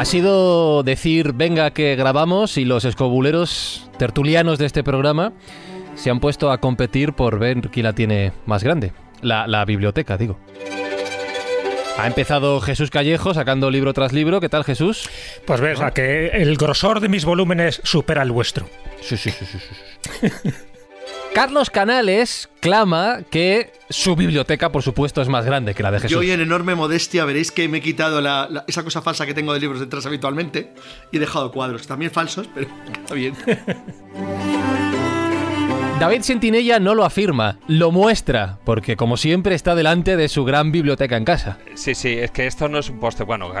Ha sido decir, venga que grabamos y los escobuleros tertulianos de este programa se han puesto a competir por ver quién la tiene más grande. La, la biblioteca, digo. Ha empezado Jesús Callejo sacando libro tras libro. ¿Qué tal, Jesús? Pues ves, a que el grosor de mis volúmenes supera el vuestro. Sí, sí, sí, sí, sí. Carlos Canales clama que su biblioteca, por supuesto, es más grande que la de Jesús. Yo hoy en enorme modestia veréis que me he quitado la- la- esa cosa falsa que tengo de libros detrás habitualmente y he dejado cuadros, también falsos, pero está bien. David Sentinella no lo afirma, lo muestra, porque como siempre está delante de su gran biblioteca en casa. Sí, sí, es que esto no es un poste. Bueno,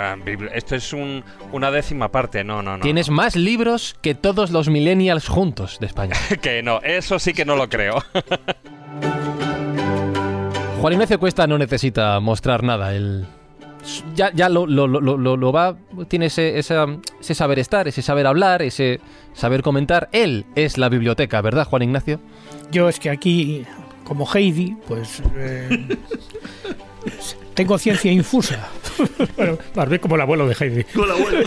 esto es un- una décima parte. No, no, no. Tienes más libros que todos los millennials juntos de España. que no, eso sí que no lo creo. Juan Ignacio Cuesta no necesita mostrar nada. Él ya, ya lo, lo- lo- lo- lo va. Tiene ese, esa- ese saber estar, ese saber hablar, ese saber comentar. Él es la biblioteca, ¿verdad, Juan Ignacio? Yo es que aquí, como Heidi, pues eh, tengo ciencia infusa. bueno, más bien como el abuelo de Heidi. Con el abuelo,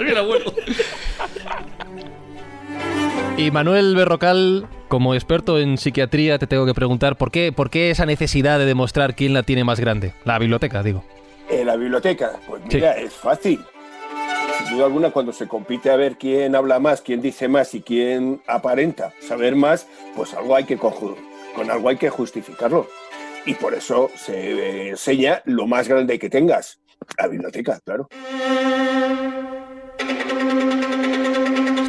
el abuelo. Y Manuel Berrocal, como experto en psiquiatría, te tengo que preguntar por qué, por qué esa necesidad de demostrar quién la tiene más grande. La biblioteca, digo. En la biblioteca, pues mira, es fácil. Sin duda alguna, cuando se compite a ver quién habla más, quién dice más y quién aparenta saber más, pues algo hay que con algo hay que justificarlo. Y por eso se enseña lo más grande que tengas. La biblioteca, claro.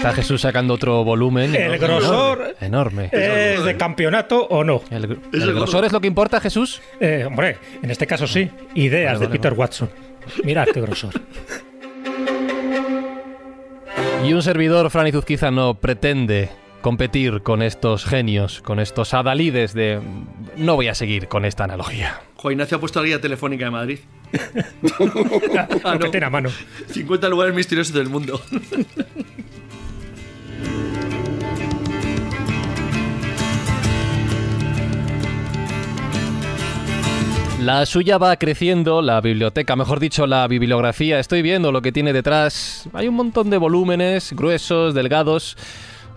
Está Jesús sacando otro volumen. El enorme, grosor Enorme. ¿Es de campeonato o no? ¿El, gr- el grosor es lo que importa, Jesús? Eh, hombre, en este caso sí. Ideas Vale, de vale, Peter vale. Watson. Mirad qué grosor. Y un servidor, Fran Izuzquiza, no pretende competir con estos genios, con estos adalides de... No voy a seguir con esta analogía. Juan Ignacio ha puesto la guía telefónica de Madrid. Lo que tiene a mano. 50 lugares misteriosos del mundo. La suya va creciendo, la biblioteca, mejor dicho, la bibliografía. Estoy viendo lo que tiene detrás. Hay un montón de volúmenes, gruesos, delgados.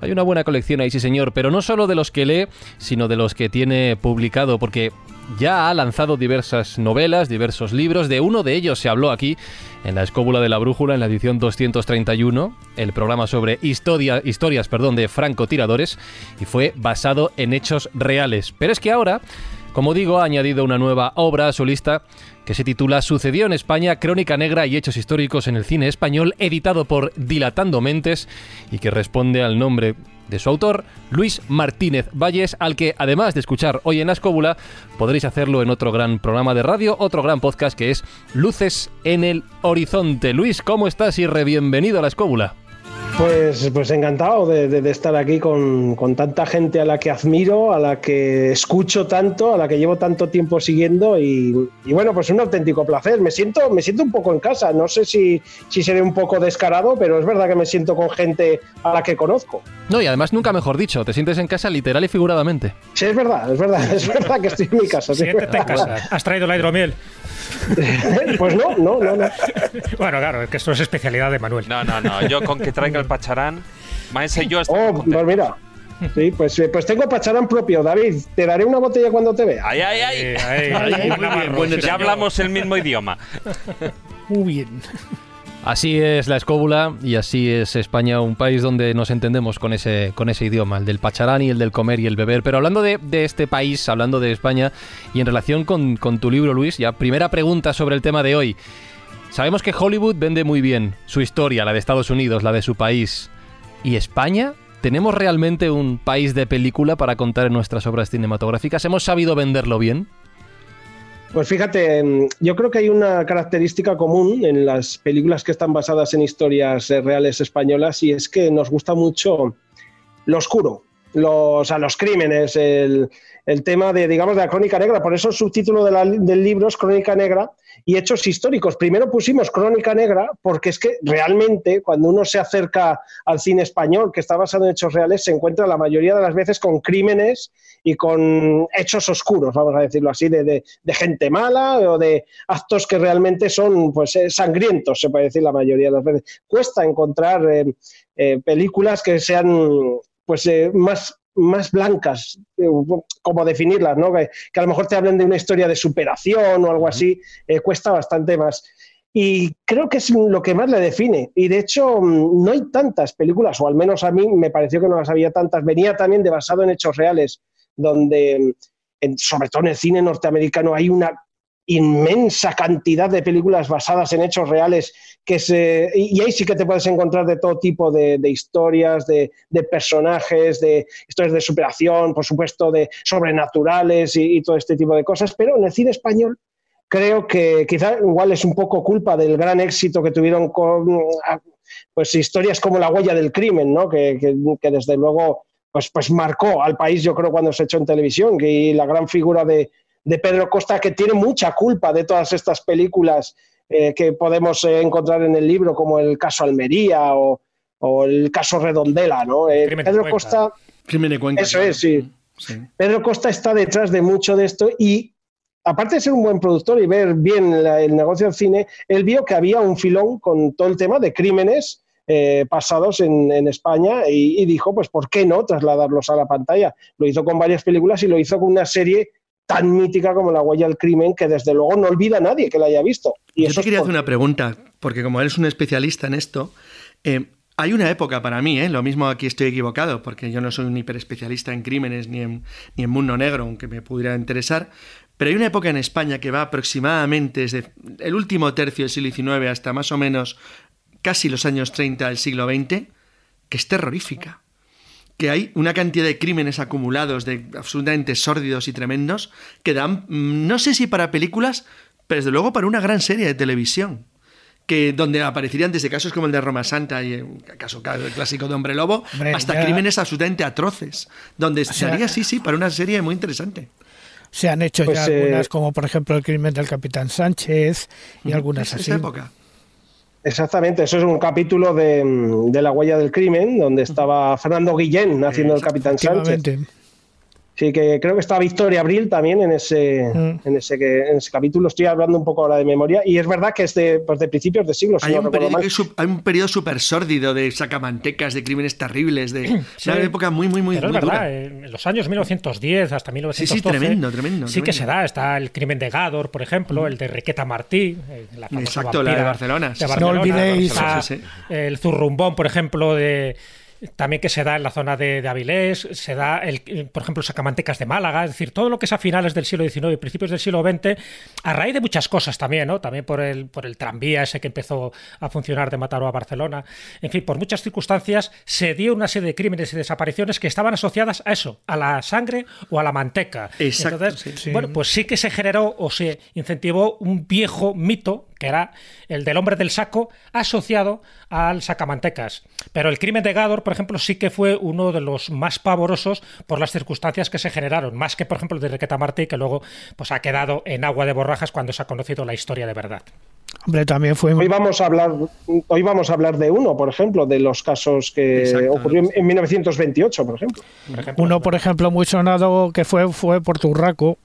Hay una buena colección ahí, sí señor, pero no solo de los que lee, sino de los que tiene publicado, porque ya ha lanzado diversas novelas, diversos libros. De uno de ellos se habló aquí, en la Escóbula de la Brújula, en la edición 231, el programa sobre historia, historias perdón, de francotiradores, y fue basado en hechos reales. Pero es que ahora, como digo, ha añadido una nueva obra a su lista que se titula Sucedió en España, Crónica Negra y Hechos Históricos en el Cine Español, editado por Dilatando Mentes y que responde al nombre de su autor, Luis Martínez Valles, al que además de escuchar hoy en la escóbula, podréis hacerlo en otro gran programa de radio, otro gran podcast que es Luces en el Horizonte. Luis, ¿cómo estás y re bienvenido a la escóbula? Pues, pues encantado de, de- de estar aquí con, con tanta gente a la que admiro, a la que escucho tanto, a la que llevo tanto tiempo siguiendo y, y bueno, pues un auténtico placer. Me siento, me siento un poco en casa. No sé si, si seré un poco descarado, pero es verdad que me siento con gente a la que conozco. No, y además nunca mejor dicho, te sientes en casa literal y figuradamente. Sí, es verdad, es verdad, es verdad que estoy en mi casa. sí. En casa. ¿Has traído la hidromiel? Pues no, no, no, no. Bueno, claro, es que esto es especialidad de Manuel. No, no, no. Yo con que traiga el pacharán, Maese y yo Oh, estamos pues contentos. mira. Sí, pues, eh, pues tengo pacharán propio, David. Te daré una botella cuando te vea. Ay, ay, ay. Ay, ahí, muy bien, Navarro, buen sí, detalle. Ya hablamos el mismo idioma. Muy bien. Así es la escóbula y así es España, un país donde nos entendemos con ese, con ese idioma, el del pacharán y el del comer y el beber. Pero hablando de, de este país, hablando de España y en relación con, con tu libro, Luis, ya primera pregunta sobre el tema de hoy. Sabemos que Hollywood vende muy bien su historia, la de Estados Unidos, la de su país. ¿Y España? ¿Tenemos realmente un país de película para contar en nuestras obras cinematográficas? ¿Hemos sabido venderlo bien? Pues fíjate, mm, yo creo que hay una característica común en las películas que están basadas en historias eh, reales españolas y es que nos gusta mucho lo oscuro, los, a los crímenes, el, el tema de, digamos, de la crónica negra. Por eso el subtítulo de la- del libro es Crónica Negra y hechos históricos. Primero pusimos Crónica Negra porque es que realmente cuando uno se acerca al cine español que está basado en hechos reales se encuentra la mayoría de las veces con crímenes y con hechos oscuros, vamos a decirlo así, de, de- gente mala o de actos que realmente son pues eh, sangrientos, se puede decir la mayoría de las veces. Cuesta encontrar eh, eh, películas que sean pues eh, más más blancas, eh, como definirlas, ¿no? Que, que a lo mejor te hablen de una historia de superación o algo así, eh, cuesta bastante más. Y creo que es lo que más le define. Y de hecho, mm, no hay tantas películas, o al menos a mí me pareció que no las había tantas. Venía también de basado en hechos reales, donde, mm, en- sobre todo en el cine norteamericano, hay una inmensa cantidad de películas basadas en hechos reales que se, y ahí sí que te puedes encontrar de todo tipo de, historias, de, personajes, de historias de superación, por supuesto, de sobrenaturales y, todo este tipo de cosas, pero en el cine español creo que quizá igual es un poco culpa del gran éxito que tuvieron con pues historias como La huella del crimen, ¿no? que desde luego pues, pues marcó al país, yo creo, cuando se echó en televisión, que- y la gran figura de, de Pedro Costa, que tiene mucha culpa de todas estas películas eh, que podemos eh, encontrar en el libro, como el caso Almería o, o el caso Redondela. ¿no? Eh, Pedro Cuenca. Costa... Crimen de Cuenca. Eso es, sí. Pedro Costa está detrás de mucho de esto y aparte de ser un buen productor y ver bien la- el negocio del cine, él vio que había un filón con todo el tema de crímenes eh, pasados en, en España y, y dijo, pues, ¿por qué no trasladarlos a la pantalla? Lo hizo con varias películas y lo hizo con una serie tan mítica como La huella del crimen que desde luego no olvida a nadie que la haya visto. Y Yo eso te es quería hacer una pregunta, porque como él es un especialista en esto, eh, hay una época para mí, ¿eh? lo mismo aquí estoy equivocado, porque yo no soy un hiperespecialista en crímenes ni en, ni en mundo negro, aunque me pudiera interesar, pero hay una época en España que va aproximadamente desde el último tercio del siglo XIX hasta más o menos casi los años 30 del siglo XX, que es terrorífica que hay una cantidad de crímenes acumulados, de absolutamente sórdidos y tremendos, que dan, mm, no sé si para películas, pero desde luego para una gran serie de televisión. Que donde aparecerían desde casos como el de Roma Santa y el caso clásico de Hombre Lobo, Hombre, hasta ya- crímenes absolutamente atroces. Donde sea- estaría, sí, sí, para una serie muy interesante. Se han hecho Pues, ya eh, algunas, como por ejemplo el crimen del capitán Sánchez y algunas Es así. esa época. Exactamente, eso es un capítulo de, mm, de La huella del crimen, donde estaba Fernando Guillén haciendo el capitán Sánchez. Sí, que creo que está Victoria Abril también en ese, Mm. en, ese, que- en ese capítulo. Estoy hablando un poco ahora de memoria. Y es verdad que es de, pues de principios de siglo, si Hay no un, periodo, es hay un periodo súper sórdido de sacamantecas, de crímenes terribles, de Sí. una época muy, muy, muy, Pero es muy verdad, dura. en los años 1910 hasta 1912. tremendo, tremendo, Sí que se da. Está el crimen de Gador, por ejemplo, el de Requeta Martí, eh, la Exacto, la de Barcelona, sí, de sí. Barcelona. No olvidéis- Sí, sí. el zurrumbón, por ejemplo, de también que se da en la zona de, de Avilés, se da, el, por ejemplo, Sacamantecas de Málaga, es decir, todo lo que es a finales del siglo XIX y principios del siglo XX, a raíz de muchas cosas también, ¿no? También por el, por el tranvía ese que empezó a funcionar de Mataró a Barcelona. En fin, por muchas circunstancias se dio una serie de crímenes y desapariciones que estaban asociadas a eso, a la sangre o a la manteca. Exacto, Entonces, sí. Sí. bueno, pues sí que se generó o se incentivó un viejo mito que era el del hombre del saco asociado al sacamantecas. Pero el crimen de Gador, por ejemplo, sí que fue uno de los más pavorosos por las circunstancias que se generaron, más que, por ejemplo, el de Requeta Martí, que luego pues, ha quedado en agua de borrajas cuando se ha conocido la historia de verdad. Hombre, también fue Hoy vamos a hablar, hoy vamos a hablar de uno, por ejemplo, de los casos que ocurrió en- en 1928, por ejemplo. Por ejemplo, uno, por ejemplo, muy sonado que fue, fue por Turraco.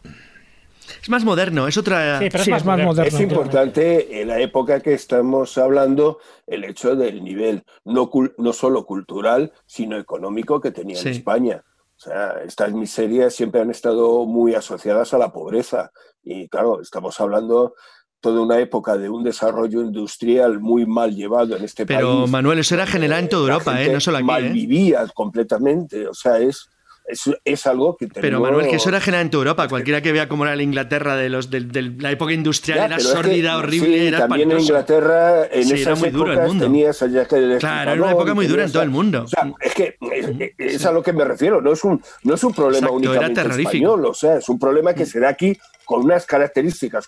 Es más moderno, es otra... Sí, pero Sí, es más moderno. moderno. Es importante en la época que estamos hablando el hecho del nivel no, solo cultural, sino económico que tenía Sí. en España. O sea, estas miserias siempre han estado muy asociadas a la pobreza. Y claro, estamos hablando toda una época de un desarrollo industrial muy mal llevado en este Pero, país. Pero Manuel, eso era general en toda La Europa, ¿eh? no solo aquí. Mal ¿eh? vivía completamente, o sea, es, es, es algo que Pero tenemos- Manuel, que eso era general en toda Europa. Cualquiera que vea cómo era la Inglaterra de los de, de la época industrial Ya, era pero es que, sórdida, horrible, sí, era también en espantoso. Inglaterra en Sí, esas era muy duro el épocas mundo. tenías a Jack el Claro, era una época muy dura en todo el mundo. O sea, es que es, es a lo que me refiero, no es un, no es un problema Exacto, era únicamente terrorífico. español, o sea, es un problema que se da aquí con unas características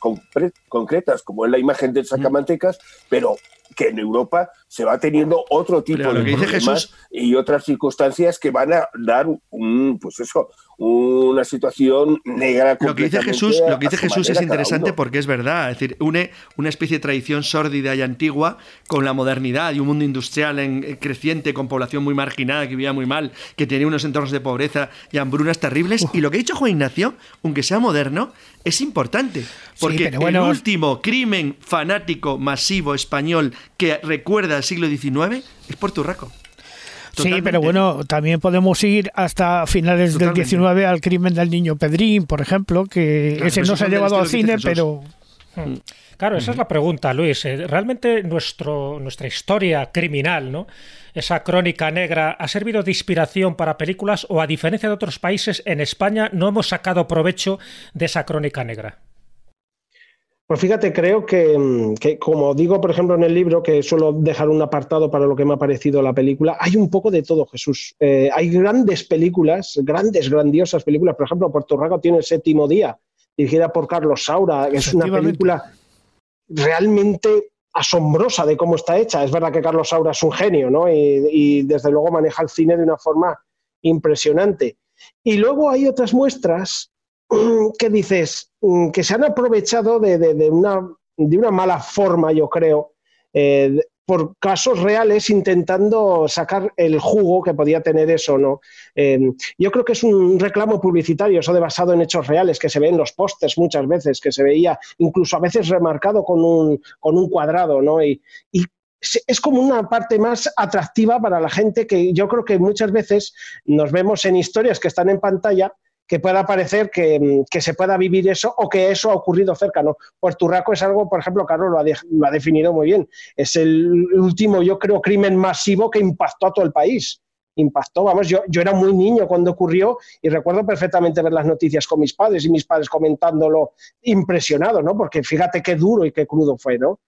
concretas, como es la imagen del sacamantecas, pero que en Europa se va teniendo otro tipo Pero lo de que dice problemas Jesús- y otras circunstancias que van a dar un, pues eso, una situación negra. Lo que dice Jesús, lo que dice Jesús es manera interesante porque es verdad. Es decir, une una especie de tradición sórdida y antigua con la modernidad y un mundo industrial en, eh, creciente, con población muy marginada, que vivía muy mal, que tenía unos entornos de pobreza y hambrunas terribles. Y lo que ha dicho Juan Ignacio, aunque sea moderno, es importante. Porque bueno- el último crimen fanático masivo español que recuerda el siglo XIX es Porturraco. Sí, Totalmente. pero bueno, también podemos ir hasta finales Totalmente. del 19 al crimen del niño Pedrín, por ejemplo, que Claro, ese no se ha llevado al cine, pero Hmm. Claro, esa es la pregunta, Luis. Eh, ¿Realmente nuestro, nuestra historia criminal, ¿no? esa crónica negra, ha servido de inspiración para películas o, a diferencia de otros países, en España no hemos sacado provecho de esa crónica negra? Pues fíjate, creo que, mm, que, como digo, por ejemplo, en el libro, que suelo dejar un apartado para lo que me ha parecido la película, hay un poco de todo, Jesús. Eh, hay grandes películas, grandes, grandiosas películas. Por ejemplo, Puerto Rico tiene el séptimo día, dirigida por Carlos Saura, es una película realmente asombrosa de cómo está hecha. Es verdad que Carlos Saura es un genio, ¿no? Y, y desde luego maneja el cine de una forma impresionante. Y luego hay otras muestras que dices mm, que se han aprovechado de, de- de una, de una mala forma, yo creo, eh, por casos reales intentando sacar el jugo que podía tener eso, ¿no? Eh, yo creo que es un reclamo publicitario, eso de basado en hechos reales, que se ve en los pósters muchas veces, que se veía incluso a veces remarcado con un, con un cuadrado, ¿no? Y, y es como una parte más atractiva para la gente que yo creo que muchas veces nos vemos en historias que están en pantalla que pueda parecer que, mm, que se pueda vivir eso o que eso ha ocurrido cerca. ¿no? Puerto Rico es algo, por ejemplo, Carlos lo ha, lo ha definido muy bien. Es el último, yo creo, crimen masivo que impactó a todo el país. Impactó, vamos, yo, yo era muy niño cuando ocurrió y recuerdo perfectamente ver las noticias con mis padres y mis padres comentándolo impresionados, ¿no? Porque fíjate qué duro y qué crudo fue, ¿no?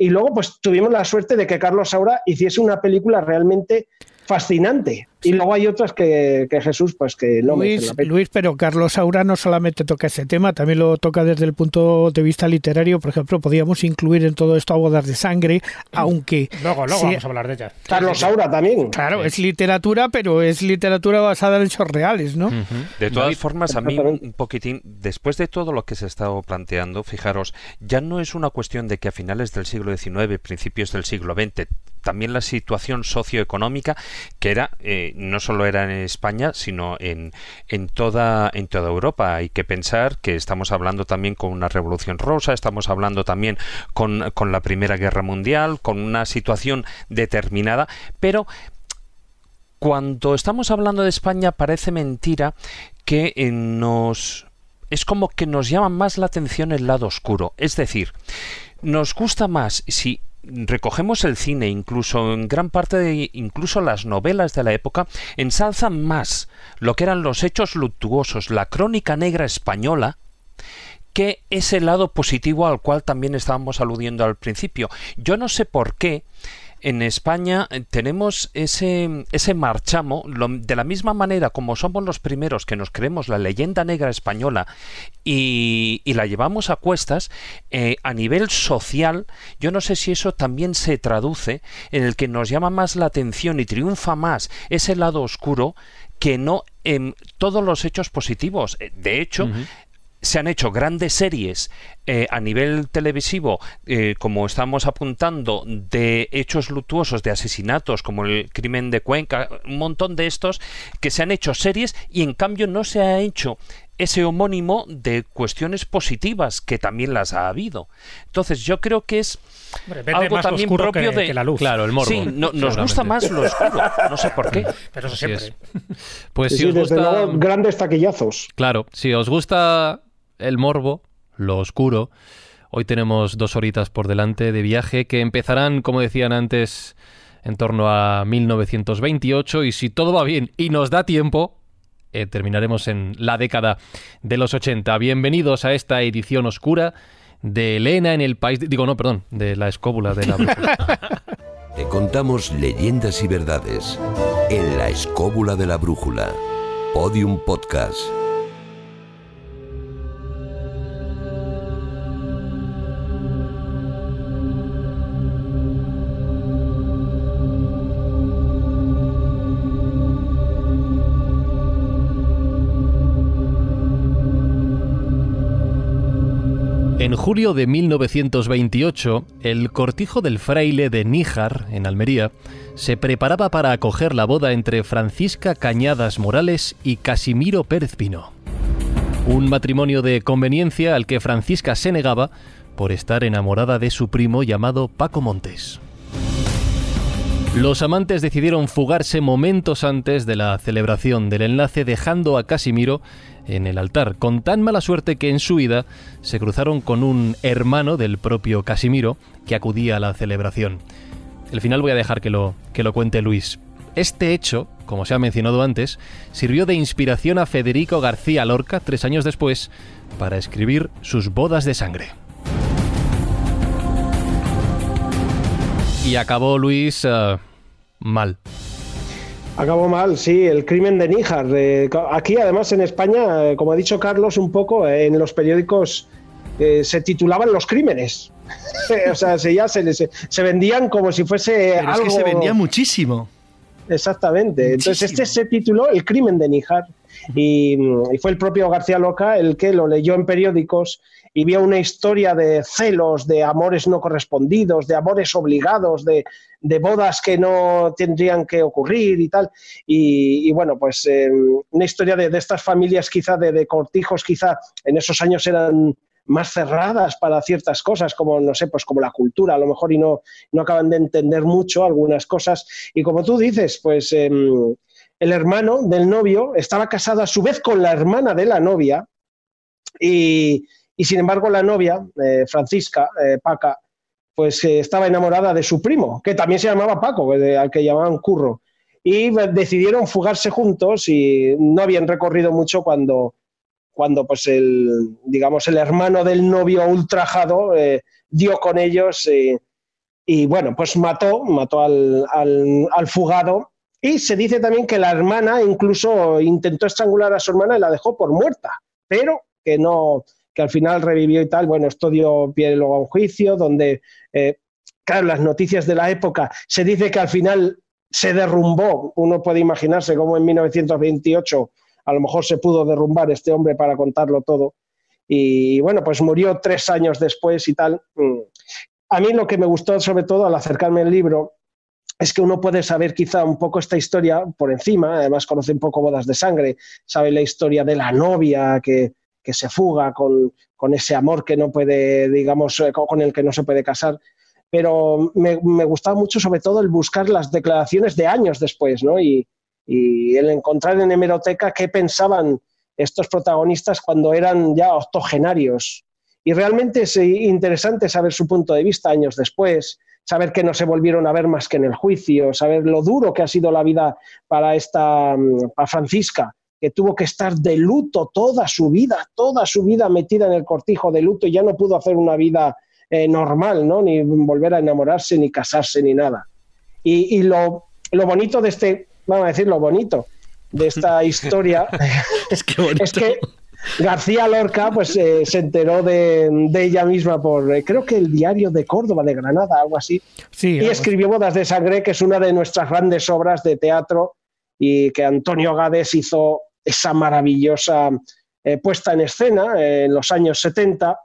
Y luego, pues tuvimos la suerte de que Carlos Saura hiciese una película realmente fascinante. Y luego hay otras que, que Jesús, pues que no Luis, la pena. Luis, pero Carlos Saura no solamente toca ese tema, también lo toca desde el punto de vista literario. Por ejemplo, podríamos incluir en todo esto a Bodas de Sangre, aunque... Luego, luego sí- vamos a hablar de ella. Carlos Saura también. Claro, es literatura, pero es literatura basada en hechos reales, ¿no? De todas formas, a mí un poquitín, después de todo lo que se ha estado planteando, fijaros, ya no es una cuestión de que a finales del siglo XIX, principios del siglo XX, también la situación socioeconómica, que era, eh, no solo era en España, sino en, en, toda, en toda Europa. Hay que pensar que estamos hablando también con una revolución rosa, estamos hablando también con, con la Primera Guerra Mundial, con una situación determinada, pero cuando estamos hablando de España parece mentira que eh, nos es como que nos llama más la atención el lado oscuro, es decir, nos gusta más si recogemos el cine, incluso en gran parte de incluso las novelas de la época, ensalzan más lo que eran los hechos luctuosos, la crónica negra española, que ese lado positivo al cual también estábamos aludiendo al principio. Yo no sé por qué en España eh, tenemos ese, ese marchamo, lo- de la misma manera como somos los primeros que nos creemos la leyenda negra española y, la llevamos a cuestas, eh, a nivel social, yo no sé si eso también se traduce en el que nos llama más la atención y triunfa más ese lado oscuro que no en todos los hechos positivos. Eh, De hecho, se han hecho grandes series eh, a nivel televisivo, eh, como estamos apuntando, de hechos luctuosos, de asesinatos, como el crimen de Cuenca, un montón de estos, que se han hecho series y en cambio no se ha hecho ese homónimo de cuestiones positivas, que también las ha habido. Entonces yo creo que es Hombre, algo más también oscuro propio que- de... que la luz. Claro, el morbo. Sí, no- nos gusta más lo oscuro, no sé por qué. Pero eso siempre. es. Pues Sí, si os desde gusta... luego, grandes taquillazos. Claro, si os gusta el morbo, lo oscuro, Hoy tenemos dos horitas por delante de viaje que empezarán, como decían antes, en torno a 1928 y si todo va bien y nos da tiempo, eh, terminaremos en la década de los 80. Bienvenidos a esta edición oscura de Elena en el país... Digo, no, perdón, de la escóbula de la... Te contamos leyendas y verdades en la escóbula de la brújula. Podium Podcast. En julio de 1928, el cortijo del fraile de Níjar, en Almería, se preparaba para acoger la boda entre Francisca Cañadas Morales y Casimiro Pérez Pino. Un matrimonio de conveniencia al que Francisca se negaba por estar enamorada de su primo llamado Paco Montes. Los amantes decidieron fugarse momentos antes de la celebración del enlace dejando a Casimiro en el altar, con tan mala suerte que en su vida se cruzaron con un hermano del propio Casimiro que acudía a la celebración. El final voy a dejar que lo, que lo cuente Luis. Este hecho, como se ha mencionado antes, sirvió de inspiración a Federico García Lorca tres años después para escribir sus bodas de sangre. Y acabó Luis eh, mal. Acabó mal, sí, el crimen de Níjar. Eh, aquí, además, en España, eh, como ha dicho Carlos, un poco en los periódicos se titulaban los crímenes. o sea, se, ya se, se, vendían como si fuese algo... Es que se vendía muchísimo. Exactamente. Entonces, este se tituló El crimen de Níjar. Y, y, fue el propio García Loca el que lo leyó en periódicos y vio una historia de celos, de amores no correspondidos, de amores obligados, de, de bodas que no tendrían que ocurrir y tal. Y, bueno, pues eh, una historia de, estas familias quizá, de, cortijos quizá en esos años eran más cerradas para ciertas cosas, como, no sé, pues como la cultura, a lo mejor, y no, no acaban de entender mucho algunas cosas. Y como tú dices, pues eh, el hermano del novio estaba casado a su vez con la hermana de la novia, y, y sin embargo la novia, eh, Francisca, eh, Paca, pues eh, estaba enamorada de su primo, que también se llamaba Paco, al que llamaban Curro. Y decidieron fugarse juntos y no habían recorrido mucho cuando, cuando pues el, digamos, el hermano del novio ultrajado dio con ellos y bueno, pues mató, mató al, al, al, fugado. Y se dice también que la hermana incluso intentó estrangular a su hermana y la dejó por muerta, pero que no, que al final revivió y tal. Bueno, esto dio pie luego a un juicio donde, eh, claro, las noticias de la época, se dice que al final se derrumbó, uno puede imaginarse cómo en 1928 a lo mejor se pudo derrumbar este hombre para contarlo todo. Y bueno, pues murió tres años después y tal. Mm. A mí lo que me gustó sobre todo al acercarme al libro es que uno puede saber quizá un poco esta historia por encima, además conoce un poco Bodas de Sangre, sabe la historia de la novia que, que se fuga con, con, ese amor que no puede, digamos, eh, con el que no se puede casar. Pero me, gustaba mucho sobre todo el buscar las declaraciones de años después, ¿no? Y, y el encontrar en hemeroteca qué pensaban estos protagonistas cuando eran ya octogenarios. Y realmente es interesante saber su punto de vista años después, saber que no se volvieron a ver más que en el juicio, saber lo duro que ha sido la vida para esta mm, para Francisca, que tuvo que estar de luto toda su vida, toda su vida metida en el cortijo de luto y ya no pudo hacer una vida eh, normal, ¿no? Ni volver a enamorarse, ni casarse, ni nada. Y, y lo, lo, bonito de este, vamos a decir lo bonito de esta historia es, que es, que García Lorca pues eh, se enteró de, de, ella misma por eh, creo que el diario de Córdoba de Granada algo así sí, y escribió Bodas de Sangre que es una de nuestras grandes obras de teatro y que Antonio Gades hizo esa maravillosa eh, puesta en escena en los años 70,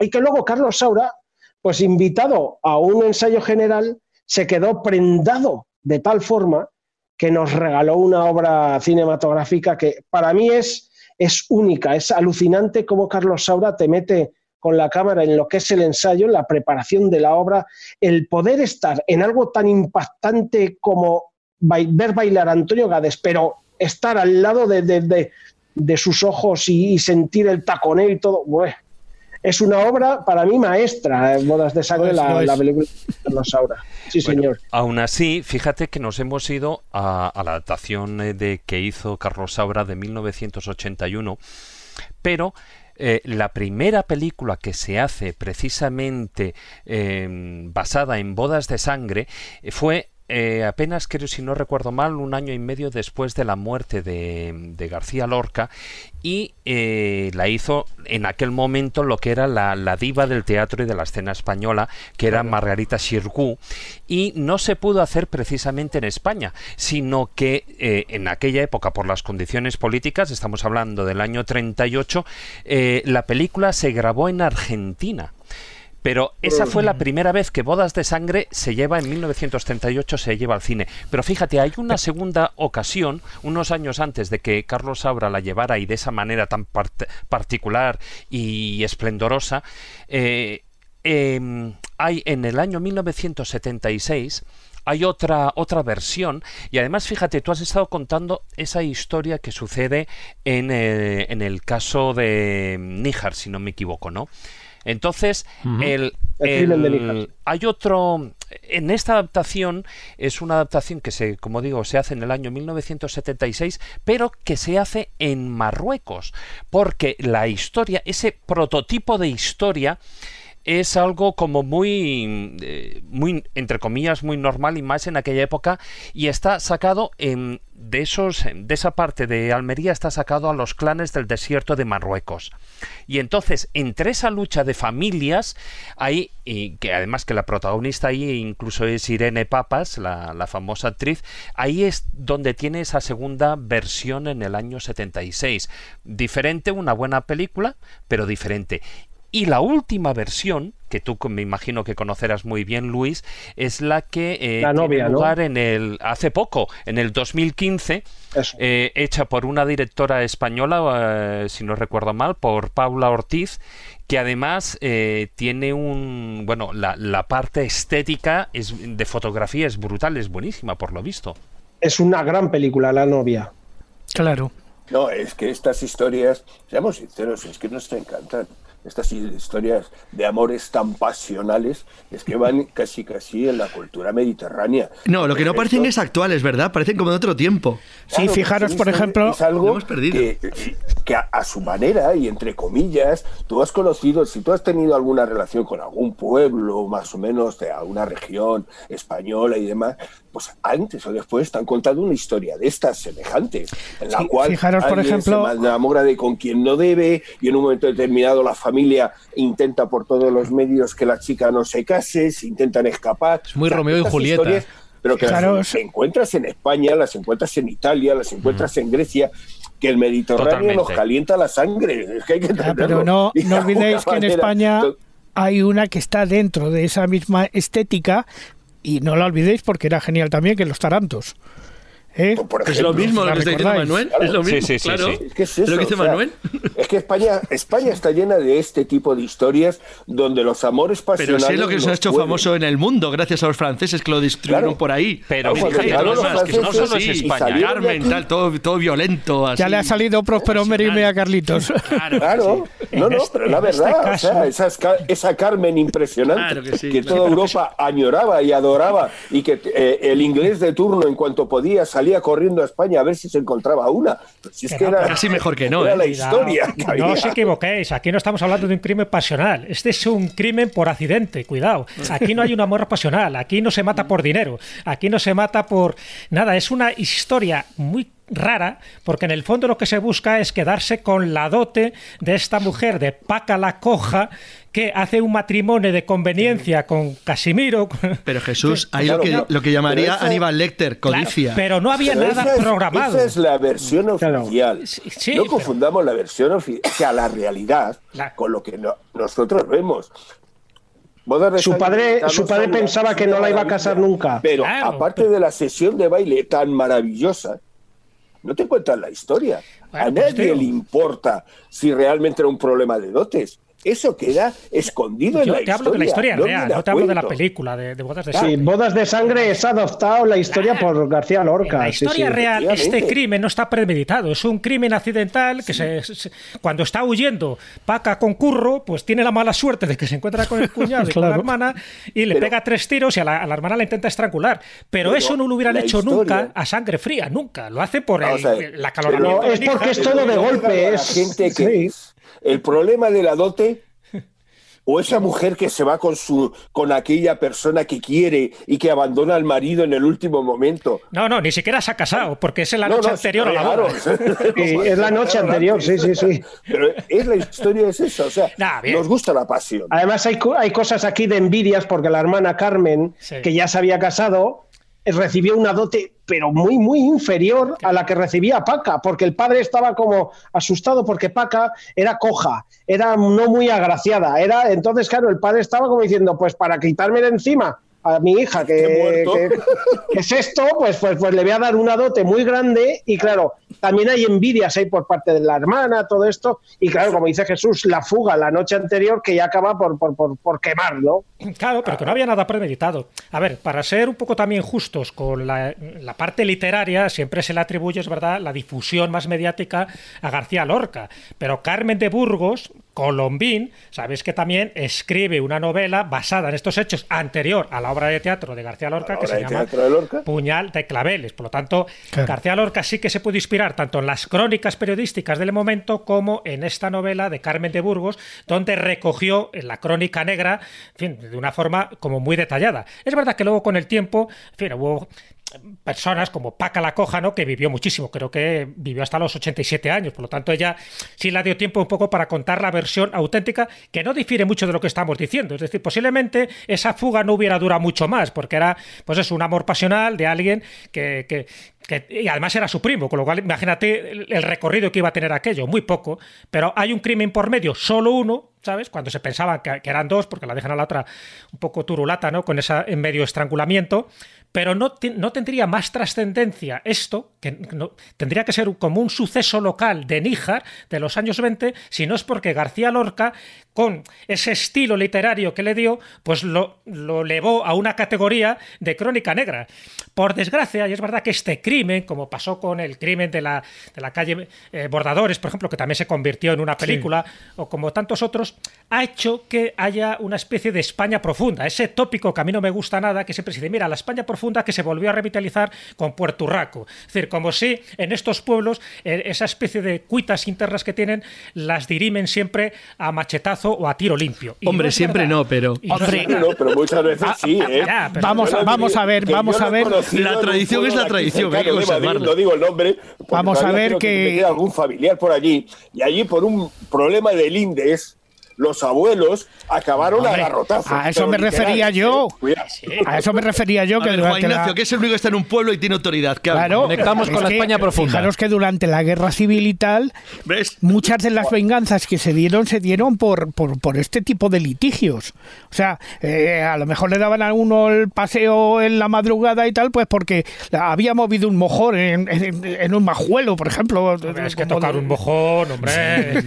y que luego Carlos Saura, pues invitado a un ensayo general, se quedó prendado de tal forma que nos regaló una obra cinematográfica que para mí es, es única, es alucinante cómo Carlos Saura te mete con la cámara en lo que es el ensayo, en la preparación de la obra, el poder estar en algo tan impactante como ver bailar a Antonio Gades, pero estar al lado de, de, de, de sus ojos y, y, sentir el taconeo y todo, bueno, es una obra para mí maestra, eh, Bodas de Sangre, la, la, película de Carlos Saura. Sí, señor. Aún así, fíjate que nos hemos ido a, a la adaptación eh, de que hizo Carlos Saura de 1981, pero eh, la primera película que se hace precisamente eh, basada en bodas de sangre fue eh, apenas creo, si no recuerdo mal, un año y medio después de la muerte de, García Lorca y eh, la hizo en aquel momento lo que era la, diva del teatro y de la escena española, que era Margarita Xirgu, y no se pudo hacer precisamente en España, sino que eh, en aquella época, por las condiciones políticas, estamos hablando del año 38, la película se grabó en Argentina. Pero esa fue la primera vez que Bodas de Sangre se lleva en 1938, se lleva al cine. Pero fíjate, hay una segunda ocasión, unos años antes de que Carlos Saura la llevara y de esa manera tan particular y esplendorosa, eh, em, hay en el año 1976 hay otra, otra versión y además fíjate, tú has estado contando esa historia que sucede en, eh, en el caso de Níjar, si no me equivoco, ¿no? Entonces, el, hay otro. En esta adaptación es una adaptación que se, como digo, se hace en el año 1976, pero que se hace en Marruecos, porque la historia, ese prototipo de historia es algo como muy, eh, muy, entre comillas, muy normal y más en aquella época y está sacado en, de, esos, de esa parte de Almería está sacado a los clanes del desierto de Marruecos. Y entonces, entre esa lucha de familias, hay, y que además que la protagonista ahí incluso es Irene Papas, la, la famosa actriz, ahí es donde tiene esa segunda versión en el año 76. Diferente, una buena película, pero diferente. Y la última versión, que tú me imagino que conocerás muy bien, Luis, es la que eh, tiene lugar en el hace poco, en el 2015, eh, hecha por una directora española, eh, si no recuerdo mal, por Paula Ortiz, que además tiene un bueno, la, la parte estética es, de fotografía es brutal, es buenísima por lo visto. Es una gran película, La novia. Claro. No, es que estas historias, seamos sinceros, es que nos encantan estas historias de amores tan pasionales es que van casi casi en la cultura mediterránea. No, lo que no parecen es actuales, ¿verdad? Parecen como de otro tiempo. sí, fijaros, por ejemplo, es algo que, que a, su manera y entre comillas, tú has conocido, si tú has tenido alguna relación con algún pueblo más o menos de alguna región española y demás, pues antes o después están contando una historia de estas semejantes, en la cual fijaros, por ejemplo, se enamora de con quien no debe y en un momento determinado la familia intenta por todos los medios que la chica no se case, se intentan escapar. Es muy Romeo y Julieta. pero que las encuentras en España, las encuentras en Italia, las encuentras en Grecia, que el Mediterráneo nos calienta la sangre. que hay que pero no, no olvidéis que en España hay una que está dentro de esa misma estética, y no la olvidéis porque era genial también que los tarantos. ¿Eh? es lo mismo lo que está diciendo Manuel. es lo mismo, sí, sí, claro. Es que es lo que dice Manuel. Es que España, España está llena de este tipo de historias donde los amores pasionales. Pero sí es lo que se ha hecho famoso en el mundo, gracias a los franceses que lo distruyeron por ahí. Pero fíjate, los que no solo es España. Carmen, tal, todo, todo violento. Así, ya le ha salido Próspero Merime a Carlitos. Claro, no, no, pero la este verdad, o sea, esa, esa, Carmen impresionante que, que toda Europa añoraba y adoraba y que eh, el inglés de turno, en cuanto podía, salir corriendo a España a ver si se encontraba una. Si es que era casi mejor que no. Era la ¿eh? historia. no os equivoquéis, aquí no estamos hablando de un crimen pasional. Este es un crimen por accidente, cuidado. Aquí no hay un amor pasional, aquí no se mata por dinero, aquí no se mata por nada. Es una historia muy rara, porque en el fondo lo que se busca es quedarse con la dote de esta mujer de Paca la Coja, que hace un matrimonio de conveniencia con Casimiro. Pero Jesús, hay lo, que, lo que llamaría Aníbal Lecter, codicia. pero no había nada programado. Esa es la versión oficial. no confundamos la versión oficial, la realidad, con lo que nosotros vemos. Su padre, su padre pensaba que no la iba a casar nunca. Pero aparte de la sesión de baile tan maravillosa, no te cuentan la historia. a nadie le importa si realmente era un problema de dotes. Eso queda escondido en la historia. te hablo de la historia real, no te hablo de la película de, Bodas de Sangre. Sí, Bodas de Sangre es adoptado la historia por García Lorca. En la historia real, este crimen no está premeditado, es un crimen accidental que se, cuando está huyendo Paca con Curro, pues tiene la mala suerte de que se encuentra con el cuñado y con la hermana y le pega tres tiros y a la, hermana la intenta estrangular. Pero, eso no lo hubieran hecho nunca a sangre fría, nunca. Lo hace por el, la caloramiento. es porque es todo de golpe. Es, gente que el problema de la dote o esa mujer que se va con su con aquella persona que quiere y que abandona al marido en el último momento. No, no, ni siquiera se ha casado, porque es en la noche anterior a la boda. es la noche anterior, sí, sí, sí. Pero es la historia es esa, o sea, nos gusta la pasión. Además hay, hay cosas aquí de envidias porque la hermana Carmen, que ya se había casado, recibió una dote, pero muy, muy inferior a la que recibía Paca, porque el padre estaba como asustado porque Paca era coja, era no muy agraciada, era entonces, claro, el padre estaba como diciendo, pues para quitarme de encima a mi hija que, es esto, pues, pues, pues le voy a dar una dote muy grande y claro, también hay envidias ahí por parte de la hermana, todo esto, y claro, como dice Jesús, la fuga la noche anterior que ya acaba por, por, por, por quemar, ¿no? Claro, pero que no había nada premeditado. A ver, para ser un poco también justos con la, la parte literaria, siempre se le atribuye, es verdad, la difusión más mediática a García Lorca, pero Carmen de Burgos, Colombín, sabéis que también escribe una novela basada en estos hechos anterior a la obra de teatro de García Lorca que se llama Puñal de Claveles. Por lo tanto, García Lorca sí que se puede inspirar tanto en las crónicas periodísticas del momento como en esta novela de Carmen de Burgos, donde recogió en la crónica negra, de una forma como muy detallada. Es verdad que luego con el tiempo, en fin, hubo personas como Paca la Coja, ¿no? que vivió muchísimo, creo que vivió hasta los 87 años, por lo tanto ella sí la dio tiempo un poco para contar la versión auténtica, que no difiere mucho de lo que estamos diciendo, es decir, posiblemente esa fuga no hubiera durado mucho más, porque era, pues es un amor pasional de alguien que, y además era su primo, con lo cual imagínate el, recorrido que iba a tener aquello, muy poco, pero hay un crimen por medio, solo uno, ¿sabes? Cuando se pensaba que, que eran dos, porque la dejan a la otra un poco turulata, ¿no? Con esa en medio estrangulamiento, pero no, no tendría más trascendencia esto, que no, tendría que ser como un suceso local de Níjar de los años 20, si no es porque García Lorca, con ese estilo literario que le dio, pues lo, lo elevó a una categoría de crónica negra. Por desgracia, y es verdad que este crimen, como pasó con el crimen de la, de la calle eh, Bordadores, por ejemplo, que también se convirtió en una película, o como tantos otros, ha hecho que haya una especie de España profunda. Ese tópico que a mí no me gusta nada, que siempre se dice, mira, la España profunda que se volvió a revitalizar con Puerto Urraco. Es decir, como si en estos pueblos eh, esa especie de cuitas internas que tienen las dirimen siempre a machetazo o a tiro limpio. Hombre, siempre no, pero... Hombre, no, pero muchas veces sí, ¿eh? vamos, a, vamos a ver, vamos a ver... La tradición es la tradición, hay que No digo el nombre. Vamos a ver que... que algún familiar por allí y allí por un problema del INDES los abuelos acabaron a garrotazos. A eso me refería yo. A eso me refería yo. que Juan Ignacio, que es el único que está en un pueblo y tiene autoridad. Claro, conectamos con la España profunda. Fijaros que durante la guerra civil y tal, muchas de las venganzas que se dieron se dieron por, por, este tipo de litigios. O sea, eh, a lo mejor le daban a uno el paseo en la madrugada y tal, pues porque había movido un mojón en, un majuelo, por ejemplo. Es que tocar un mojón, hombre.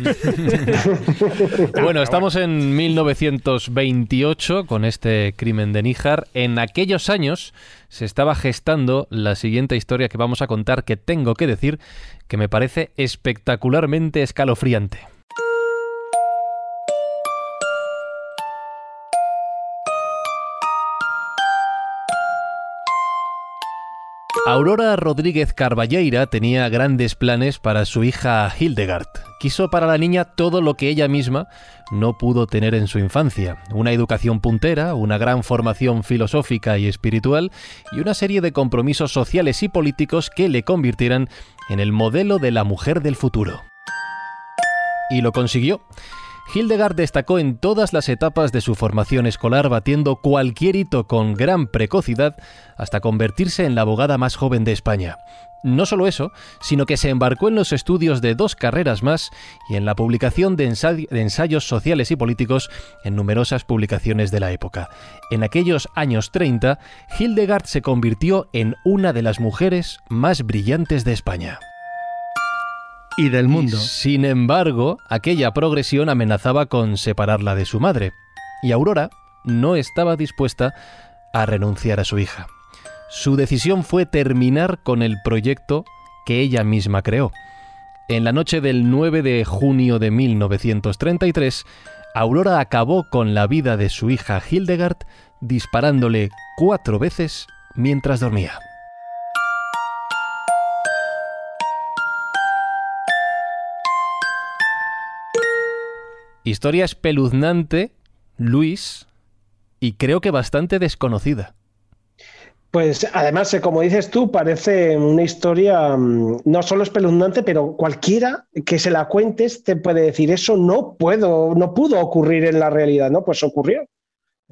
bueno, estamos en 1928 con este crimen de Níjar. En aquellos años se estaba gestando la siguiente historia que vamos a contar que tengo que decir que me parece espectacularmente escalofriante. Aurora Rodríguez Carballeira tenía grandes planes para su hija Hildegard. Quiso para la niña todo lo que ella misma no pudo tener en su infancia. Una educación puntera, una gran formación filosófica y espiritual y una serie de compromisos sociales y políticos que le convirtieran en el modelo de la mujer del futuro. Y lo consiguió. Hildegard destacó en todas las etapas de su formación escolar, batiendo cualquier hito con gran precocidad hasta convertirse en la abogada más joven de España. No solo eso, sino que se embarcó en los estudios de dos carreras más y en la publicación de, ensayos sociales y políticos en numerosas publicaciones de la época. En aquellos años 30, Hildegard se convirtió en una de las mujeres más brillantes de España. Y del mundo. sin embargo, aquella progresión amenazaba con separarla de su madre, y Aurora no estaba dispuesta a renunciar a su hija. Su decisión fue terminar con el proyecto que ella misma creó. En la noche del 9 de junio de 1933, Aurora acabó con la vida de su hija Hildegard disparándole cuatro veces mientras dormía. Historia espeluznante, Luis, y creo que bastante desconocida. Pues además, eh, como dices tú, parece una historia mm, no solo espeluznante, pero cualquiera que se la cuentes te puede decir eso no puedo, no pudo ocurrir en la realidad, ¿no? Pues ocurrió.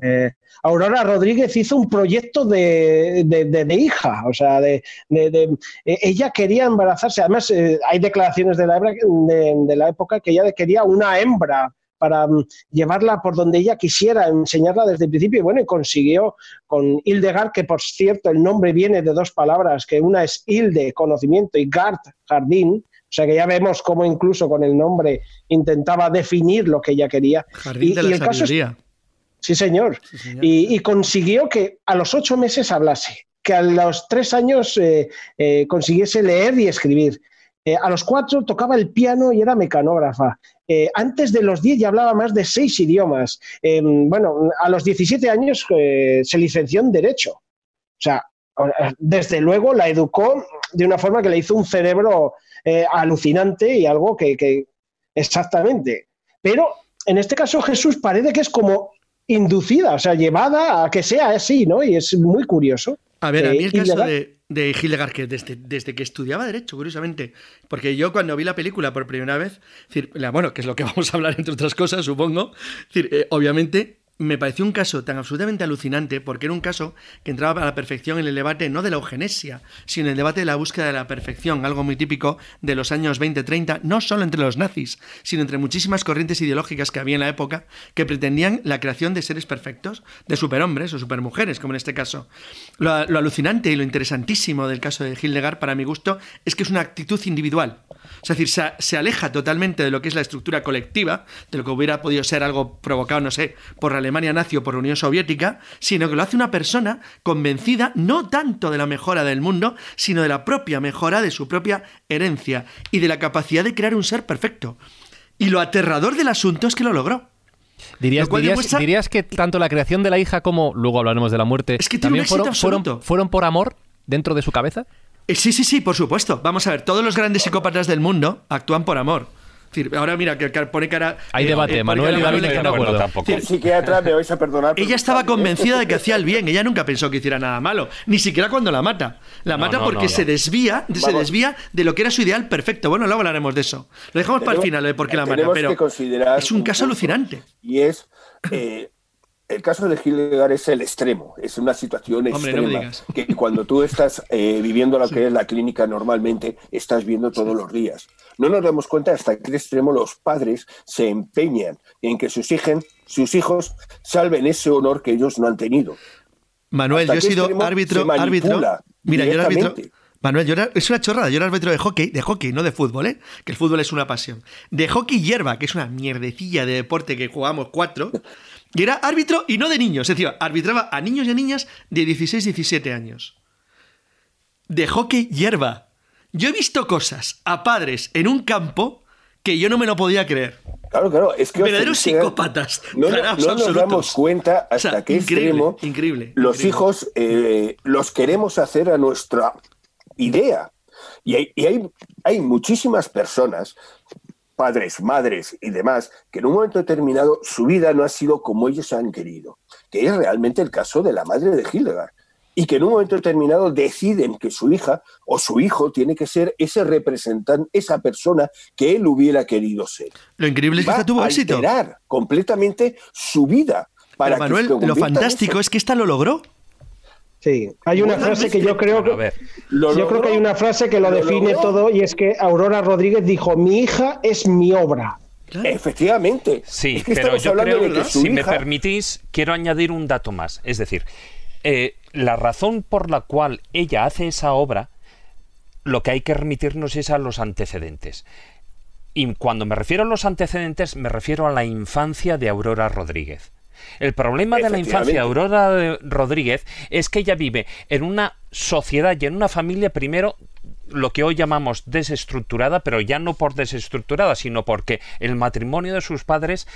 Eh, Aurora Rodríguez hizo un proyecto de, hija, o sea, de, e, ella quería embarazarse. Además, eh, hay declaraciones de la, de la época que ella quería una hembra para mm, llevarla por donde ella quisiera, enseñarla desde el principio. Y bueno, consiguió con Hildegard, que por cierto el nombre viene de dos palabras, que una es Hilde, conocimiento, y Gard, jardín. O sea que ya vemos cómo incluso con el nombre intentaba definir lo que ella quería. Jardín de la el caso Sí, señor. Y, consiguió que a los ocho meses hablase, que a los tres años eh, eh, consiguiese leer y escribir. Eh, a los cuatro tocaba el piano y era mecanógrafa. Eh, antes de los 10 ya hablaba más de seis idiomas. Em, bueno, a los 17 años eh, se licenció en Derecho. O sea, desde luego la educó de una forma que le hizo un cerebro eh, alucinante y algo que, que, Exactamente. Pero en este caso Jesús parece que es como inducida, o sea, llevada a que sea así, ¿no? Y es muy curioso. A ver, a mí el caso de, de Hildegard, que desde, desde, que estudiaba Derecho, curiosamente, porque yo cuando vi la película por primera vez, decir, bueno, que es lo que vamos a hablar entre otras cosas, supongo, decir, eh, obviamente me pareció un caso tan absolutamente alucinante porque era un caso que entraba a la perfección en el debate no de la eugenesia, sino en el debate de la búsqueda de la perfección, algo muy típico de los años 20-30, no solo entre los nazis, sino entre muchísimas corrientes ideológicas que había en la época que pretendían la creación de seres perfectos, de superhombres o supermujeres, como en este caso. Lo, alucinante y lo interesantísimo del caso de Hildegard, para mi gusto, es que es una actitud individual. Es decir, se, aleja totalmente de lo que es la estructura colectiva, de lo que hubiera podido ser algo provocado, no sé, por la Alemania nazi o por la Unión Soviética, sino que lo hace una persona convencida no tanto de la mejora del mundo, sino de la propia mejora de su propia herencia y de la capacidad de crear un ser perfecto. Y lo aterrador del asunto es que lo logró. Dirías, dirías, que tanto la creación de la hija como, luego hablaremos de la muerte, es que también fueron, fueron por amor dentro de su cabeza? Eh, sí, sí, sí, por supuesto. Vamos a ver, todos los grandes psicópatas del mundo actúan por amor. ahora mira, que pone cara. Hay eh, debate, eh, Manuel y David no de acuerdo tampoco. psiquiatra me vais a perdonar. Ella estaba convencida de que hacía el bien, ella nunca pensó que hiciera nada malo, ni siquiera cuando la mata. La mata porque se desvía, se desvía de lo que era su ideal perfecto. Bueno, luego hablaremos de eso. Lo dejamos para el final de por qué la mata, pero es un caso alucinante. Y es el caso de Hildegard es el extremo, es una situación extrema que cuando tú estás eh, viviendo lo que es la clínica normalmente estás viendo todos los días. No nos damos cuenta hasta qué extremo los padres se empeñan en que sus, hijos, sus hijos salven ese honor que ellos no han tenido. Manuel, yo he sido árbitro, árbitro. Mira, yo era árbitro. Manuel, yo era, es una chorrada. Yo era árbitro de hockey, de hockey, no de fútbol, ¿eh? Que el fútbol es una pasión. De hockey hierba, que es una mierdecilla de deporte que jugamos cuatro. Y era árbitro y no de niños, es decir, arbitraba a niños y a niñas de 16, 17 años. De hockey hierba. Yo he visto cosas a padres en un campo que yo no me lo podía creer. Claro, claro, es que verdaderos psicópatas. No, nos damos cuenta hasta qué extremo increíble, los hijos eh, los queremos hacer a nuestra idea. Y hay, y hay, hay muchísimas personas padres, madres y demás, que en un momento determinado su vida no ha sido como ellos han querido, que es realmente el caso de la madre de Hildegard, y que en un momento determinado deciden que su hija o su hijo tiene que ser ese representante, esa persona que él hubiera querido ser. Lo increíble es que esta tuvo éxito. Alterar completamente su vida. Para Manuel, lo fantástico es que esta lo logró. Sí, hay una frase que yo creo que yo creo que hay una frase que lo, define todo y es que Aurora Rodríguez dijo, "Mi hija es mi obra." Efectivamente. Sí, pero yo creo, que si me permitís, quiero añadir un dato más. Es decir, eh, la razón por la cual ella hace esa obra lo que hay que remitirnos es a los antecedentes. Y cuando me refiero a los antecedentes, me refiero a la infancia de Aurora Rodríguez. El problema de la infancia de Aurora Rodríguez es que ella vive en una sociedad y en una familia primero lo que hoy llamamos desestructurada, pero ya no por desestructurada, sino porque el matrimonio de sus padres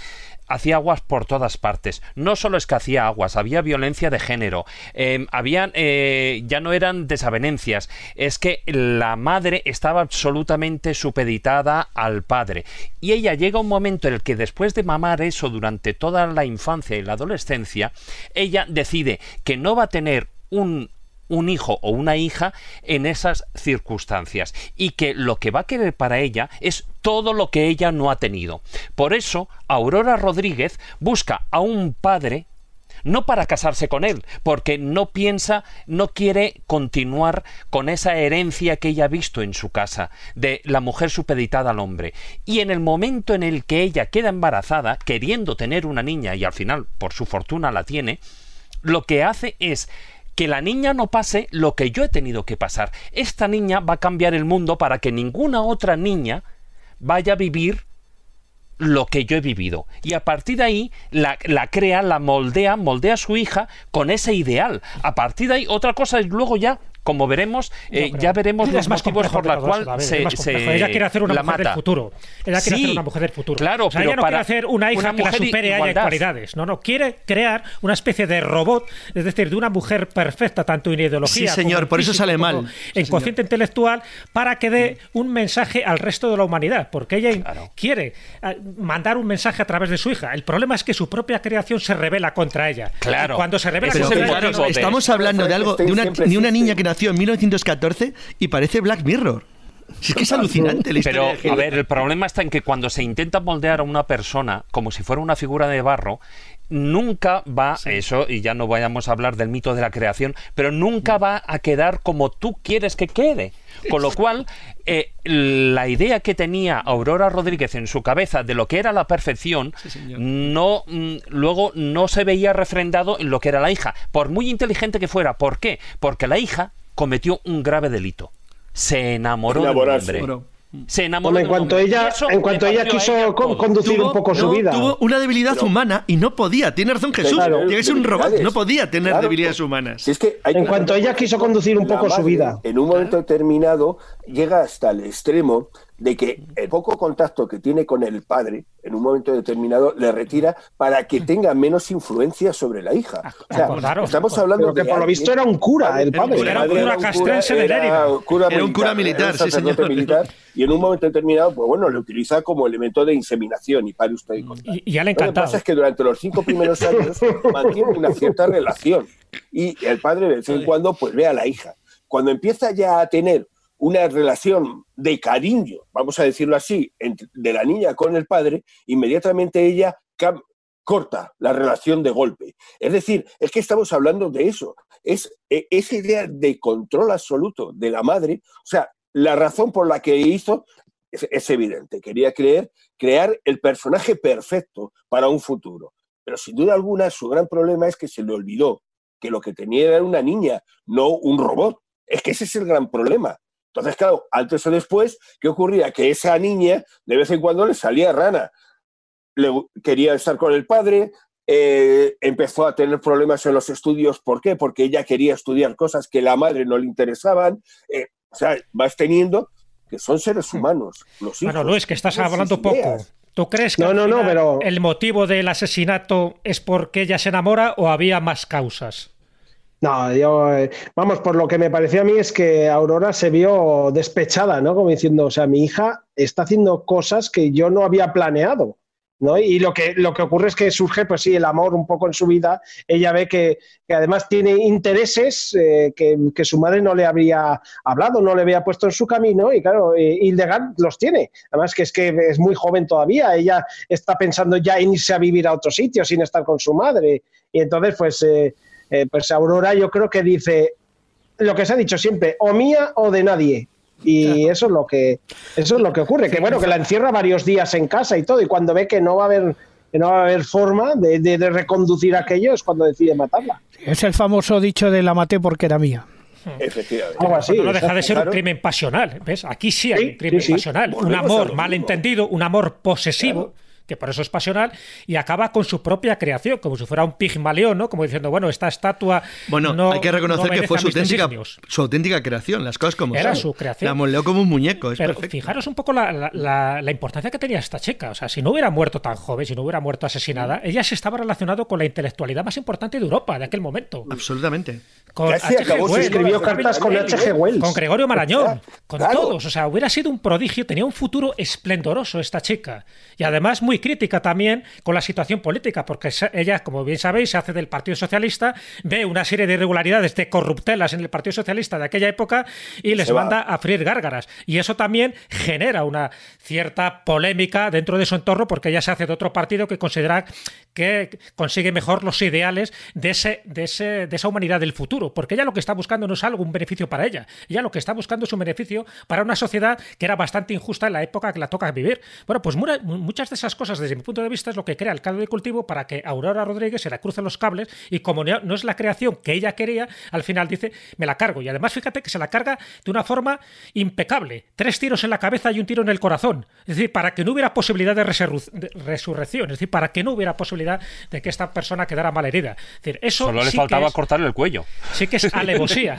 hacía aguas por todas partes. No solo es que hacía aguas, había violencia de género, eh, habían, eh, ya no eran desavenencias, es que la madre estaba absolutamente supeditada al padre. Y ella llega un momento en el que después de mamar eso durante toda la infancia y la adolescencia, ella decide que no va a tener un un hijo o una hija en esas circunstancias y que lo que va a querer para ella es todo lo que ella no ha tenido. Por eso, Aurora Rodríguez busca a un padre no para casarse con él, porque no piensa, no quiere continuar con esa herencia que ella ha visto en su casa, de la mujer supeditada al hombre. Y en el momento en el que ella queda embarazada, queriendo tener una niña, y al final, por su fortuna, la tiene, lo que hace es que la niña no pase lo que yo he tenido que pasar. Esta niña va a cambiar el mundo para que ninguna otra niña vaya a vivir lo que yo he vivido. Y a partir de ahí la, crea, la moldea, moldea a su hija con ese ideal. A partir de ahí, otra cosa es luego ya como veremos, eh, ya veremos los motivos por los cuales se, Ella quiere hacer una mujer del futuro. Ella quiere hacer una mujer del futuro. Claro, pero ella no quiere hacer una hija que la supere haya cualidades. No, no. Quiere crear una especie de robot, es decir, de una mujer perfecta, tanto en ideología. Sí, señor, por eso sale mal. En consciente intelectual, para que dé un mensaje al resto de la humanidad. Porque ella quiere eh, mandar un mensaje a través de su hija. El problema es que su propia creación se revela contra ella. Claro. cuando se revela contra ella. Estamos hablando de algo, de una, de una niña que nació en 1914 y parece Black Mirror. Es que es alucinante la Pero, a ver, el problema está en que cuando se intenta moldear a una persona como si fuera una figura de barro, nunca va, eso, y ya no vayamos a hablar del mito de la creación, pero nunca va a quedar como tú quieres que quede. Con lo cual, eh, la idea que tenía Aurora Rodríguez en su cabeza de lo que era la perfección, no mm, luego no se veía refrendado en lo que era la hija, por muy inteligente que fuera. ¿Por qué? Porque la hija cometió un grave delito. Se enamoró del hombre. Se enamoró en cuanto ella, en cuanto ella quiso conducir un poco su vida. Tuvo una debilidad humana y no podía. Tiene razón Jesús. Ser un robot. No podía tener debilidades humanas. es que en cuanto ella quiso conducir un poco su vida. En un momento determinado llega hasta el extremo de que el poco contacto que tiene con el padre en un momento determinado le retira para que tenga menos influencia sobre la hija. Ah, o estamos hablando de que por lo visto era un cura, el padre. Era un cura castrense de Era un cura militar, sí, señor. Militar, y en un momento determinado, pues bueno, le utiliza como elemento de inseminación y para usted y, y ya le encanta. Lo que pasa es que durante los cinco primeros años mantiene una cierta relación y el padre de vez en cuando pues ve a la hija. Cuando empieza ya a tener una relación de cariño, vamos a decirlo así, de la niña con el padre, inmediatamente ella corta la relación de golpe. Es decir, es que estamos hablando de eso. Es e, esa idea de control absoluto de la madre, o sea, la razón por la que hizo es, evidente. Quería crear el personaje perfecto para un futuro. Pero sin duda alguna su gran problema es que se le olvidó que lo que tenía era una niña, no un robot. Es que ese es el gran problema. Entonces, claro, antes o después, ¿qué ocurría? Que esa niña de vez en cuando le salía rana. Le, quería estar con el padre, eh, empezó a tener problemas en los estudios. ¿Por qué? Porque ella quería estudiar cosas que la madre no le interesaban. Eh, o sea, vas teniendo que son seres humanos. Los hijos, bueno, Luis, que estás hablando poco. ¿Tú crees que no, no, no, pero... el motivo del asesinato es porque ella se enamora o había más causas? No, yo, eh, vamos, por lo que me pareció a mí es que Aurora se vio despechada, ¿no? Como diciendo, o sea, mi hija está haciendo cosas que yo no había planeado, ¿no? Y lo que, lo que ocurre es que surge, pues sí, el amor un poco en su vida. Ella ve que, además tiene intereses eh, que, su madre no le había hablado, no le había puesto en su camino, y claro, eh, Hildegard los tiene. Además que es que es muy joven todavía, ella está pensando ya en irse a vivir a otro sitio sin estar con su madre. Y entonces, pues... Eh, pues Aurora yo creo que dice lo que se ha dicho siempre, o mía o de nadie. Y eso es lo que eso es lo que ocurre, que bueno, que la encierra varios días en casa y todo, y cuando ve que no va a haber no va a haber forma de, de reconducir aquello es cuando decide matarla. Es el famoso dicho de la maté porque era mía. Efectivamente. no deja de ser un crimen pasional. ¿ves? Aquí sí hay un crimen pasional. Un amor malentendido, un amor posesivo que por eso es pasional, y acaba con su propia creación, como si fuera un pigmaleón, ¿no? Como diciendo, bueno, esta estatua. Bueno, no, hay que reconocer que fue su auténtica, su auténtica creación, las cosas como Era su creación. La moleó como un muñeco, es Pero perfecto. fijaros un poco la, la, la, importancia que tenía esta chica. O sea, si no hubiera muerto tan joven, si no hubiera muerto asesinada, ella se estaba relacionado con la intelectualidad más importante de Europa de aquel momento. Absolutamente. Escribió cartas con H.G. Wells. Con Gregorio Marañón, con claro. todos. O sea, hubiera sido un prodigio, tenía un futuro esplendoroso esta chica. Y además muy crítica también con la situación política, porque ella, como bien sabéis, se hace del Partido Socialista, ve una serie de irregularidades, de corruptelas en el Partido Socialista de aquella época y les manda a freír gárgaras. Y eso también genera una cierta polémica dentro de su entorno, porque ella se hace de otro partido que considera que consigue mejor los ideales de, ese, de, ese, de esa humanidad del futuro, porque ella lo que está buscando no es algo, un beneficio para ella, ella lo que está buscando es un beneficio para una sociedad que era bastante injusta en la época que la toca vivir. Bueno, pues muchas de esas cosas, desde mi punto de vista, es lo que crea el caldo de cultivo para que Aurora Rodríguez se la cruce los cables y como no es la creación que ella quería, al final dice, me la cargo. Y además fíjate que se la carga de una forma impecable. Tres tiros en la cabeza y un tiro en el corazón. Es decir, para que no hubiera posibilidad de, de resurrección, es decir, para que no hubiera posibilidad de que esta persona quedara mal herida. Es decir, eso Solo le faltaba es, cortarle el cuello. Sí que es alevosía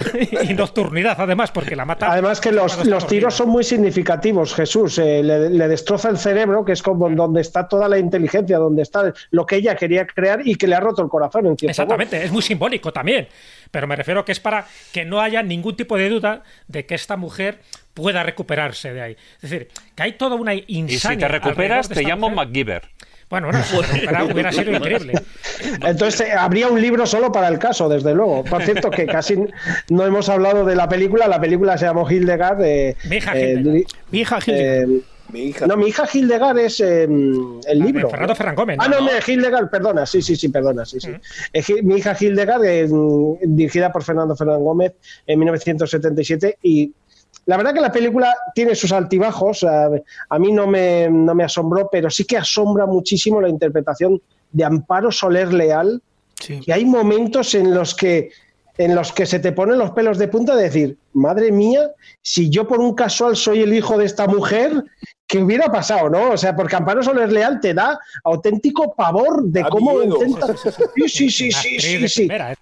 y nocturnidad, además, porque la mata. Además que los, los tiros son muy significativos, Jesús. Eh, le, le, destroza el cerebro, que es como donde está toda la inteligencia, donde está lo que ella quería crear y que le ha roto el corazón. En Exactamente, modo. es muy simbólico también. Pero me refiero que es para que no haya ningún tipo de duda de que esta mujer pueda recuperarse de ahí. Es decir, que hay toda una insania. Y si te recuperas, te llamo MacGyver. Bueno, no, hubiera, hubiera sido increíble. Entonces eh, habría un libro solo para el caso, desde luego. Por cierto, que casi no hemos hablado de la película. La película se llamó Hildegard. Eh, mi hija Hildegard. Eh, mi hija Hildegard. Mi hija. No, mi hija Hildegard es eh, el libro. Fernando Ferran Gómez. Ah, no, no, Hildegard, perdona, sí, sí, sí, perdona, sí, sí. Uh -huh. Mi hija Hildegard, eh, dirigida por Fernando Ferran Gómez en 1977 y la verdad que la película tiene sus altibajos, a, a mí no me, no me, asombró, pero sí que asombra muchísimo la interpretación de Amparo Soler Leal, sí. y hay momentos en los que en los que se te ponen los pelos de punta de decir, madre mía, si yo por un casual soy el hijo de esta mujer, ¿qué hubiera pasado, no? O sea, porque Amparo Soler Leal te da auténtico pavor de cómo miedo. intenta... Sí, sí, sí, sí, sí, sí. Primera, ¿eh?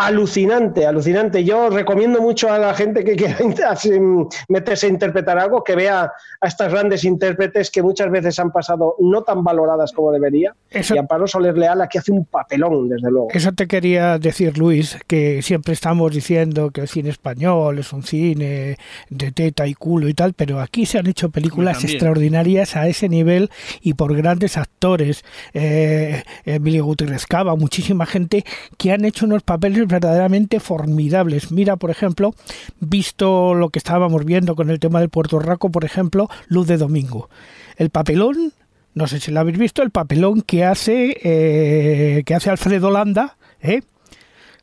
Alucinante, alucinante. Yo recomiendo mucho a la gente que quiera meterse a interpretar algo, que vea a estas grandes intérpretes que muchas veces han pasado no tan valoradas como debería. Eso- Y Amparo Soler Leal aquí hace un papelón, desde luego. Eso te quería decir, Luis, que siempre estamos diciendo que el cine español es un cine de teta y culo y tal, pero aquí se han hecho películas extraordinarias a ese nivel y por grandes actores, eh, Emilio Gutiérrez Cava, muchísima gente que han hecho unos papeles verdaderamente formidables. Mira, por ejemplo, visto lo que estábamos viendo con el tema del Puerto Raco, por ejemplo, Luz de Domingo. El papelón no sé si lo habéis visto, el papelón que hace, eh, que hace Alfredo Landa, ¿eh?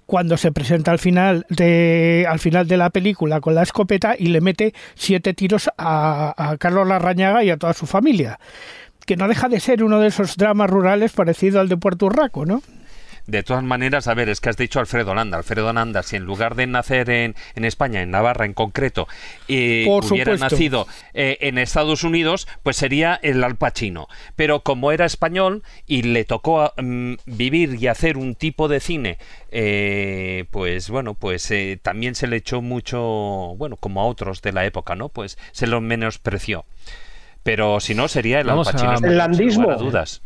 cuando se presenta al final de al final de la película con la escopeta y le mete siete tiros a, a Carlos Larrañaga y a toda su familia. Que no deja de ser uno de esos dramas rurales parecido al de Puerto Urraco, ¿no? De todas maneras, a ver, es que has dicho Alfredo Landa. Alfredo Landa, si en lugar de nacer en, en España, en Navarra en concreto, eh, hubiera supuesto. nacido eh, en Estados Unidos, pues sería el Al Pacino. Pero como era español y le tocó mm, vivir y hacer un tipo de cine, eh, pues bueno, pues eh, también se le echó mucho, bueno, como a otros de la época, ¿no? Pues se lo menospreció. Pero si no, sería el Vamos Al Pacino. a- español, El sin landismo. lugar a dudas.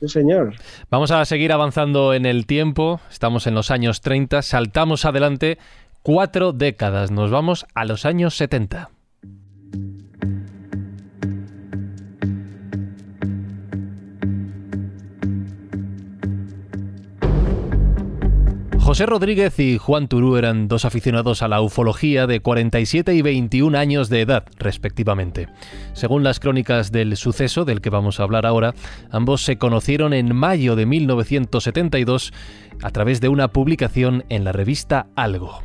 Sí, señor. Vamos a seguir avanzando en el tiempo. Estamos en los años 30. Saltamos adelante cuatro décadas. Nos vamos a los años 70. José Rodríguez y Juan Turú eran dos aficionados a la ufología de 47 y 21 años de edad, respectivamente. Según las crónicas del suceso del que vamos a hablar ahora, ambos se conocieron en mayo de 1972 a través de una publicación en la revista Algo.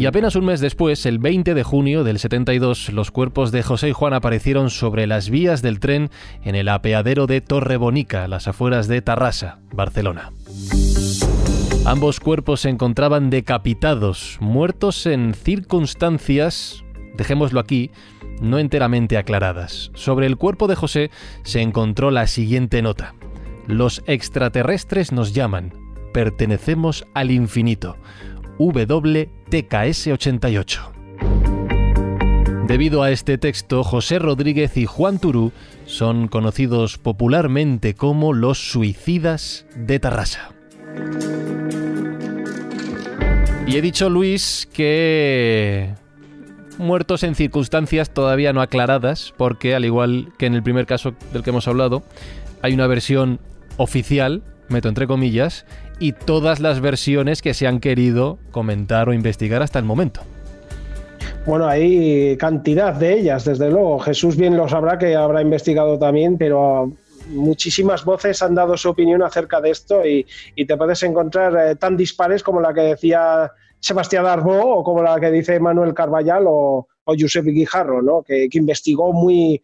Y apenas un mes después, el 20 de junio del 72, los cuerpos de José y Juan aparecieron sobre las vías del tren en el apeadero de Torrebonica, a las afueras de Tarrasa, Barcelona. Ambos cuerpos se encontraban decapitados, muertos en circunstancias, dejémoslo aquí, no enteramente aclaradas. Sobre el cuerpo de José se encontró la siguiente nota. Los extraterrestres nos llaman. Pertenecemos al infinito. WTKS88. Debido a este texto, José Rodríguez y Juan Turú son conocidos popularmente como los suicidas de Tarrasa. Y he dicho, Luis, que muertos en circunstancias todavía no aclaradas, porque al igual que en el primer caso del que hemos hablado, hay una versión oficial, meto entre comillas, y todas las versiones que se han querido comentar o investigar hasta el momento. Bueno, hay cantidad de ellas, desde luego. Jesús bien lo sabrá que habrá investigado también, pero muchísimas voces han dado su opinión acerca de esto y, te puedes encontrar eh, tan dispares como la que decía Sebastián Arbó o como la que dice Manuel Carballal o, Josep Guijarro, ¿no? que, investigó muy,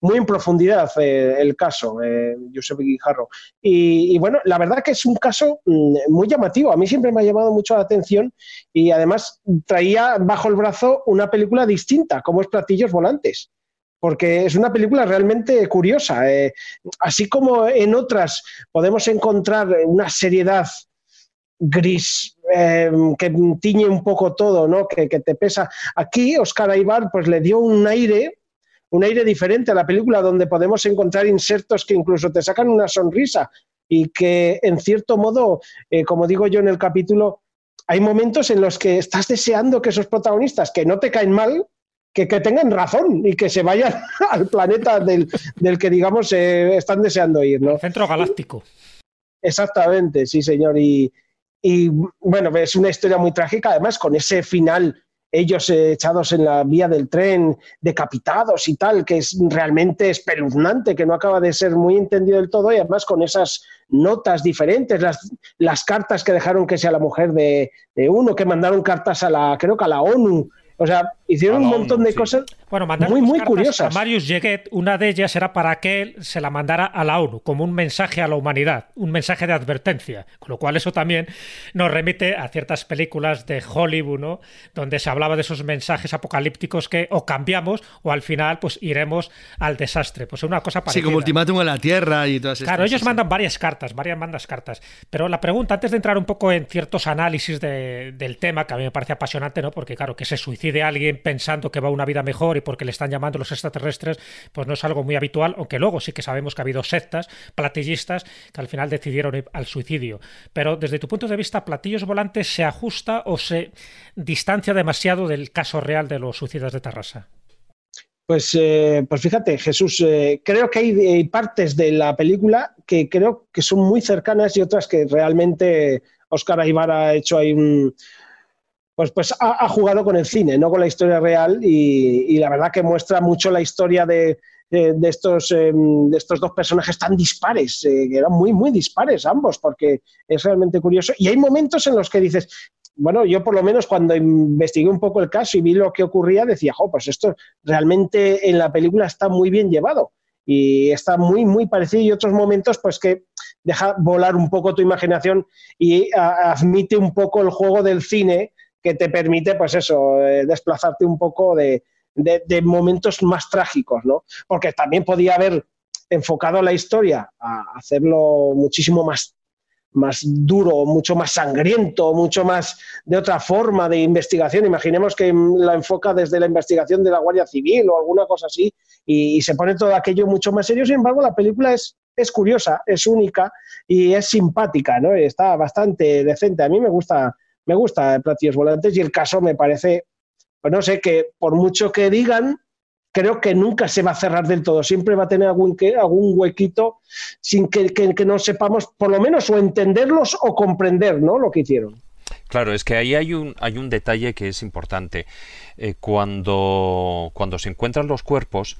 muy en profundidad eh, el caso, eh, Josep Guijarro. Y, y, bueno, la verdad que es un caso mm, muy llamativo. A mí siempre me ha llamado mucho la atención y además traía bajo el brazo una película distinta, como es Platillos Volantes porque es una película realmente curiosa. Eh, así como en otras podemos encontrar una seriedad gris eh, que tiñe un poco todo, ¿no? Que, te pesa. Aquí Oscar Aibar pues le dio un aire, un aire diferente a la película, donde podemos encontrar insertos que incluso te sacan una sonrisa y que en cierto modo, eh, como digo yo en el capítulo, hay momentos en los que estás deseando que esos protagonistas que no te caen mal, que, tengan razón y que se vayan al planeta del, que, digamos, eh, están deseando ir. ¿no? centro galáctico. Exactamente, sí, señor. Y, y bueno, es una historia muy trágica, además, con ese final ellos eh, echados en la vía del tren, decapitados y tal, que es realmente espeluznante, que no acaba de ser muy entendido del todo, y además con esas notas diferentes, las, las cartas que dejaron que sea la mujer de, de, uno, que mandaron cartas a la, creo que a la ONU, o sea, hicieron un montón de cosas bueno, muy, muy curiosas. A Marius Jeguet, una de ellas era para que él se la mandara a la ONU como un mensaje a la humanidad, un mensaje de advertencia. Con lo cual, eso también nos remite a ciertas películas de Hollywood, ¿no? Donde se hablaba de esos mensajes apocalípticos que o cambiamos o al final, pues iremos al desastre. Pues es una cosa parecida. Sí, como ultimátum a la Tierra y todas esas Claro, ellos mandan varias cartas, varias mandas cartas. Pero la pregunta, antes de entrar un poco en ciertos análisis del tema, que a mí me parece apasionante, ¿no? Porque, claro, que se suicida de alguien pensando que va a una vida mejor porque le están llamando los extraterrestres, pues no es algo muy habitual, aunque luego sí que sabemos que ha habido sectas platillistas que al final decidieron ir al suicidio. Pero desde tu punto de vista, ¿Platillos Volantes se ajusta o se distancia demasiado del caso real de los suicidas de Tarrasa? Pues, eh, pues fíjate, Jesús, eh, creo que hay, partes de la película que creo que son muy cercanas y otras que realmente Oscar Aybar ha hecho ahí un, pues, pues ha, jugado con el cine, no con la historia real y, la verdad que muestra mucho la historia de, estos, em, de estos dos personajes tan dispares, eh, que eran muy, muy dispares ambos, porque es realmente curioso. Y hay momentos en los que dices, bueno, yo por lo menos cuando investigué un poco el caso y vi lo que ocurría, decía, jo, pues esto realmente en la película está muy bien llevado y está muy, muy parecido y otros momentos pues que deja volar un poco tu imaginación y admite un poco el juego del cine que te permite, pues eso, eh, desplazarte un poco de, momentos más trágicos, ¿no? Porque también podía haber enfocado la historia a hacerlo muchísimo más más duro, mucho más sangriento, mucho más de otra forma de investigación. Imaginemos que la enfoca desde la investigación de la Guardia Civil o alguna cosa así y, se pone todo aquello mucho más serio. Sin embargo, la película es, es curiosa, es única y es simpática, ¿no? Está bastante decente. A mí me gusta, me gusta Platillos Volantes y el caso me parece, pues no sé, que por mucho que digan, creo que nunca se va a cerrar del todo, siempre va a tener algún, algún huequito sin que, no sepamos, por lo menos, o entenderlos o comprender ¿no? lo que hicieron. Claro, es que ahí hay un, hay un detalle que es importante. Eh, cuando, cuando se encuentran los cuerpos,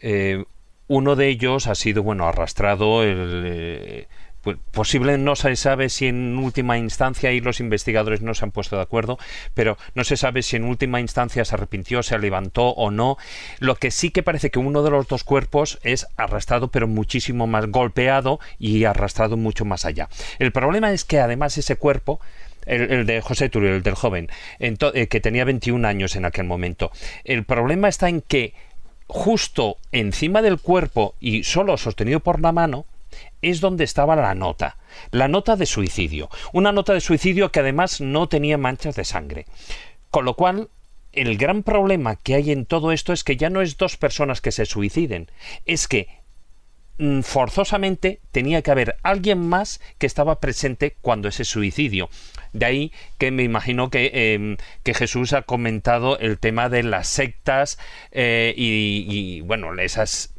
eh, uno de ellos ha sido bueno arrastrado el, eh, pues, posible no se sabe si en última instancia y los investigadores no se han puesto de acuerdo, pero no se sabe si en última instancia se arrepintió, se levantó o no. Lo que sí que parece que uno de los dos cuerpos es arrastrado, pero muchísimo más golpeado y arrastrado mucho más allá. El problema es que además ese cuerpo el, de José Turio, el del joven, eh, que tenía 21 años en aquel momento. El problema está en que justo encima del cuerpo y solo sostenido por la mano, es donde estaba la nota, la nota de suicidio, una nota de suicidio que además no tenía manchas de sangre. Con lo cual, el gran problema que hay en todo esto es que ya no es dos personas que se suiciden, es que mm, forzosamente tenía que haber alguien más que estaba presente cuando ese suicidio. De ahí que me imagino que, em, que Jesús ha comentado el tema de las sectas eh, y, bueno, esas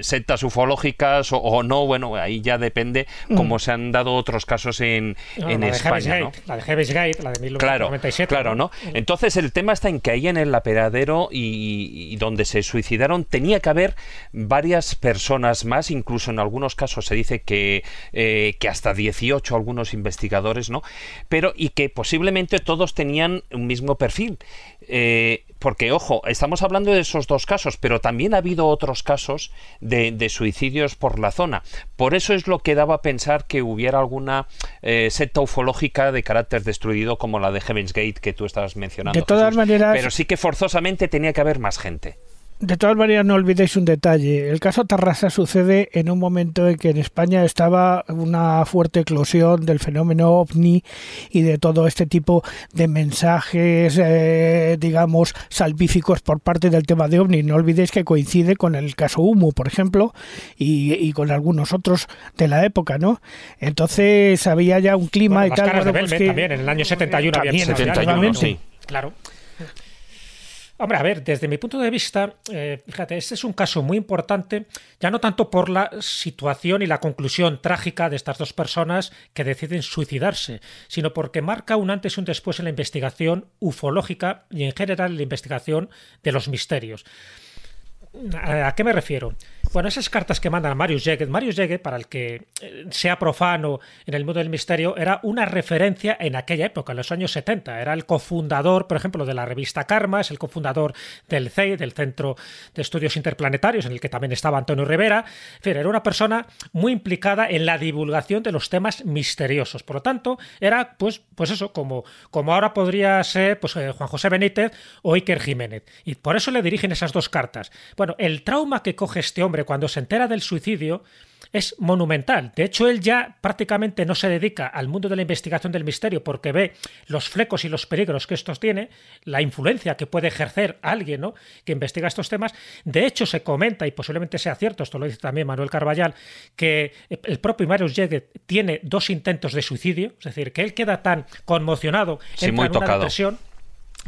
sectas ufológicas o, no, bueno, ahí ya depende mm. cómo se han dado otros casos en, en España. ¿no? La de Heaven's Gate, la de 1997. Claro, claro, ¿no? Entonces el tema está en que ahí en el aperadero y, donde se suicidaron tenía que haber varias personas más, incluso en algunos casos se dice que, eh, que hasta 18 algunos investigadores, ¿no? Pero y que posiblemente todos tenían un mismo perfil. Eh, porque, ojo, estamos hablando de esos dos casos, pero también ha habido otros casos de, suicidios por la zona. Por eso es lo que daba a pensar que hubiera alguna eh, secta ufológica de carácter destruido como la de Heaven's Gate que tú estabas mencionando. De todas maneras. Pero sí que forzosamente tenía que haber más gente. De todas maneras, no olvidéis un detalle. El caso Tarrasa sucede en un momento en que en España estaba una fuerte eclosión del fenómeno ovni y de todo este tipo de mensajes, eh, digamos, salvíficos por parte del tema de ovni. No olvidéis que coincide con el caso Humo, por ejemplo, y, con algunos otros de la época, ¿no? Entonces había ya un clima y tal. también, en el año 71 también, 71, sí. Claro. Hombre, a ver, desde mi punto de vista, eh, fíjate, este es un caso muy importante, ya no tanto por la situación y la conclusión trágica de estas dos personas que deciden suicidarse, sino porque marca un antes y un después en la investigación ufológica y en general en la investigación de los misterios. ¿A qué me refiero? Bueno, esas cartas que mandan a Marius Jäger, Marius Jäger, para el que eh, sea profano en el mundo del misterio, era una referencia en aquella época, en los años 70. Era el cofundador, por ejemplo, de la revista Karma, es el cofundador del CEI, del Centro de Estudios Interplanetarios, en el que también estaba Antonio Rivera. En fin, era una persona muy implicada en la divulgación de los temas misteriosos. Por lo tanto, era, pues, pues eso, como, como ahora podría ser pues, eh, Juan José Benítez o Iker Jiménez. Y por eso le dirigen esas dos cartas. El trauma que coge este hombre cuando se entera del suicidio es monumental. De hecho, él ya prácticamente no se dedica al mundo de la investigación del misterio porque ve los flecos y los peligros que estos tiene, la influencia que puede ejercer alguien ¿no? que investiga estos temas. De hecho, se comenta, y posiblemente sea cierto, esto lo dice también Manuel Carballal, que el propio Marius Jäger tiene dos intentos de suicidio, es decir, que él queda tan conmocionado, en una depresión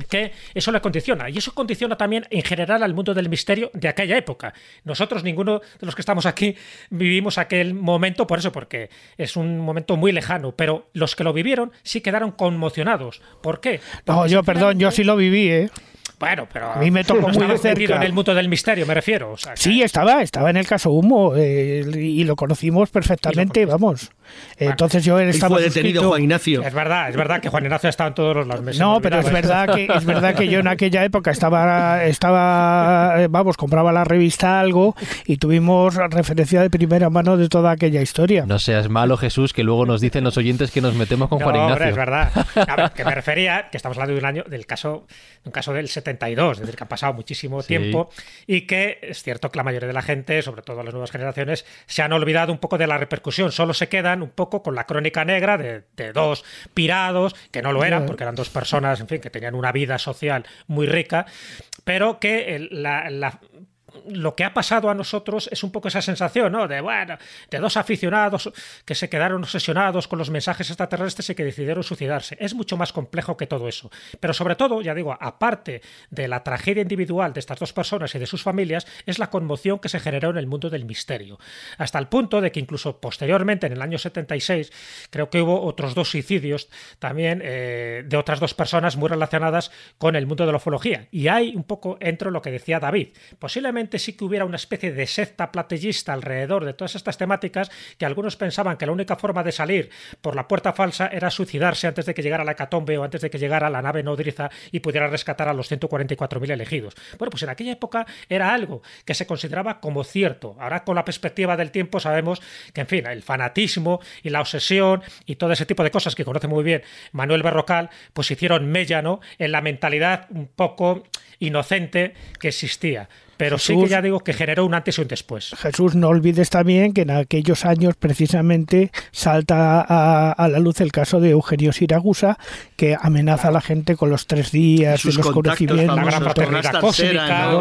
que eso le condiciona. Y eso condiciona también en general al mundo del misterio de aquella época. Nosotros, ninguno de los que estamos aquí, vivimos aquel momento por eso, porque es un momento muy lejano, pero los que lo vivieron sí quedaron conmocionados. ¿Por qué? no, yo, perdón, yo sí lo viví, ¿eh? Bueno, pero a mí me tocó muy de cerca. en el mundo del misterio, me refiero. Sí, estaba, estaba en el caso Humo eh, y lo conocimos perfectamente, vamos. Entonces yo estaba fue detenido Juan Ignacio. Es verdad, es verdad que Juan Ignacio estaba en todos los meses. No, pero es verdad que es verdad que yo en aquella época estaba estaba eh, vamos, compraba la revista algo y tuvimos referencia de primera mano de toda aquella historia. No seas malo, Jesús, que luego nos dicen los oyentes que nos metemos con Juan Ignacio. es verdad. A ver, que me refería que estamos hablando de un año del caso un caso del 72, es decir, que ha pasado muchísimo tiempo y que es cierto que la mayoría de la gente, sobre todo las nuevas generaciones, se han olvidado un poco de la repercusión, solo se quedan un poco con la crónica negra de, dos pirados, que no lo eran, porque eran dos personas, en fin, que tenían una vida social muy rica, pero que la lo que ha pasado a nosotros es un poco esa sensación, ¿no? De, bueno, de dos aficionados que se quedaron obsesionados con los mensajes extraterrestres y que decidieron suicidarse. Es mucho más complejo que todo eso. Pero sobre todo, ya digo, aparte de la tragedia individual de estas dos personas y de sus familias, es la conmoción que se generó en el mundo del misterio. Hasta el punto de que incluso posteriormente, en el año 76, creo que hubo otros dos suicidios también eh, de otras dos personas muy relacionadas con el mundo de la ufología. Y hay un poco entro lo que decía David. Posiblemente sí que hubiera una especie de secta platellista alrededor de todas estas temáticas que algunos pensaban que la única forma de salir por la puerta falsa era suicidarse antes de que llegara la hecatombe o antes de que llegara la nave nodriza y pudiera rescatar a los 144.000 elegidos. Bueno, pues en aquella época era algo que se consideraba como cierto. Ahora con la perspectiva del tiempo sabemos que, en fin, el fanatismo y la obsesión y todo ese tipo de cosas que conoce muy bien Manuel Berrocal, pues hicieron mella, ¿no? En la mentalidad un poco inocente que existía. Pero sí que ya digo que generó un antes y un después. Jesús, no olvides también que en aquellos años precisamente salta a, la luz el caso de Eugenio Siragusa, que amenaza a la gente con los tres días de los conocimientos. La gran fraternidad cósmica.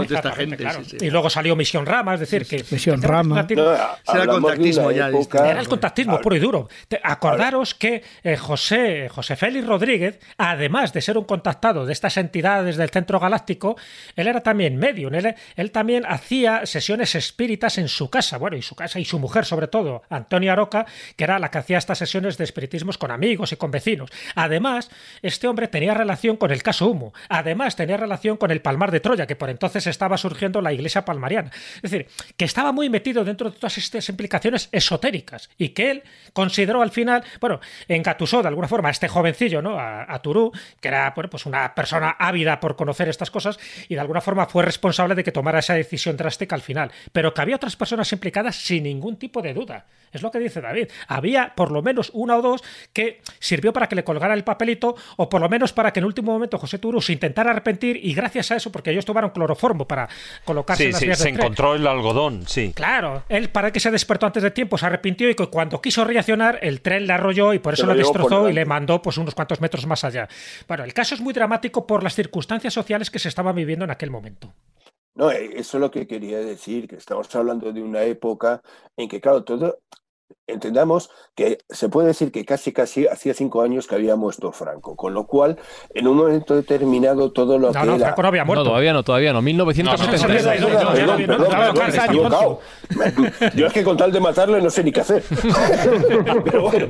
Y luego salió Misión Rama, es decir, que... Misión Rama. era contactismo ya. Era el contactismo puro y duro. Acordaros que eh, José, José Félix Rodríguez, además de ser un contactado de estas entidades del Centro Galáctico, él era también medio. Él, él también hacía sesiones espíritas en su casa, bueno, y su casa y su mujer sobre todo, Antonia Aroca, que era la que hacía estas sesiones de espiritismos con amigos y con vecinos. Además, este hombre tenía relación con el caso Humo, además tenía relación con el Palmar de Troya, que por entonces estaba surgiendo la iglesia palmariana. Es decir, que estaba muy metido dentro de todas estas implicaciones esotéricas y que él consideró al final, bueno, engatusó de alguna forma a este jovencillo, ¿no? A, a Turú, que era pues una persona ávida por conocer estas cosas y de alguna forma fue responsable de que tomara esa decisión drástica al final, pero que había otras personas implicadas sin ningún tipo de duda. Es lo que dice David. Había por lo menos una o dos que sirvió para que le colgara el papelito o por lo menos para que en último momento José Turu se intentara arrepentir y gracias a eso, porque ellos tomaron cloroformo para colocarse en las sí, se encontró el algodón, sí. Claro, él para que se despertó antes de tiempo se arrepintió y que cuando quiso reaccionar el tren le arrolló y por eso lo, destrozó y le mandó pues unos cuantos metros más allá. Bueno, el caso es muy dramático por las circunstancias sociales que se estaban viviendo en aquel momento. No, eh, eso es lo que quería decir, que estamos hablando de una época en que, claro, todo, entendamos que se puede decir que casi casi hacía cinco años que había muerto Franco, con lo cual en un momento determinado todo lo no, que no, era... Franco no había muerto. No, todavía no, todavía no, 1973. Yo es que con tal de matarle no sé ni qué hacer. Pero bueno,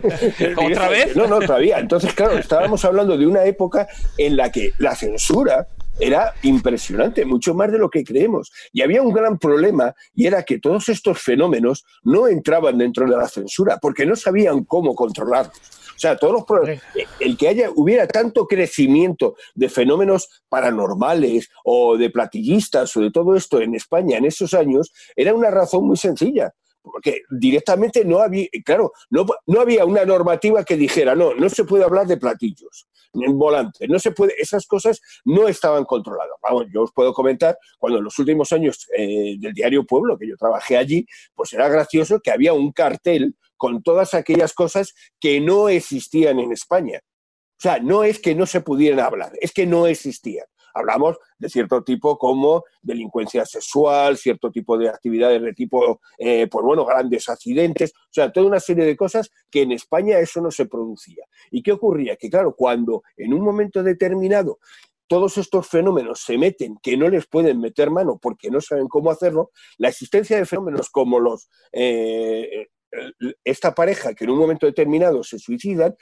¿Otra vez? No, no, todavía. Entonces, claro, estábamos hablando de una época en la que la censura era impresionante, mucho más de lo que creemos. Y había un gran problema y era que todos estos fenómenos no entraban dentro de la censura porque no sabían cómo controlarlos. O sea, todos los problemas, el que haya hubiera tanto crecimiento de fenómenos paranormales o de platillistas o de todo esto en España en esos años era una razón muy sencilla porque directamente no había, claro, no, no, había una normativa que dijera, no, no se puede hablar de platillos en volante, no se puede, esas cosas no estaban controladas. Vamos, yo os puedo comentar, cuando en los últimos años eh, del diario Pueblo, que yo trabajé allí, pues era gracioso que había un cartel con todas aquellas cosas que no existían en España. O sea, no es que no se pudieran hablar, es que no existían. Hablamos de cierto tipo como delincuencia sexual, cierto tipo de actividades de tipo, eh, pues bueno, grandes accidentes, o sea, toda una serie de cosas que en España eso no se producía. ¿Y qué ocurría? Que claro, cuando en un momento determinado todos estos fenómenos se meten que no les pueden meter mano porque no saben cómo hacerlo, la existencia de fenómenos como los eh, esta pareja que en un momento determinado se suicidan,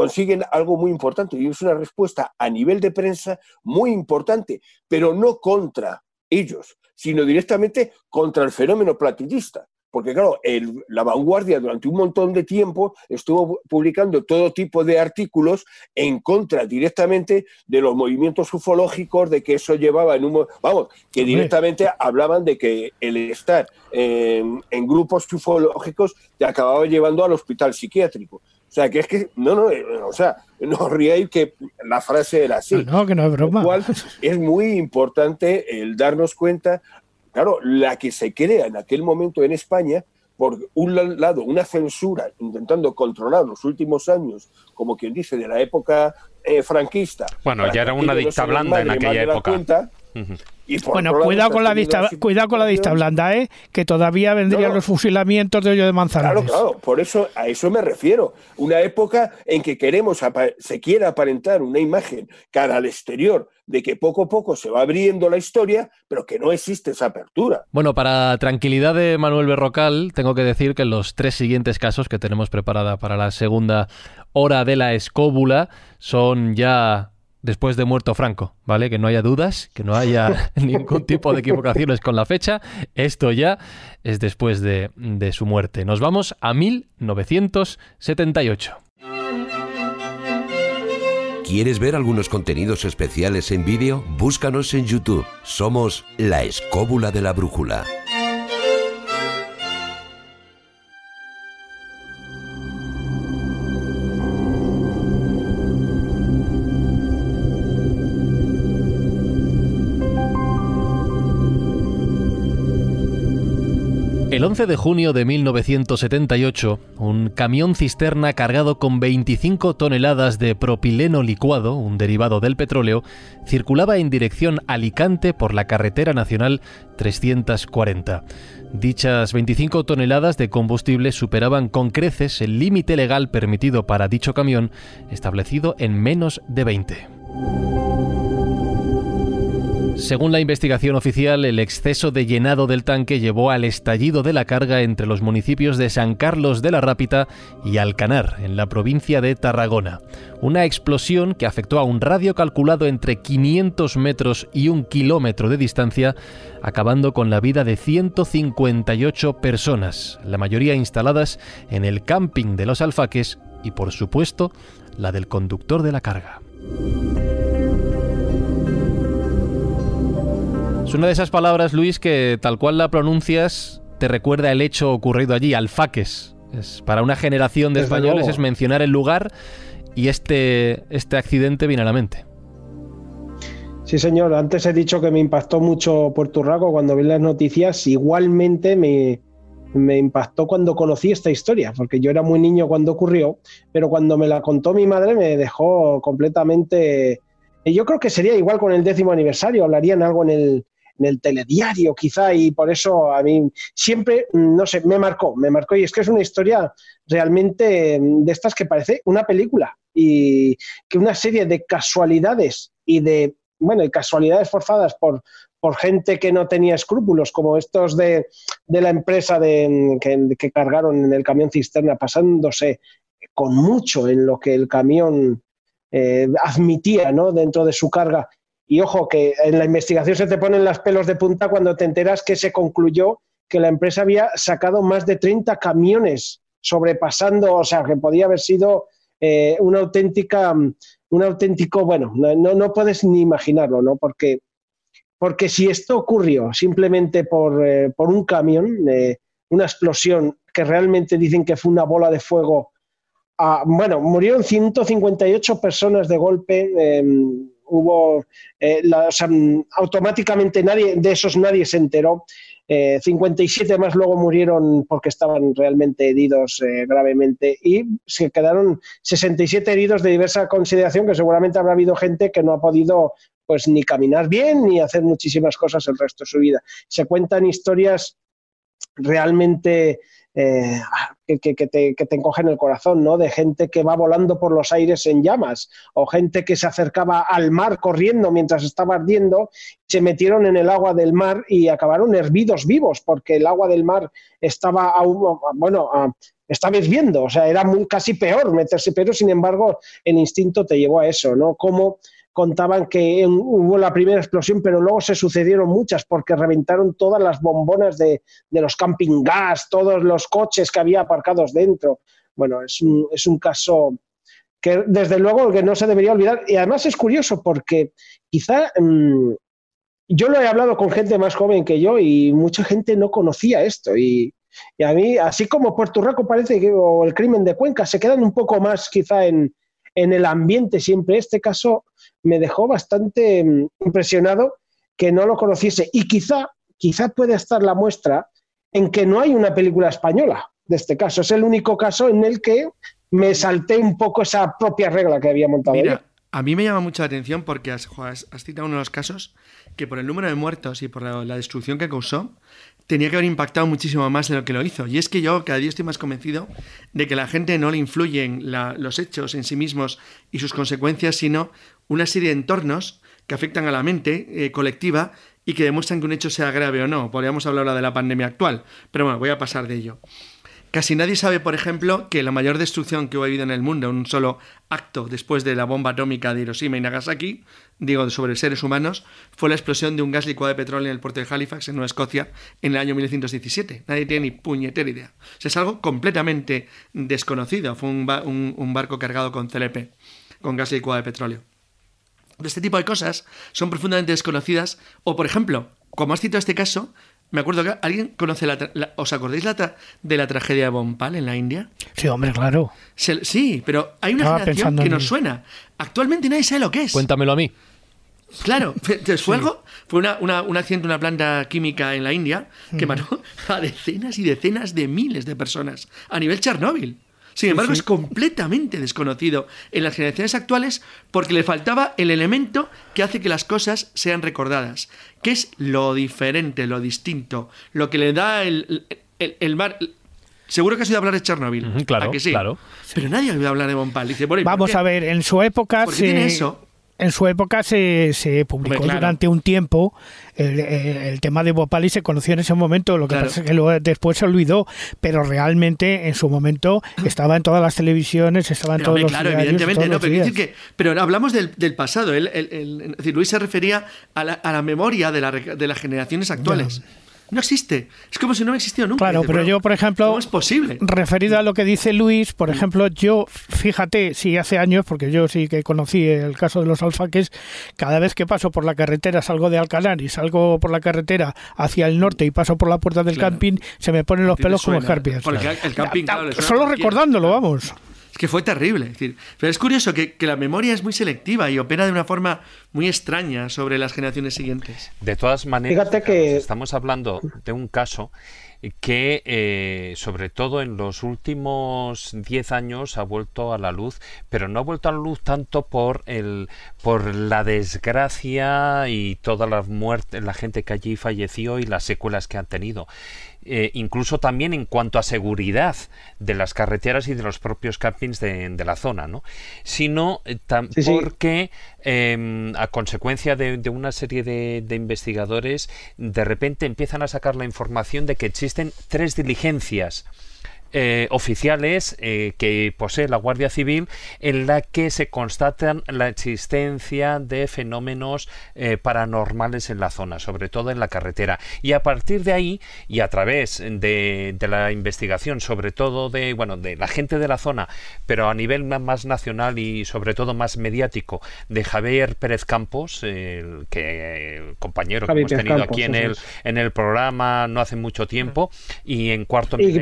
consiguen algo muy importante y es una respuesta a nivel de prensa muy importante, pero no contra ellos, sino directamente contra el fenómeno platillista. Porque claro, la vanguardia durante un montón de tiempo estuvo publicando todo tipo de artículos en contra directamente de los movimientos ufológicos, de que eso llevaba en un... Vamos, que directamente hablaban de que el estar en, en grupos ufológicos te acababa llevando al hospital psiquiátrico. O sea, que es que, no, no, eh, o sea, no ríais que la frase era así. No, que no es broma. Lo es muy importante el darnos cuenta, claro, la que se crea en aquel momento en España, por un lado, una censura intentando controlar los últimos años, como quien dice, de la época eh, franquista. Bueno, ya era una dicta blanda en aquella época bueno, cuidado con, la vista, cuidado con la vista blanda, ¿eh? que todavía vendrían los fusilamientos de hoyo de Manzanares. Claro, claro, por eso a eso me refiero. Una época en que queremos, se quiere aparentar una imagen cara al exterior de que poco a poco se va abriendo la historia, pero que no existe esa apertura. Bueno, para tranquilidad de Manuel Berrocal, tengo que decir que los tres siguientes casos que tenemos preparada para la segunda hora de la escóbula son ya después de muerto Franco, ¿vale? Que no haya dudas, que no haya ningún tipo de equivocaciones con la fecha. Esto ya es después de, de su muerte. Nos vamos a 1978. ¿Quieres ver algunos contenidos especiales en vídeo? Búscanos en YouTube. Somos La Escóbula de la Brújula. 11 de junio de 1978, un camión cisterna cargado con 25 toneladas de propileno licuado, un derivado del petróleo, circulaba en dirección Alicante por la carretera nacional 340. Dichas 25 toneladas de combustible superaban con creces el límite legal permitido para dicho camión, establecido en menos de 20. Según la investigación oficial, el exceso de llenado del tanque llevó al estallido de la carga entre los municipios de San Carlos de la Rápita y Alcanar, en la provincia de Tarragona. Una explosión que afectó a un radio calculado entre 500 metros y un kilómetro de distancia, acabando con la vida de 158 personas, la mayoría instaladas en el camping de los alfaques y, por supuesto, la del conductor de la carga. Es una de esas palabras, Luis, que tal cual la pronuncias te recuerda el hecho ocurrido allí, alfaques. Es, para una generación de españoles es mencionar el lugar y este, este accidente viene a la mente. Sí, señor. Antes he dicho que me impactó mucho Puerto Rico cuando vi las noticias. Igualmente me, me impactó cuando conocí esta historia, porque yo era muy niño cuando ocurrió, pero cuando me la contó mi madre me dejó completamente... Yo creo que sería igual con el décimo aniversario, hablarían algo en el, en el telediario quizá y por eso a mí siempre, no sé, me marcó, me marcó y es que es una historia realmente de estas que parece una película y que una serie de casualidades y de, bueno, y casualidades forzadas por, por gente que no tenía escrúpulos, como estos de, de la empresa de, que, cargaron en el camión cisterna, pasándose con mucho en lo que el camión eh, admitía ¿no? dentro de su carga y ojo, que en la investigación se te ponen las pelos de punta cuando te enteras que se concluyó que la empresa había sacado más de 30 camiones sobrepasando, o sea, que podía haber sido eh, una auténtica, un auténtico, bueno, no, no puedes ni imaginarlo, ¿no? Porque, porque si esto ocurrió simplemente por, eh, por un camión, eh, una explosión que realmente dicen que fue una bola de fuego, ah, bueno, murieron 158 personas de golpe em, hubo, eh, automáticamente nadie, de esos nadie se enteró. 57 eh, más luego murieron porque estaban realmente heridos eh, gravemente y se quedaron 67 heridos de diversa consideración que seguramente habrá habido gente que no ha podido pues ni caminar bien ni hacer muchísimas cosas el resto de su vida. Se cuentan historias realmente eh, que, te, que, te, el corazón, ¿no? De gente que va volando por los aires en llamas, o gente que se acercaba al mar corriendo mientras estaba ardiendo, se metieron en el agua del mar y acabaron hervidos vivos, porque el agua del mar estaba aún, bueno, estaba hirviendo, o sea, era casi peor meterse, pero sin embargo el instinto te llevó a eso, ¿no? Como contaban que hubo la primera explosión, pero luego se sucedieron muchas porque reventaron todas las bombonas de, los camping gas, todos los coches que había aparcados dentro. Bueno, es un, es un caso que desde luego que no se debería olvidar. Y además es curioso porque quizá mm, yo lo he hablado con gente más joven que yo y mucha gente no conocía esto. Y, y a mí, así como Puerto Rico parece que, o el crimen de Cuenca, se quedan un poco más quizá en, en el ambiente siempre. Este caso me dejó bastante mm, impresionado que no lo conociese. Y quizá, quizá puede estar la muestra en que no hay una película española de este caso. Es el único caso en el que me salté un poco esa propia regla que había montado. Mira, a mí me llama mucho la atención porque has, citado uno de los casos que por el número de muertos y por la, destrucción que causó, tenía que haber impactado muchísimo más de lo que lo hizo. Y es que yo cada día estoy más convencido de que la gente no le influyen los hechos en sí mismos y sus consecuencias, sino una serie de entornos que afectan a la mente eh, colectiva y que demuestran que un hecho sea grave o no. Podríamos hablar ahora de la pandemia actual, pero bueno, voy a pasar de ello. Casi nadie sabe, por ejemplo, que la mayor destrucción que hubo habido en el mundo, un solo acto después de la bomba atómica de Hiroshima y Nagasaki, digo, sobre seres humanos, fue la explosión de un gas licuado de petróleo en el puerto de Halifax, en Nueva Escocia, en el año 1917. Nadie tiene ni puñetera idea. O es algo completamente desconocido. Fue un, un barco cargado con CLP, con gas licuado de petróleo. Este tipo de cosas son profundamente desconocidas. O, por ejemplo, como has citado este caso, me acuerdo que alguien conoce la, ¿Os acordáis la de la tragedia de Bompal en la India? Sí, hombre, claro. sí, pero hay una generación que nos suena. Actualmente nadie sabe lo que es. Cuéntamelo a mí. Claro, fue algo, fue una, una, un accidente una planta química en la India que mató a decenas y decenas de miles de personas a nivel Chernóbil. Sin embargo, es completamente desconocido en las generaciones actuales porque le faltaba el elemento que hace que las cosas sean recordadas, que es lo diferente, lo distinto, lo que le da el, el, mar. Seguro que has oído hablar de Chernobyl. claro, que sí? claro. Pero nadie ha oído hablar de Bonpal. Dice, Vamos a ver, en su época. ¿Por qué tiene eso? En su época se, se publicó durante un tiempo el, tema de Bhopal y se conoció en ese momento, lo que pasa es que luego, después se olvidó, pero realmente en su momento estaba en todas las televisiones, estaba en todos los Claro, evidentemente, no, pero, decir que, pero hablamos del, del pasado, el, decir, Luis se refería a la, a la memoria de, la, de las generaciones actuales. No existe. Es como si no existiera nunca. Claro, pero yo, por ejemplo, ¿cómo es posible? referido a lo que dice Luis, por ejemplo, yo, fíjate, si hace años, porque yo sí que conocí el caso de los alfaques, cada vez que paso por la carretera, salgo de Alcalá y salgo por la carretera hacia el norte y paso por la puerta del camping, se me ponen los pelos como escarpias. el camping, Solo recordándolo, vamos que fue terrible. Es decir, pero es curioso que, la memoria es muy selectiva y opera de una forma muy extraña sobre las generaciones siguientes. De todas maneras, que... estamos hablando de un caso que eh, sobre todo en los últimos 10 años ha vuelto a la luz, pero no ha vuelto a la luz tanto por el por la desgracia y toda la muerte, la gente que allí falleció y las secuelas que han tenido. Eh, incluso también en cuanto a seguridad de las carreteras y de los propios campings de, la zona, ¿no? sino eh, porque em, a consecuencia de, una serie de, de, investigadores de repente empiezan a sacar la información de que existen tres diligencias eh, oficiales eh, que posee la Guardia Civil en la que se constatan la existencia de fenómenos eh, paranormales en la zona, sobre todo en la carretera. Y a partir de ahí y a través de, la investigación, sobre todo de bueno de la gente de la zona, pero a nivel más nacional y sobre todo más mediático, de Javier Pérez Campos, el que compañero que hemos tenido aquí en el en el programa no hace mucho tiempo y en cuarto y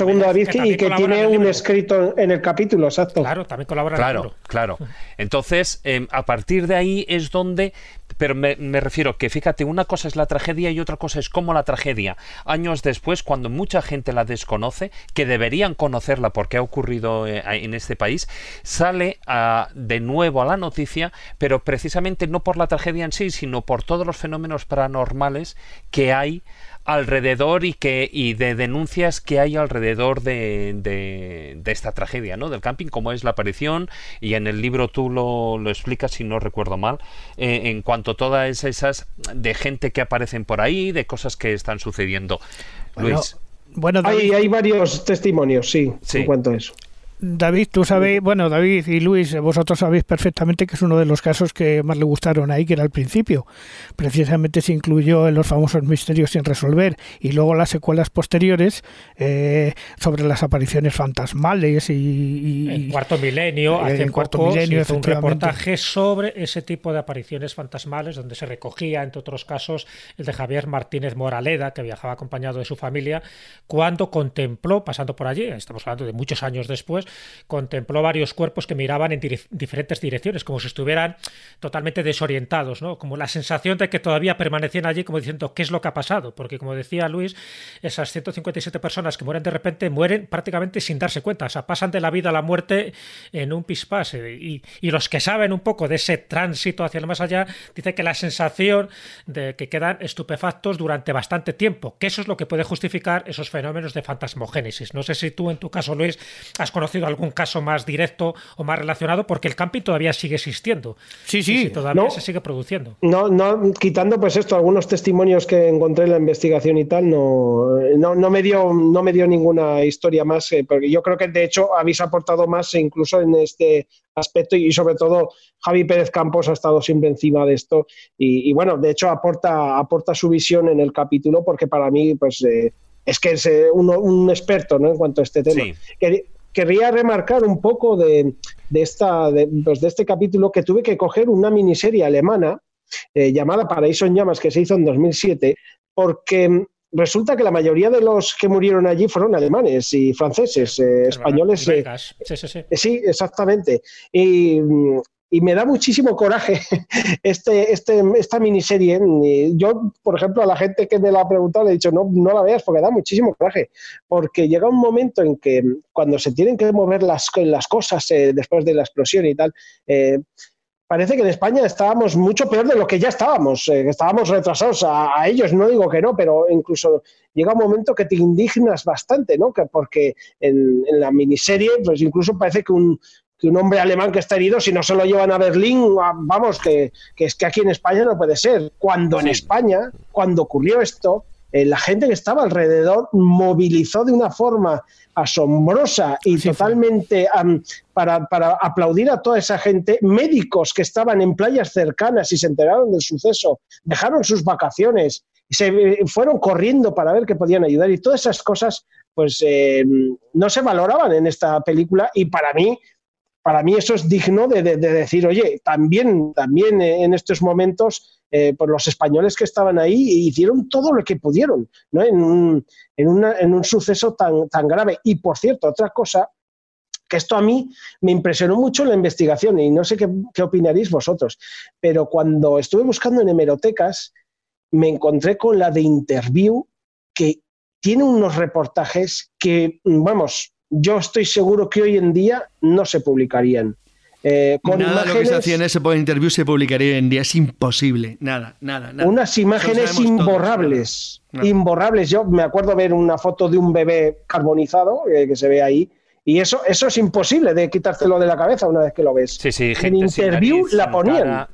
segundo David y que tiene un escrito en el capítulo, exacto. Claro, también colabora Claro, claro. Entonces, em, a partir de ahí es donde pero me, refiero que fíjate, una cosa es la tragedia y otra cosa es cómo la tragedia, años después, cuando mucha gente la desconoce, que deberían conocerla porque ha ocurrido eh, en este país, sale de nuevo a la noticia, pero precisamente no por la tragedia en sí, sino por todos los fenómenos paranormales que hay alrededor y que y de denuncias que hay alrededor de, de, esta tragedia, ¿no? Del camping, como es la aparición, y en el libro tú lo, lo explicas, si no recuerdo mal, eh, en cuanto a todas esas de gente que aparecen por ahí, de cosas que están sucediendo. Luis. Bueno, hay, hay, varios testimonios, sí, sí, en cuanto a eso. David, tú sabéis, bueno, David y Luis, vosotros sabéis perfectamente que es uno de los casos que más le gustaron ahí, que era el principio. Precisamente se incluyó en los famosos misterios sin resolver y luego las secuelas posteriores eh, sobre las apariciones fantasmales y... en cuarto milenio, hace en cuarto milenio, un reportaje sobre ese tipo de apariciones fantasmales donde se recogía, entre otros casos, el de Javier Martínez Moraleda, que viajaba acompañado de su familia, cuando contempló, pasando por allí, estamos hablando de muchos años después, contempló varios cuerpos que miraban en diferentes direcciones, como si estuvieran totalmente desorientados, ¿no? Como la sensación de que todavía permanecían allí, como diciendo, ¿qué es lo que ha pasado? Porque, como decía Luis, esas 157 personas que mueren de repente mueren prácticamente sin darse cuenta, o sea, pasan de la vida a la muerte en un pispase. Y, y los que saben un poco de ese tránsito hacia el más allá, dicen que la sensación de que quedan estupefactos durante bastante tiempo, que eso es lo que puede justificar esos fenómenos de fantasmogénesis. No sé si tú, en tu caso, Luis, has conocido conocido algún caso más directo o más relacionado, porque el camping todavía sigue existiendo. Sí, sí. todavía se sigue produciendo. No, no, quitando pues esto, algunos testimonios que encontré en la investigación y tal, no, no, me, dio, no me dio ninguna historia más, eh, porque yo creo que de hecho habéis aportado más incluso en este aspecto y sobre todo Javi Pérez Campos ha estado siempre encima de esto y, bueno, de hecho aporta, aporta su visión en el capítulo porque para mí pues eh, es que es eh, un experto ¿no? en cuanto a este tema. Quería remarcar un poco de, esta, pues, de, este capítulo que tuve que coger una miniserie alemana eh, llamada Paraíso en Llamas que se hizo en 2007 porque resulta que la mayoría de los que murieron allí fueron alemanes y franceses, eh, españoles. Eh, sí, sí, sí. sí, exactamente. Y, y, me da muchísimo coraje este, este, esta miniserie. Yo, por ejemplo, a la gente que me la ha preguntado le he dicho, no, no la veas porque da muchísimo coraje. Porque llega un momento en que cuando se tienen que mover las, las cosas eh, después de la explosión y tal, parece que en España estábamos mucho peor de lo que ya estábamos, eh, estábamos retrasados a, ellos, no digo que no, pero incluso llega un momento que te indignas bastante, ¿no? Que porque en, la miniserie, pues incluso parece que un, hombre alemán que está herido, si no se lo llevan a Berlín, vamos, que, es que aquí en España no puede ser. Cuando en España, cuando ocurrió esto, eh, la gente que estaba alrededor movilizó de una forma asombrosa y totalmente para, aplaudir a toda esa gente, médicos que estaban en playas cercanas y se enteraron del suceso, dejaron sus vacaciones se eh, fueron corriendo para ver que podían ayudar y todas esas cosas pues eh, no se valoraban en esta película y para mí para mí eso es digno de, decir, oye, también, también en estos momentos, eh, pues los españoles que estaban ahí hicieron todo lo que pudieron ¿no? en, un, en, un suceso tan, tan grave. Y por cierto, otra cosa, que esto a mí me impresionó mucho en la investigación y no sé qué, qué opinaréis vosotros, pero cuando estuve buscando en hemerotecas, me encontré con la de Interview, que tiene unos reportajes que, vamos, yo estoy seguro que hoy en día no se publicarían. Eh, nada de lo que se hacía en ese interview se publicaría hoy en día. Es imposible. Nada, nada, nada. Unas imágenes imborrables. imborrables. Yo me acuerdo ver una foto de un bebé carbonizado eh, que se ve ahí. Y eso, eso es imposible de quitártelo de la cabeza una vez que lo ves. Sí, sí, en interview la ponían.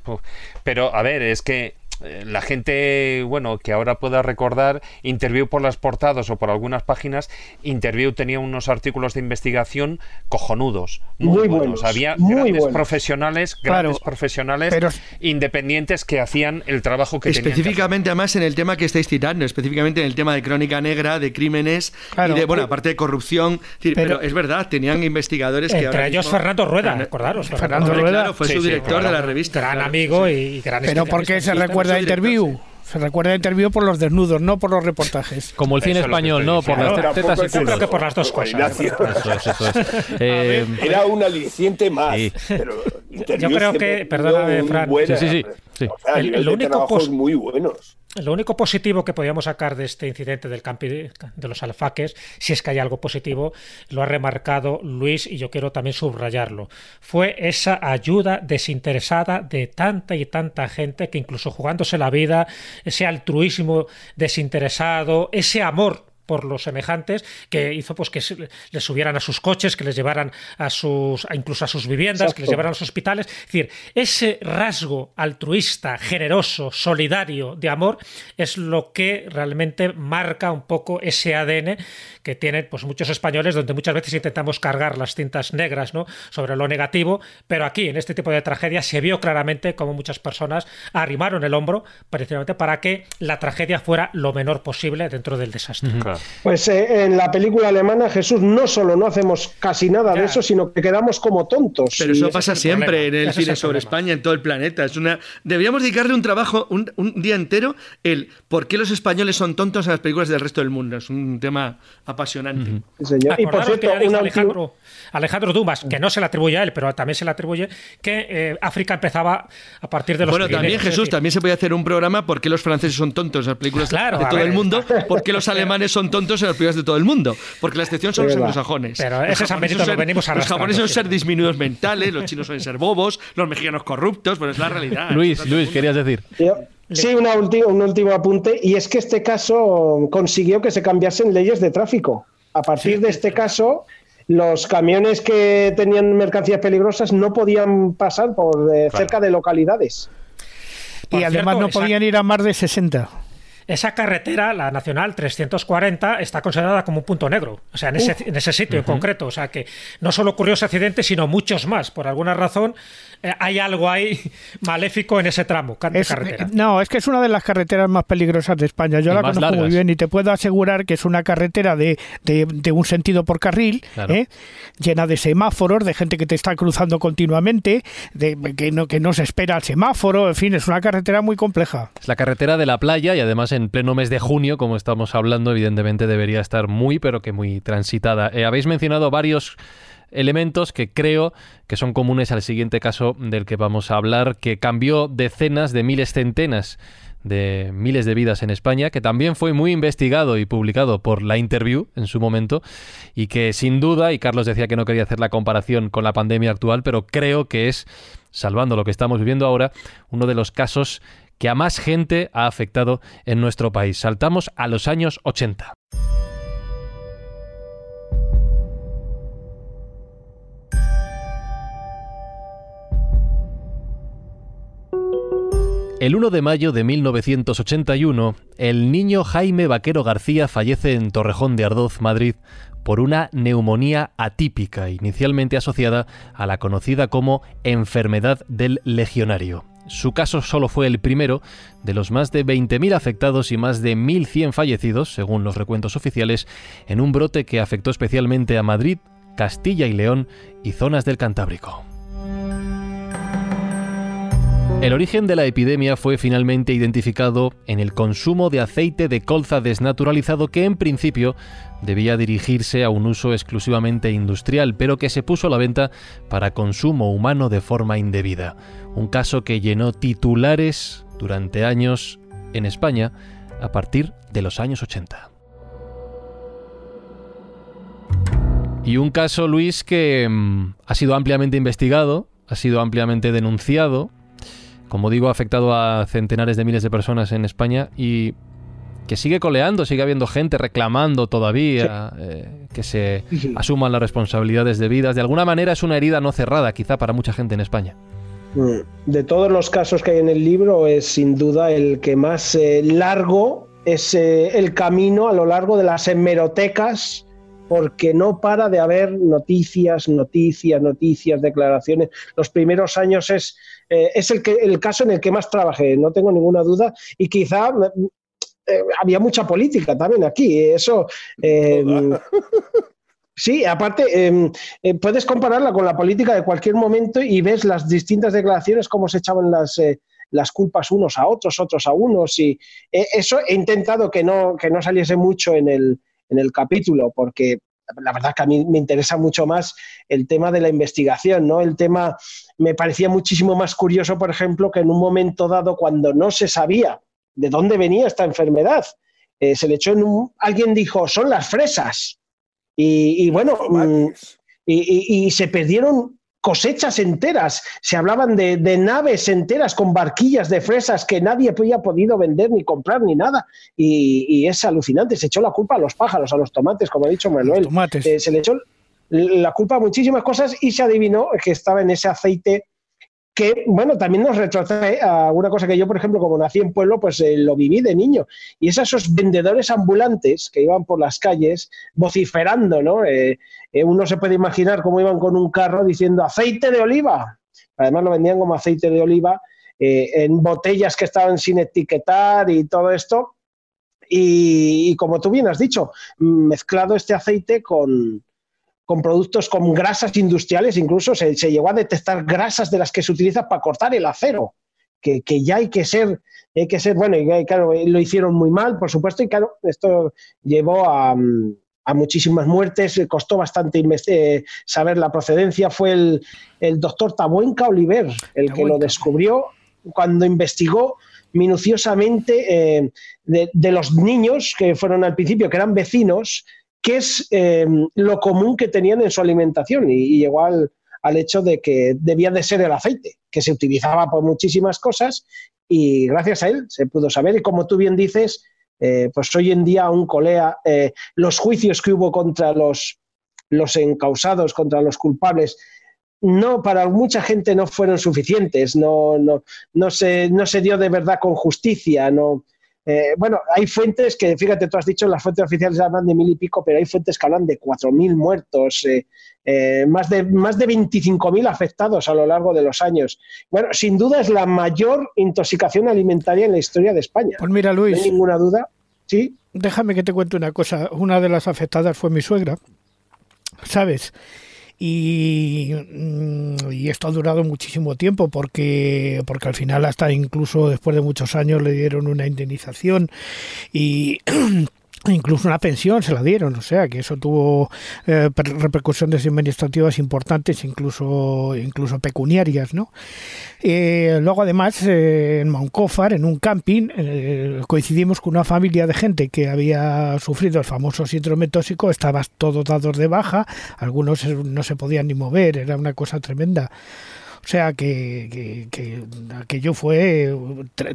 Pero a ver, es que la gente, bueno, que ahora pueda recordar, Interview por las portadas o por algunas páginas, Interview tenía unos artículos de investigación cojonudos, muy, buenos. Había grandes profesionales, grandes profesionales independientes que hacían el trabajo que Específicamente, además, en el tema que estáis citando, específicamente en el tema de crónica negra, de crímenes y de, bueno, aparte de corrupción. Pero, es verdad, tenían investigadores que Entre ellos Fernando Rueda, recordaros. Fernando, Rueda fue su director de la revista. Gran amigo y gran Pero ¿por qué se recuerda? Recuerda Interview. Se recuerda Interview por los desnudos, no por los reportajes. Como el cine español, no por las tetas y culos. Creo que por las dos cosas. Eh, era un aliciente más. Pero Yo creo que, perdóname, Fran. sí, sí, sí. O sea, el, único muy buenos. Lo único positivo que podíamos sacar de este incidente del campi de los alfaques, si es que hay algo positivo, lo ha remarcado Luis y yo quiero también subrayarlo. Fue esa ayuda desinteresada de tanta y tanta gente que incluso jugándose la vida, ese altruismo desinteresado, ese amor por los semejantes, que hizo pues que les subieran a sus coches, que les llevaran a sus, incluso a sus viviendas, que les llevaran a los hospitales. Es decir, ese rasgo altruista, generoso, solidario de amor es lo que realmente marca un poco ese ADN que tienen pues muchos españoles, donde muchas veces intentamos cargar las cintas negras ¿no? sobre lo negativo, pero aquí en este tipo de tragedia se vio claramente cómo muchas personas arrimaron el hombro precisamente para que la tragedia fuera lo menor posible dentro del desastre. Pues eh, en la película alemana, Jesús, no solo no hacemos casi nada de eso, sino que quedamos como tontos. Pero eso pasa siempre en el cine sobre España, en todo el planeta. Es una... Deberíamos dedicarle un trabajo, un, día entero, el por qué los españoles son tontos en las películas del resto del mundo. Es un tema apasionante. Y por cierto, Alejandro, Alejandro Dumas, que no se le atribuye a él, pero también se le atribuye que eh, África empezaba a partir de los Bueno, también Jesús, también se puede hacer un programa por qué los franceses son tontos en las películas de todo el mundo, por qué los alemanes son tontos en las películas de todo el mundo, porque la excepción son los anglosajones. Pero ese es lo venimos Los japoneses son ser disminuidos mentales, los chinos suelen ser bobos, los mexicanos corruptos, pero es la realidad. Luis, Luis, querías decir. Sí, una un último apunte, y es que este caso consiguió que se cambiasen leyes de tráfico. A partir de este caso, los camiones que tenían mercancías peligrosas no podían pasar por eh, cerca de localidades. y además no podían ir a más de 60. Esa carretera, la Nacional 340, está considerada como un punto negro, o sea, en ese, en ese sitio en concreto. O sea, que no solo ocurrió ese accidente, sino muchos más. Por alguna razón, hay algo ahí maléfico en ese tramo de carretera. Eh, no, es que es una de las carreteras más peligrosas de España. Yo la conozco muy bien y te puedo asegurar que es una carretera de, de, un sentido por carril, ¿eh? llena de semáforos, de gente que te está cruzando continuamente, de que no, que no se espera el semáforo, en fin, es una carretera muy compleja. Es la carretera de la playa y además en pleno mes de junio, como estamos hablando, evidentemente debería estar muy, pero que muy transitada. Eh, habéis mencionado varios elementos que creo que son comunes al siguiente caso del que vamos a hablar, que cambió decenas de miles, centenas de miles de vidas en España, que también fue muy investigado y publicado por la Interview en su momento, y que sin duda, y Carlos decía que no quería hacer la comparación con la pandemia actual, pero creo que es, salvando lo que estamos viviendo ahora, uno de los casos que a más gente ha afectado en nuestro país. Saltamos a los años 80. El 1 de mayo de 1981, el niño Jaime Vaquero García fallece en Torrejón de Ardoz, Madrid, por una neumonía atípica, inicialmente asociada a la conocida como enfermedad del legionario. Su caso solo fue el primero de los más de 20.000 afectados y más de 1.100 fallecidos, según los recuentos oficiales, en un brote que afectó especialmente a Madrid, Castilla y León y zonas del Cantábrico. El origen de la epidemia fue finalmente identificado en el consumo de aceite de colza desnaturalizado que en principio debía dirigirse a un uso exclusivamente industrial, pero que se puso a la venta para consumo humano de forma indebida. Un caso que llenó titulares durante años en España a partir de los años 80. Y un caso, Luis, que mm, ha sido ampliamente investigado, ha sido ampliamente denunciado, como digo, ha afectado a centenares de miles de personas en España y que sigue coleando, sigue habiendo gente reclamando todavía eh, que se asuman las responsabilidades debidas. De alguna manera es una herida no cerrada, quizá para mucha gente en España. Mm. De todos los casos que hay en el libro, es sin duda el que más eh, largo es eh, el camino a lo largo de las hemerotecas porque no para de haber noticias, noticias, noticias, declaraciones. Los primeros años es, eh, es el, que, el caso en el que más trabajé, no tengo ninguna duda, y quizá eh, había mucha política también aquí, eso... Em, sí, aparte, em, eh, puedes compararla con la política de cualquier momento y ves las distintas declaraciones, cómo se echaban las, las culpas unos a otros, otros a unos, y eso he intentado que no, que no saliese mucho en el, en el capítulo, porque la verdad que a mí me interesa mucho más el tema de la investigación, ¿no? El tema me parecía muchísimo más curioso, por ejemplo, que en un momento dado, cuando no se sabía de dónde venía esta enfermedad, eh, se le echó en un... Alguien dijo, son las fresas. Y, bueno, mm, y, se perdieron cosechas enteras, se hablaban de, naves enteras con barquillas de fresas que nadie había podido vender ni comprar ni nada. Y, es alucinante, se echó la culpa a los pájaros, a los tomates, como ha dicho Manuel. Eh, se le echó la culpa a muchísimas cosas y se adivinó que estaba en ese aceite que, bueno, también nos retrotrae a una cosa que yo, por ejemplo, como nací en pueblo, pues eh, lo viví de niño. Y es esos vendedores ambulantes que iban por las calles vociferando, ¿no? Eh, eh, uno se puede imaginar cómo iban con un carro diciendo aceite de oliva. Además lo vendían como aceite de oliva en botellas que estaban sin etiquetar y todo esto. y como tú bien has dicho, mezclado este aceite con, con productos con grasas industriales, incluso se, llegó a detectar grasas de las que se utiliza para cortar el acero, que, ya hay que ser, hay que ser, bueno, y claro, lo hicieron muy mal, por supuesto, y claro, esto llevó a, muchísimas muertes, costó bastante eh, saber la procedencia, fue el, doctor Tabuenca Oliver el que lo descubrió cuando investigó minuciosamente eh, de, de, los niños que fueron al principio, que eran vecinos, qué es em, lo común que tenían en su alimentación. Y, llegó al, hecho de que debía de ser el aceite, que se utilizaba por muchísimas cosas y gracias a él se pudo saber. Y como tú bien dices, eh, pues hoy en día aún colea eh, los juicios que hubo contra los los encausados, contra los culpables, no, para mucha gente no fueron suficientes, no, no, no, se, no se dio de verdad con justicia, no, eh, bueno, hay fuentes que, fíjate, tú has dicho, las fuentes oficiales hablan de mil y pico, pero hay fuentes que hablan de cuatro mil muertos, eh, eh, más de, más de 25.000 afectados a lo largo de los años. Bueno, sin duda es la mayor intoxicación alimentaria en la historia de España. Pues mira, Luis. No hay ninguna duda. Sí. Déjame que te cuente una cosa. Una de las afectadas fue mi suegra. ¿Sabes? Mm, y, esto ha durado muchísimo tiempo porque, porque al final hasta incluso después de muchos años le dieron una indemnización y incluso una pensión se la dieron, o sea que eso tuvo eh, repercusiones administrativas importantes, incluso incluso pecuniarias, ¿no? Eh, luego además eh, en Moncófar, en un camping, coincidimos con una familia de gente que había sufrido el famoso síndrome tóxico, estaban todos dados de baja, algunos no se podían ni mover, era una cosa tremenda. O sea que, que, aquello fue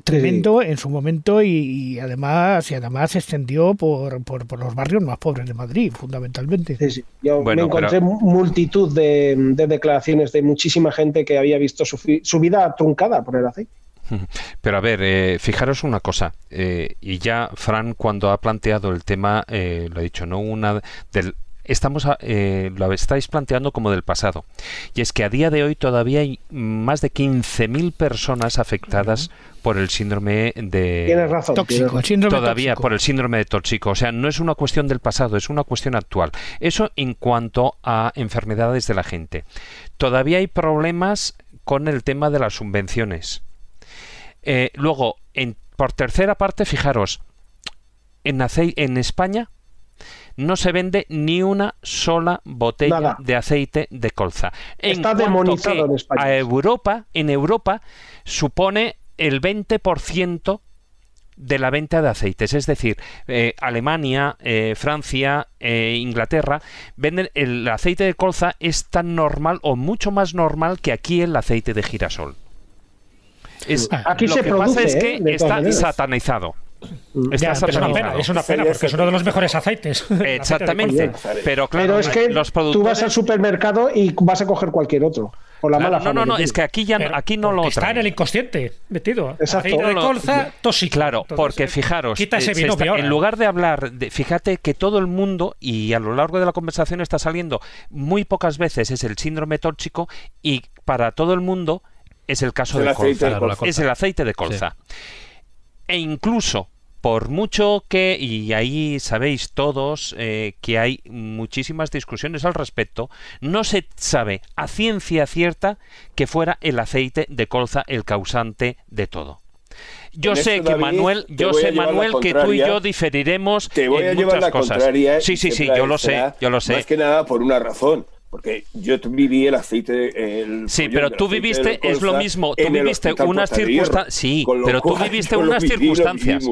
tremendo en su momento y, además y además se extendió por, por, los barrios más pobres de Madrid, fundamentalmente. Yo me encontré multitud de, declaraciones de muchísima gente que había visto su, su vida truncada por el aceite. Pero a ver, eh, fijaros una cosa, eh, y ya Fran cuando ha planteado el tema, eh, lo ha dicho, ¿no? Una del estamos eh, lo estáis planteando como del pasado. Y es que a día de hoy todavía hay más de 15.000 personas afectadas por el síndrome de Tienes razón, tóxico, todavía por el síndrome de tóxico, o sea, no es una cuestión del pasado, es una cuestión actual. Eso en cuanto a enfermedades de la gente. Todavía hay problemas con el tema de las subvenciones. Eh, luego, en, por tercera parte, fijaros, en, en España no se vende ni una sola botella de aceite de colza. Está demonizado en España. A Europa, en Europa, supone el 20% de la venta de aceites. Es decir, eh, Alemania, eh, Francia, eh, Inglaterra, venden el aceite de colza es tan normal o mucho más normal que aquí el aceite de girasol. Es, aquí lo se que produce, pasa es que está satanizado. Mm. es una pena, es una pena porque es uno de los mejores aceites. Exactamente. pero claro, es que los productores... tú vas al supermercado y vas a coger cualquier otro. O la mala no, no, no, es que aquí ya aquí no lo está en el inconsciente metido. Exacto. de colza tóxico. Claro, porque fijaros, quita ese vino en lugar de hablar, de, fíjate que todo el mundo y a lo largo de la conversación está saliendo muy pocas veces es el síndrome tóxico y para todo el mundo es el caso de, colza. Es el aceite de colza. E incluso por mucho que, y ahí sabéis todos eh, que hay muchísimas discusiones al respecto, no se sabe a ciencia cierta que fuera el aceite de colza el causante de todo. Yo sé que Manuel, yo sé Manuel que tú y yo diferiremos te voy a llevar la Contraria sí, sí, sí, yo lo sé, yo lo sé. Más que nada por una razón. Porque yo viví el aceite. El sí, pero tú viviste, es lo mismo. Tú viviste unas circunstancias. Sí, pero tú viviste unas circunstancias.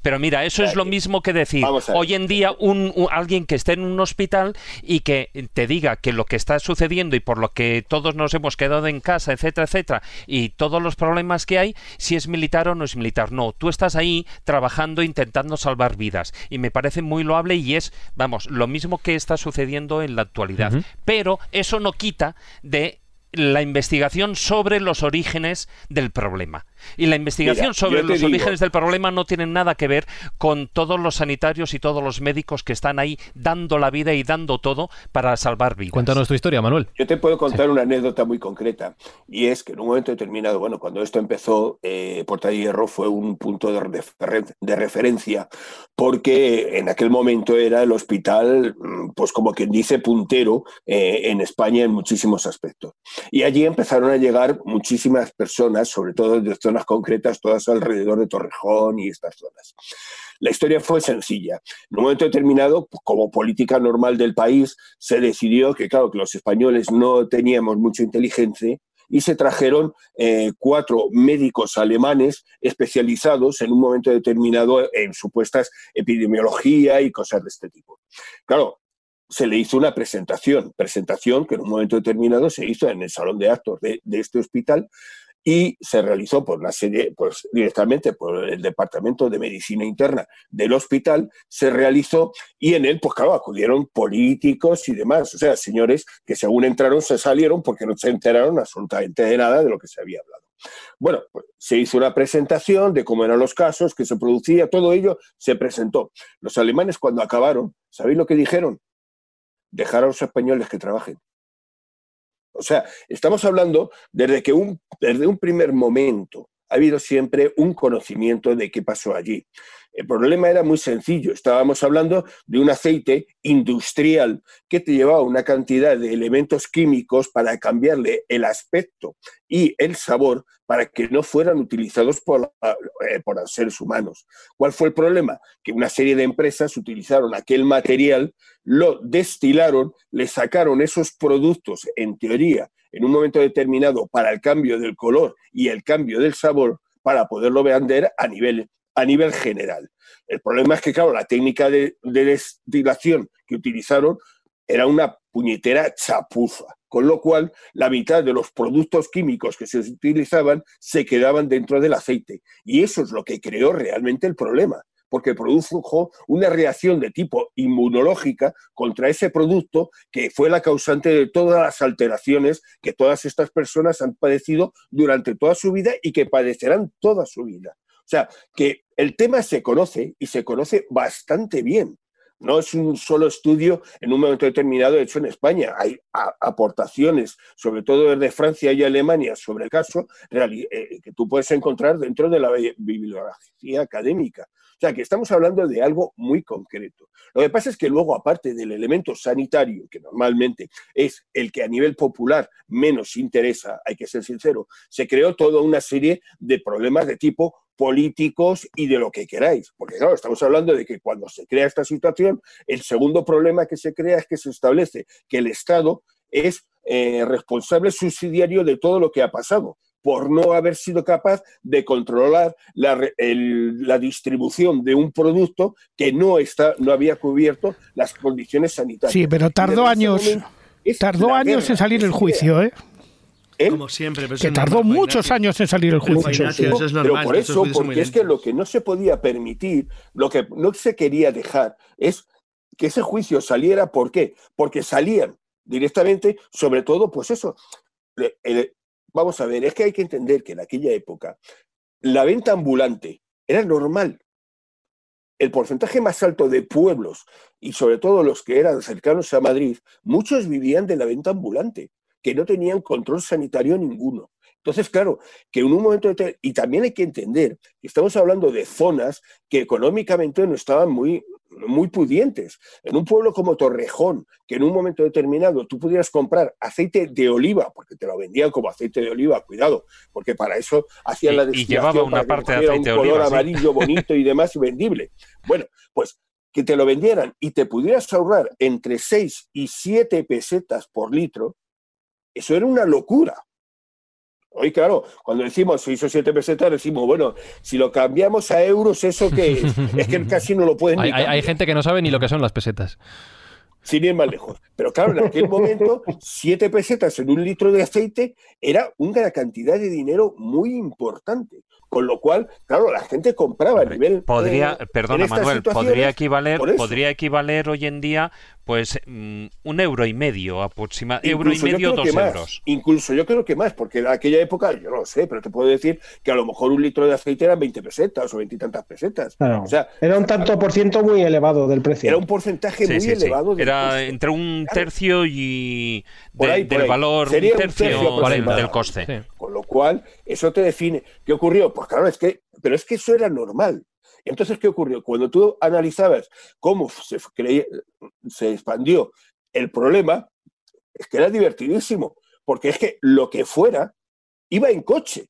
Pero mira, eso es lo mismo que decir hoy en día un, alguien que esté en un hospital y que te diga que lo que está sucediendo y por lo que todos nos hemos quedado en casa, etcétera, etcétera, y todos los problemas que hay, si es militar o no es militar. No, tú estás ahí trabajando, intentando salvar vidas. Y me parece muy loable y es, vamos, lo mismo que está sucediendo en la actualidad. Pero pero eso no quita de la investigación sobre los orígenes del problema. Y la investigación sobre los orígenes del problema no tiene nada que ver con todos los sanitarios y todos los médicos que están ahahí dando la vida y dando todo para salvar vidas. Cuéntanos tu historia, Manuel. Yo te puedo contar una anécdota muy concreta. Y es que en un momento determinado, bueno, cuando esto empezó, eh, Porta de Hierro fue un punto de, referencia, porque en aquel momento era el hospital, mm, pues como quien dice, puntero eh, en España en muchísimos aspectos. Y allí empezaron a llegar muchísimas personas, sobre todo de concretas, todas alrededor de Torrejón y estas zonas. La historia fue sencilla. En un momento determinado, pues, como política normal del país, se decidió que, claro, que los españoles no teníamos mucha inteligencia y se trajeron eh, cuatro médicos alemanes especializados en un momento determinado en supuestas epidemiología y cosas de este tipo. Claro, se le hizo una presentación, presentación que en un momento determinado se hizo en el salón de actos de este hospital, y se realizó por una serie, pues directamente por el Departamento de Medicina Interna del hospital, se realizó y en él, pues acudieron políticos y demás, o sea, señores que según entraron se salieron porque no se enteraron absolutamente de nada de lo que se había hablado. Bueno, pues se hizo una presentación de cómo eran los casos, que se producía, todo ello se presentó. Los alemanes cuando acabaron, ¿sabéis lo que dijeron? Dejar a los españoles que trabajen. O sea, estamos hablando desde que un, desde un primer momento ha habido siempre un conocimiento de qué pasó allí. El problema era muy sencillo. Estábamos hablando de un aceite industrial que te llevaba una cantidad de elementos químicos para cambiarle el aspecto y el sabor para que no fueran utilizados por, eh, por los seres humanos. ¿Cuál fue el problema? Que una serie de empresas utilizaron aquel material, lo destilaron, le sacaron esos productos, en teoría, en un momento determinado para el cambio del color y el cambio del sabor para poderlo vender a nivel a nivel general. El problema es que, claro, la técnica de, destilación que utilizaron era una puñetera chapuza, con lo cual la mitad de los productos químicos que se utilizaban se quedaban dentro del aceite. Y eso es lo que creó realmente el problema, porque produjo una reacción de tipo inmunológica contra ese producto que fue la causante de todas las alteraciones que todas estas personas han padecido durante toda su vida y que padecerán toda su vida. O sea, que el tema se conoce y se conoce bastante bien. No es un solo estudio en un momento determinado hecho en España. Hay aportaciones, sobre todo desde Francia y Alemania, sobre el caso eh, que tú puedes encontrar dentro de la bibliografía académica. O sea, que estamos hablando de algo muy concreto. Lo que pasa es que luego, aparte del elemento sanitario, que normalmente es el que a nivel popular menos interesa, hay que ser sincero, se creó toda una serie de problemas de tipo políticos y de lo que queráis. Porque claro, estamos hablando de que cuando se crea esta situación, el segundo problema que se crea es que se establece que el Estado es eh, responsable subsidiario de todo lo que ha pasado por no haber sido capaz de controlar la, la, distribución de un producto que no, está, no había cubierto las condiciones sanitarias. Sí, pero tardó años, tardó años en salir el juicio, ¿eh? ¿Eh? Como siempre. que tardó muchos años en salir el juicio. pero por eso, porque es que lo que no se podía permitir, lo que no se quería dejar, es que ese juicio saliera. ¿Por qué? Porque salían directamente, sobre todo, pues eso. vamos a ver, es que hay que entender que en aquella época la venta ambulante era normal. El porcentaje más alto de pueblos, y sobre todo los que eran cercanos a Madrid, muchos vivían de la venta ambulante que no tenían control sanitario ninguno. Entonces, claro, que en un momento de... Y también hay que entender que estamos hablando de zonas que económicamente no estaban muy, muy pudientes. En un pueblo como Torrejón, que en un momento determinado tú pudieras comprar aceite de oliva, porque te lo vendían como aceite de oliva, cuidado, porque para eso hacían la destilación. Y llevaba una parte de aceite un color amarillo bonito y demás y vendible. Bueno, pues que te lo vendieran y te pudieras ahorrar entre 6 y 7 pesetas por litro, eso era una locura. Hoy, claro, cuando decimos 6 o 7 pesetas, decimos, bueno, si lo cambiamos a euros, ¿eso qué es? es que casi no lo pueden hay, hay, gente que no sabe ni lo que son las pesetas. Sin ir más lejos. Pero claro, en aquel momento, 7 pesetas en un litro de aceite era una cantidad de dinero muy importante. Con lo cual, claro, la gente compraba a nivel. Podría, perdona Manuel, podría equivaler, podría equivaler hoy en día, pues, mm, un euro y medio aproximadamente. Euro y medio, dos euros. Incluso yo creo que más, porque en aquella época, yo no lo sé, pero te puedo decir que a lo mejor un litro de aceite eran 20 pesetas o 20 y tantas pesetas. O sea, era un tanto por ciento muy elevado del precio. Era un porcentaje muy elevado. era entre un tercio y del valor, un tercio, del coste. Con lo cual, eso te define. ¿Qué ocurrió? Pues claro, es que, pero es que eso era normal. Entonces, ¿qué ocurrió? Cuando tú analizabas cómo se, se expandió el problema, es que era divertidísimo, porque es que lo que fuera iba en coche.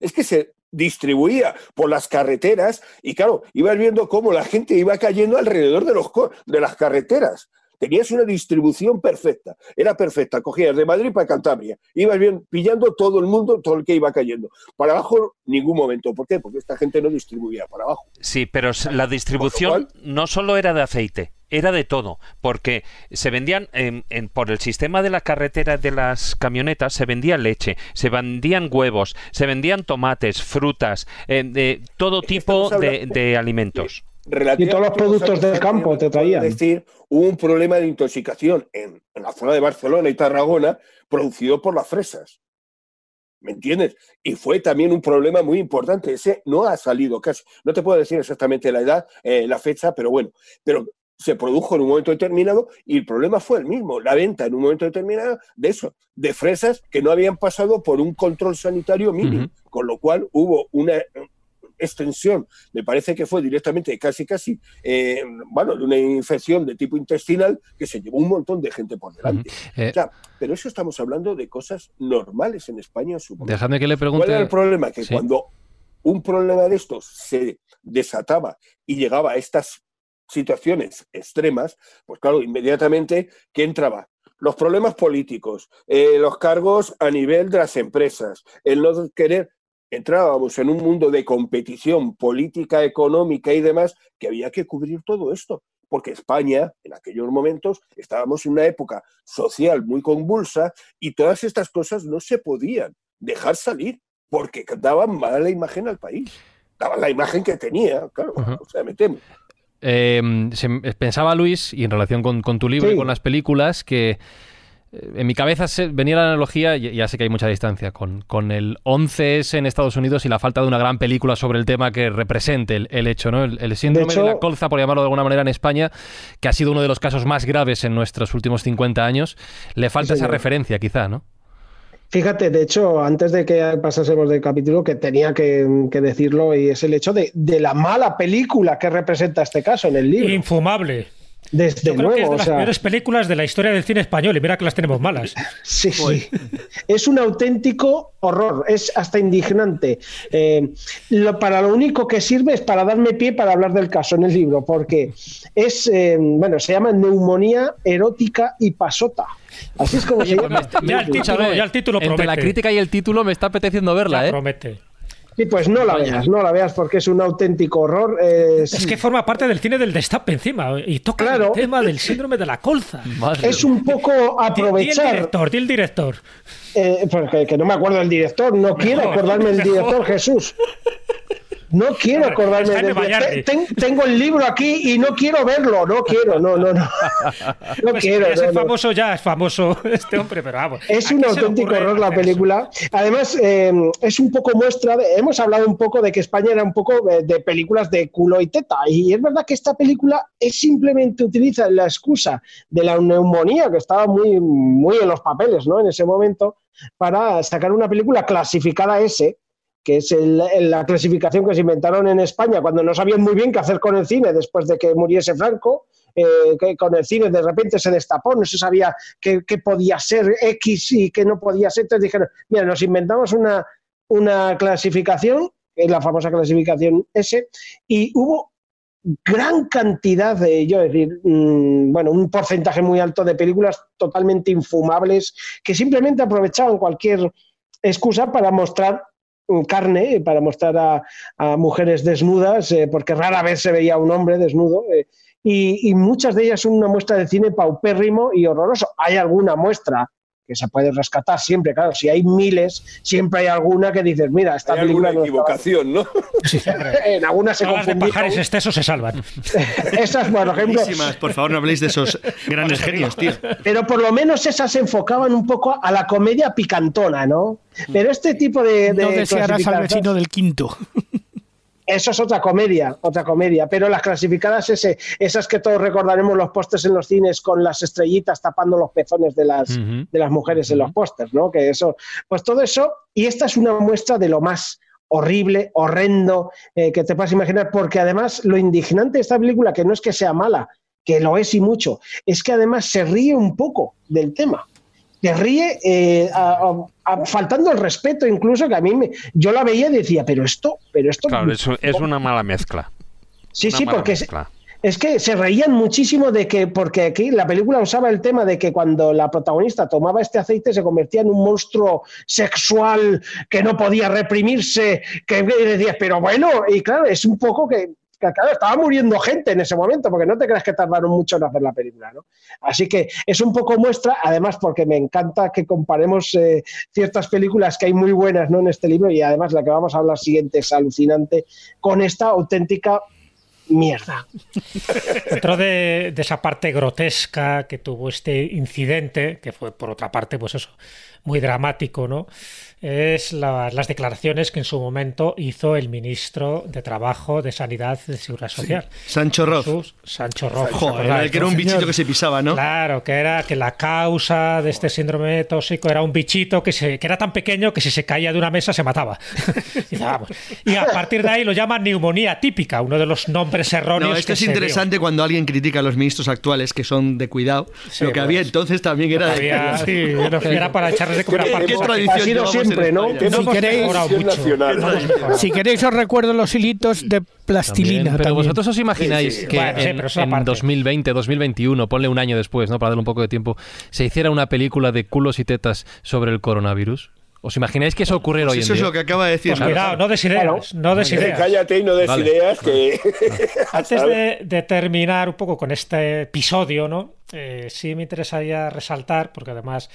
Es que se distribuía por las carreteras y claro, ibas viendo cómo la gente iba cayendo alrededor de, los, de las carreteras. Tenías una distribución perfecta, era perfecta. Cogías de Madrid para Cantabria, ibas bien pillando todo el mundo, todo el que iba cayendo. Para abajo, ningún momento. ¿Por qué? Porque esta gente no distribuía para abajo. Sí, pero la distribución no solo era de aceite. era de todo, porque se vendían por el sistema de la carretera de las camionetas, se vendía leche, se vendían huevos, se vendían tomates, frutas, eh, de todo tipo de, alimentos. Y todos los productos del campo te traían. Es decir, hubo un problema de intoxicación en, en la zona de Barcelona y Tarragona producido por las fresas. ¿Me entiendes? Y fue también un problema muy importante. Ese no ha salido casi. No te puedo decir exactamente la edad, eh, la fecha, pero bueno. Pero se produjo en un momento determinado y el problema fue el mismo, la venta en un momento determinado de eso, de fresas que no habían pasado por un control sanitario mínimo, con lo cual hubo una, extensión, me parece que fue directamente casi casi, eh, bueno, de una infección de tipo intestinal que se llevó un montón de gente por delante. Eh, pero eso estamos hablando de cosas normales en España. Supongo. Déjame que le pregunte. ¿Cuál era el problema? Que cuando un problema de estos se desataba y llegaba a estas situaciones extremas, pues claro, inmediatamente, ¿qué entraba? Los problemas políticos, eh, los cargos a nivel de las empresas, el no querer entrábamos en un mundo de competición política, económica y demás, que había que cubrir todo esto. Porque España, en aquellos momentos, estábamos en una época social muy convulsa y todas estas cosas no se podían dejar salir porque daban mala imagen al país. Daban la imagen que tenía, claro, o sea, me temo. Eh, pensaba Luis, y en relación con, tu libro y con las películas, que en mi cabeza venía la analogía, ya sé que hay mucha distancia, con, con, el 11S en Estados Unidos y la falta de una gran película sobre el tema que represente el, hecho, ¿no? El, síndrome de, la colza, por llamarlo de alguna manera, en España, que ha sido uno de los casos más graves en nuestros últimos 50 años, le falta esa referencia, quizá, ¿no? Fíjate, de hecho, antes de que pasásemos del capítulo, que tenía que, decirlo, y es el hecho de, de, la mala película que representa este caso en el libro. Infumable. Desde Yo creo que es de las peores películas de la historia del cine español y mira que las tenemos malas. Sí, sí. Es un auténtico horror, es hasta indignante. Eh, para lo único que sirve es para darme pie para hablar del caso en el libro, porque es, eh, bueno, se llama neumonía erótica y pasota. Así es como se llama. Ya el título, ya el título promete. Entre la crítica y el título me está apeteciendo verla, ¿eh? Promete. Sí, pues no la veas, no la veas porque es un auténtico horror. Es, que forma parte del cine del destape encima y toca el tema del síndrome de la colza. es un poco aprovechar. Di, el director, di el director. Eh, porque, que no me acuerdo del director, no quiero acordarme del director, Jesús. No quiero acordarme de tengo el libro aquí y no quiero verlo, no quiero, no, no, no. No pues quiero. Es famoso ya, es famoso este hombre, pero vamos. Es un auténtico horror la película. Además, eh, es un poco muestra, hemos hablado un poco de que España era un poco de, películas de culo y teta, y es verdad que esta película es simplemente utiliza la excusa de la neumonía, que estaba muy, muy en los papeles, ¿no? En ese momento, para sacar una película clasificada S que es la clasificación que se inventaron en España cuando no sabían muy bien qué hacer con el cine después de que muriese Franco. Eh, que con el cine de repente se destapó, no se sabía qué, podía ser X y qué no podía ser. Entonces dijeron, mira, nos inventamos una, una clasificación, la famosa clasificación S, y hubo gran cantidad de, yo decir, mm, bueno, un porcentaje muy alto de películas totalmente infumables que simplemente aprovechaban cualquier excusa para mostrar carne para mostrar a, mujeres desnudas, eh, porque rara vez se veía un hombre desnudo. Eh, y, muchas de ellas son una muestra de cine paupérrimo y horroroso. Hay alguna muestra que se puede rescatar siempre, claro, si hay miles, siempre hay alguna que dices, mira, esta hay película alguna equivocación, ¿no? en algunas se Todas de pajares excesos se salvan. esas, por ejemplo... Por favor, no habléis de esos grandes genios, tío. Pero por lo menos esas se enfocaban un poco a la comedia picantona, ¿no? Pero este tipo de... de no desearás al vecino del quinto. Eso es otra comedia, otra comedia. Pero las clasificadas ese, esas que todos recordaremos los pósters en los cines con las estrellitas tapando los pezones de las, de las mujeres en los pósters, ¿no? Que eso, pues todo eso, y esta es una muestra de lo más horrible, horrendo, eh, que te puedas imaginar, porque además lo indignante de esta película, que no es que sea mala, que lo es y mucho, es que además se ríe un poco del tema que ríe eh, faltando el respeto incluso que a mí me, yo la veía y decía pero esto pero esto claro es, es una mala mezcla. Sí sí porque es, que se reían muchísimo de que porque aquí la película usaba el tema de que cuando la protagonista tomaba este aceite se convertía en un monstruo sexual que no podía reprimirse que decías pero bueno y claro es un poco que claro, estaba muriendo gente en ese momento, porque no te creas que tardaron mucho en hacer la película, ¿no? Así que es un poco muestra, además porque me encanta que comparemos eh, ciertas películas que hay muy buenas ¿no? en este libro y además la que vamos a hablar siguiente es alucinante, con esta auténtica mierda. Dentro de, de, esa parte grotesca que tuvo este incidente, que fue por otra parte, pues eso, muy dramático, ¿no? Es la, las declaraciones que en su momento hizo el ministro de Trabajo, de Sanidad y de Seguridad Social. Sí. Sancho Roth. Sancho Roth. Joder, que era un bichito que se pisaba, ¿no? Claro, que era que la causa de este síndrome tóxico era un bichito que, se, que era tan pequeño que si se caía de una mesa se mataba. y, vamos. y a partir de ahí lo llaman neumonía típica, uno de los nombres erróneos. No, esto es interesante cuando alguien critica a los ministros actuales que son de cuidado. Sí, lo que había entonces también era. Había, sí, era para echarles de comer a ¿Qué tradición siempre, ¿no? Si queréis, si queréis, os recuerdo los hilitos de plastilina. También, pero también. vosotros os imagináis sí, sí. que Bueno, en, pero eso en aparte. 2020, 2021, ponle un año después, ¿no? Para darle un poco de tiempo, se hiciera una película de culos y tetas sobre el coronavirus. ¿Os imagináis que eso ocurriera hoy en Eso es día? lo que acaba de decir. Pues cuidado, no des ideas, no des ideas. Cállate y no des Vale. ideas que... Antes de, de terminar un poco con este episodio, ¿no? Eh, sí me interesaría resaltar, porque además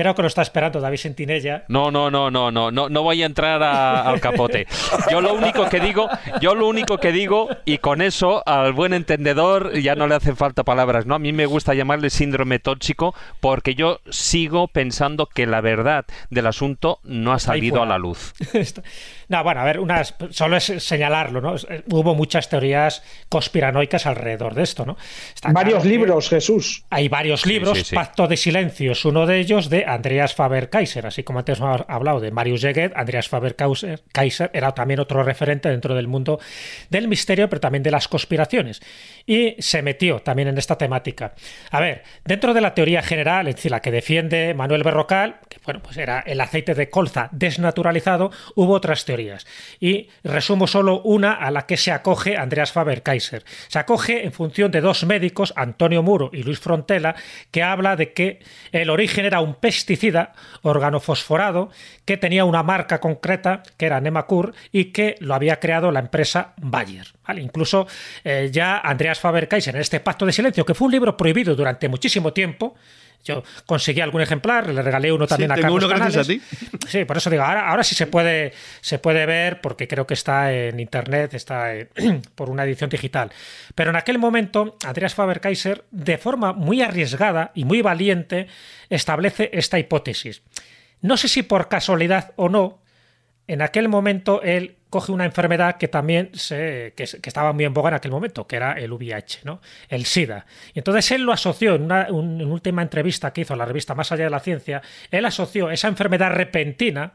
creo que lo está esperando David Sentinella. No, no, no, no, no, no, no voy a entrar a- al capote. Yo lo único que digo, yo lo único que digo, y con eso al buen entendedor ya no le hacen falta palabras, ¿no? A mí me gusta llamarle síndrome tóxico porque yo sigo pensando que la verdad del asunto no ha salido a la luz. No, bueno, a ver, unas, solo es señalarlo, ¿no? Eh, Hubo muchas teorías conspiranoicas alrededor de esto, ¿no? Está Varios claro libros, Jesús. Hay varios Sí, libros, sí, sí. Pacto de Silencio es uno de ellos, de Andreas Faber-Kaiser, así como antes hemos hablado de Marius Jaget, Andreas Faber-Kaiser Kaiser era también otro referente dentro del mundo del misterio, pero también de las conspiraciones. Y se metió también en esta temática. A ver, dentro de la teoría general, es decir, la que defiende Manuel Berrocal, que bueno, pues era el aceite de colza desnaturalizado, hubo otras teorías. Y resumo solo una a la que se acoge Andreas Faber-Kaiser. Se acoge en función de dos médicos, Antonio Muro y Luis Frontela, que habla de que el origen era un pesticida organofosforado que tenía una marca concreta, que era Nemacur, y que lo había creado la empresa Bayer. ¿vale? Incluso eh, ya Andreas Faber-Kaiser en este Pacto de Silencio, que fue un libro prohibido durante muchísimo tiempo, yo conseguí algún ejemplar, le regalé uno también Sí, a tengo Carlos uno gracias a ti. Sí, por eso digo, ahora, ahora sí se puede, se puede ver, porque creo que está en internet, está en- por una edición digital. Pero en aquel momento, Andreas Faber-Kaiser, de forma muy arriesgada y muy valiente, establece esta hipótesis. No sé si por casualidad o no, en aquel momento él coge una enfermedad que también se, que, estaba muy en boga en aquel momento, que era el VIH, ¿no? el SIDA. Y entonces él lo asoció en una, un- en una última entrevista que hizo a la revista Más allá de la ciencia, él asoció esa enfermedad repentina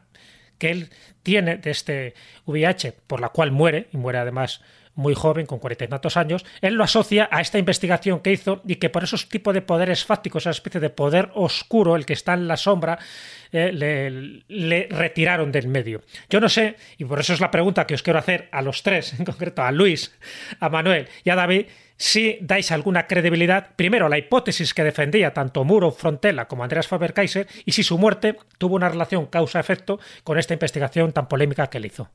que él tiene de este VIH, por la cual muere, y muere además muy joven, con cuarenta y tantos años, él lo asocia a esta investigación que hizo y que por esos tipos de poderes fácticos, esa especie de poder oscuro, el que está en la sombra, eh, le, le retiraron del medio. Yo no sé, y por eso es la pregunta que os quiero hacer a los tres, en concreto a Luis, a Manuel y a David, si dais alguna credibilidad, primero, a la hipótesis que defendía tanto Muro Frontela como Andreas Faber-Kaiser, y si su muerte tuvo una relación causa-efecto con esta investigación tan polémica que él hizo.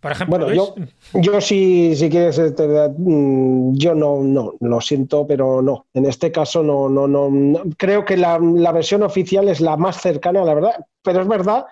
Por ejemplo, Bueno, yo, yo sí, si quieres, eh, mm, yo no, no, lo siento, pero no. En este caso no, no, no. no. Creo que la, la versión oficial es la más cercana, la verdad. Pero es verdad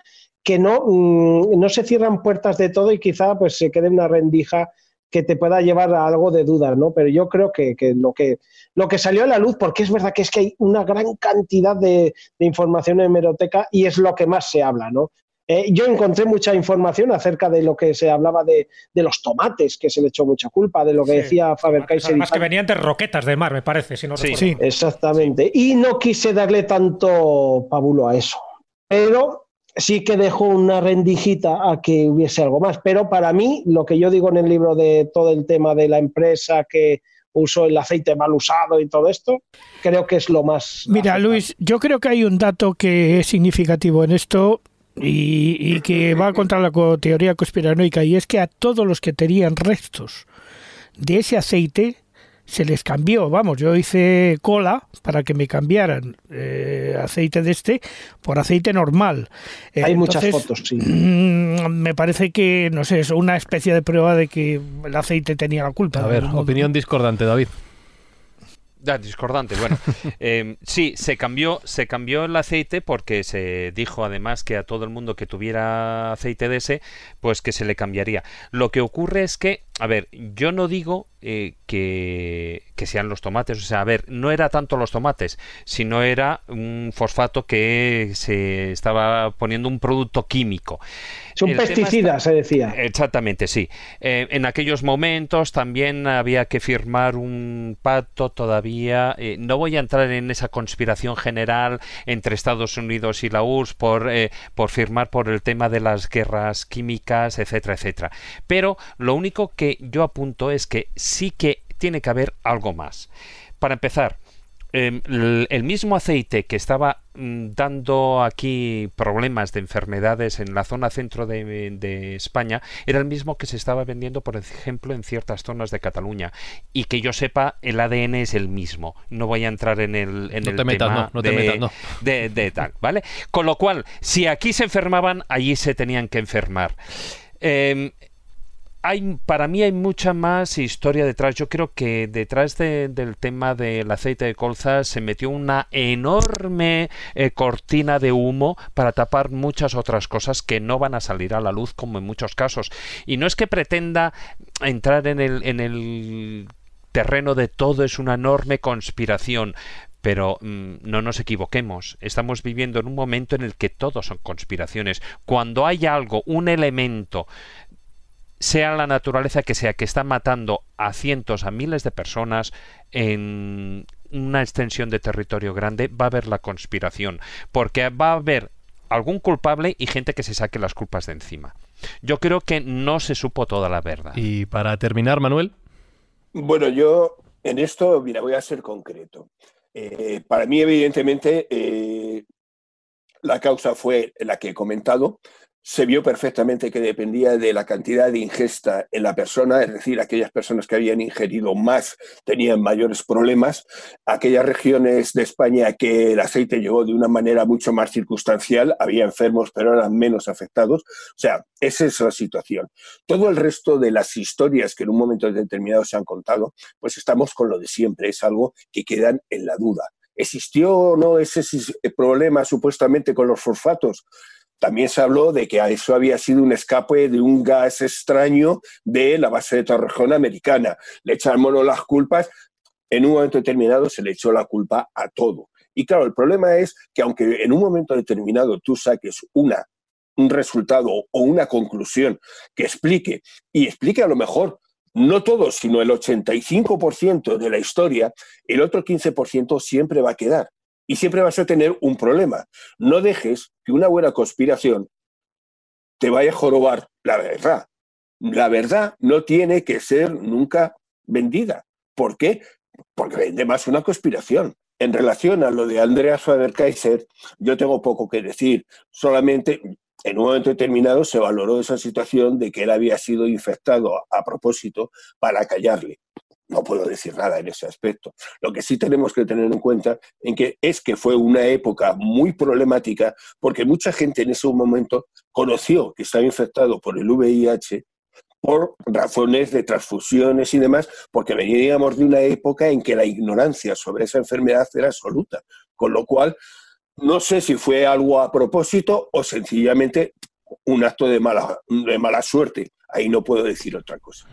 que no, mm, no se cierran puertas de todo y quizá pues se quede una rendija que te pueda llevar a algo de dudas, ¿no? Pero yo creo que, que lo que lo que salió a la luz, porque es verdad que es que hay una gran cantidad de, de información en hemeroteca y es lo que más se habla, ¿no? Eh, yo encontré mucha información acerca de lo que se hablaba de, de los tomates, que se le echó mucha culpa, de lo que Sí. decía Faber-Kaiser. y además que venían de roquetas de mar, me parece, si no Sí. recuerdo Sí. Exactamente. Y no quise darle tanto pabulo a eso. Pero sí que dejó una rendijita a que hubiese algo más. Pero para mí, lo que yo digo en el libro de todo el tema de la empresa que usó el aceite mal usado y todo esto, creo que es lo más. Mira. Luis, yo creo que hay un dato que es significativo en esto y, y que va contra la teoría conspiranoica y es que a todos los que tenían restos de ese aceite se les cambió, vamos, yo hice cola para que me cambiaran eh, aceite de este por aceite normal. Hay muchas fotos, sí. Mm, me parece que, no sé, es una especie de prueba de que el aceite tenía la culpa. A ver, opinión discordante, David. Ah, discordante, bueno. Em, sí, se cambió, se cambió el aceite porque se dijo además que a todo el mundo que tuviera aceite de ese, pues que se le cambiaría. Lo que ocurre es que, a ver, yo no digo eh, que, sean los tomates. O sea, a ver, no era tanto los tomates, sino era un fosfato que se estaba poniendo un producto químico. Son pesticidas, se decía. Exactamente, sí. Eh, en aquellos momentos también había que firmar un pacto todavía. Eh, no voy a entrar en esa conspiración general entre Estados Unidos y la URSS por, por firmar por el tema de las guerras químicas, etcétera, etcétera. Pero lo único que yo apunto es que sí que tiene que haber algo más. Para empezar, em, el mismo aceite que estaba mm, dando aquí problemas de enfermedades en la zona centro de, España era el mismo que se estaba vendiendo, por ejemplo, en ciertas zonas de Cataluña. Y que yo sepa, el ADN es el mismo. No voy a entrar en el, en el tema de, de, tal, ¿vale? Con lo cual, si aquí se enfermaban, allí se tenían que enfermar. Em, hay, para mí hay mucha más historia detrás. Yo creo que detrás del tema del aceite de colza se metió una enorme eh, cortina de humo para tapar muchas otras cosas que no van a salir a la luz como en muchos casos. Y no es que pretenda entrar en el, en el terreno de todo es una enorme conspiración, pero mm, no nos equivoquemos, estamos viviendo en un momento en el que todo son conspiraciones. Cuando hay algo, un elemento sea la naturaleza que sea, que está matando a cientos, a miles de personas en una extensión de territorio grande, va a haber la conspiración, porque va a haber algún culpable y gente que se saque las culpas de encima. Yo creo que no se supo toda la verdad. Y para terminar, Manuel. Bueno, yo en esto, mira, voy a ser concreto. Eh, para mí, evidentemente, eh, la causa fue la que he comentado, se vio perfectamente que dependía de la cantidad de ingesta en la persona, es decir, aquellas personas que habían ingerido más tenían mayores problemas, aquellas regiones de España que el aceite llegó de una manera mucho más circunstancial, había enfermos pero eran menos afectados, o sea, esa es la situación. Todo el resto de las historias que en un momento determinado se han contado, pues estamos con lo de siempre, es algo que quedan en la duda. ¿Existió o no ese problema supuestamente con los fosfatos? También se habló de que eso había sido un escape de un gas extraño de la base de Torrejón americana. Le echaron las culpas. En un momento determinado se le echó la culpa a todo. Y claro, el problema es que aunque en un momento determinado tú saques una, un resultado o una conclusión que explique, y explique a lo mejor no todo, sino el 85% de la historia, el otro 15% siempre va a quedar y siempre vas a tener un problema. No dejes que una buena conspiración te vaya a jorobar la verdad. La verdad no tiene que ser nunca vendida. ¿Por qué? Porque vende más una conspiración. En relación a lo de Andreas Faber-Kaiser, yo tengo poco que decir. Solamente en un momento determinado se valoró esa situación de que él había sido infectado a propósito para callarle no puedo decir nada en ese aspecto. Lo que sí tenemos que tener en cuenta en que es que fue una época muy problemática porque mucha gente en ese momento conoció que estaba infectado por el VIH por razones de transfusiones y demás, porque veníamos de una época en que la ignorancia sobre esa enfermedad era absoluta. Con lo cual, no sé si fue algo a propósito o sencillamente un acto de mala, de mala suerte ahí no puedo decir otra cosa.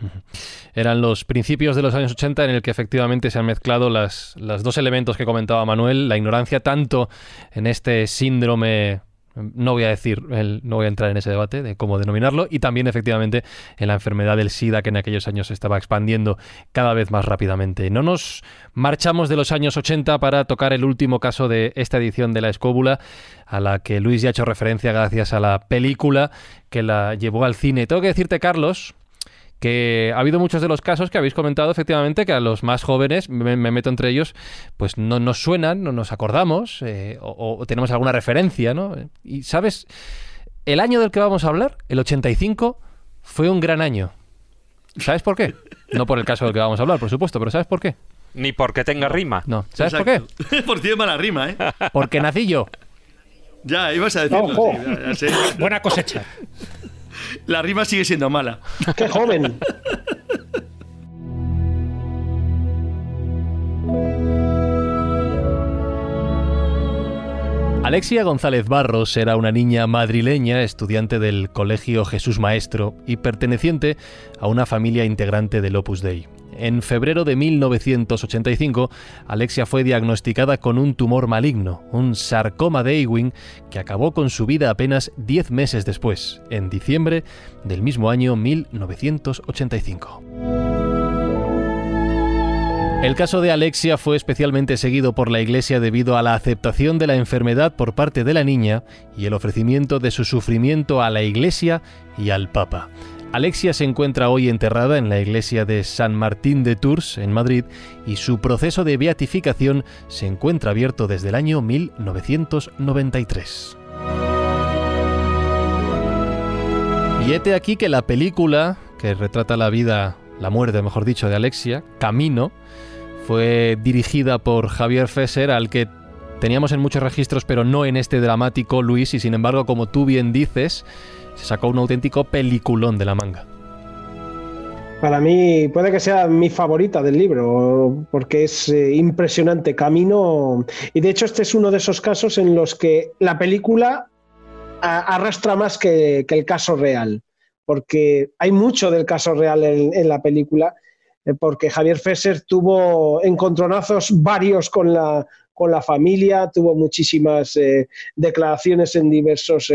Eran los principios de los años 80 en el que efectivamente se han mezclado las, los dos elementos que comentaba Manuel, la ignorancia tanto en este síndrome no voy a decir, no voy a entrar en ese debate de cómo denominarlo, y también efectivamente en la enfermedad del SIDA que en aquellos años se estaba expandiendo cada vez más rápidamente. No nos marchamos de los años 80 para tocar el último caso de esta edición de la escóbula, a la que Luis ya ha hecho referencia gracias a la película que la llevó al cine. Tengo que decirte, Carlos, que ha habido muchos de los casos que habéis comentado efectivamente que a los más jóvenes, me, meto entre ellos, pues no nos suenan, no nos acordamos eh, o, tenemos alguna referencia, ¿no? Y sabes, el año del que vamos a hablar, el 85, fue un gran año. ¿Sabes por qué? No por el caso del que vamos a hablar, por supuesto, pero ¿sabes por qué? Ni porque tenga rima. No, ¿sabes por qué? Porque tiene mala rima, ¿eh? Porque nací yo. Ya, ibas a decirlo. Ojo. sí, ya- ya sé. Buena cosecha. La rima sigue siendo mala. ¡Qué joven! Alexia González Barros era una niña madrileña, estudiante del Colegio Jesús Maestro y perteneciente a una familia integrante del Opus Dei. En febrero de 1985, Alexia fue diagnosticada con un tumor maligno, un sarcoma de Ewing, que acabó con su vida apenas 10 meses después, en diciembre del mismo año 1985. El caso de Alexia fue especialmente seguido por la Iglesia debido a la aceptación de la enfermedad por parte de la niña y el ofrecimiento de su sufrimiento a la Iglesia y al Papa. Alexia se encuentra hoy enterrada en la iglesia de San Martín de Tours, en Madrid, y su proceso de beatificación se encuentra abierto desde el año 1993. Y hete aquí que la película, que retrata la vida, la muerte, mejor dicho, de Alexia, Camino, fue dirigida por Javier Fesser, al que teníamos en muchos registros, pero no en este dramático, Luis, y sin embargo, como tú bien dices, se sacó un auténtico peliculón de la manga. Para mí puede que sea mi favorita del libro, porque es eh, impresionante camino. Y de hecho este es uno de esos casos en los que la película arrastra más que, el caso real, porque hay mucho del caso real en, la película, eh, porque Javier Fesser tuvo encontronazos varios con la, con la familia, tuvo muchísimas eh, declaraciones en diversos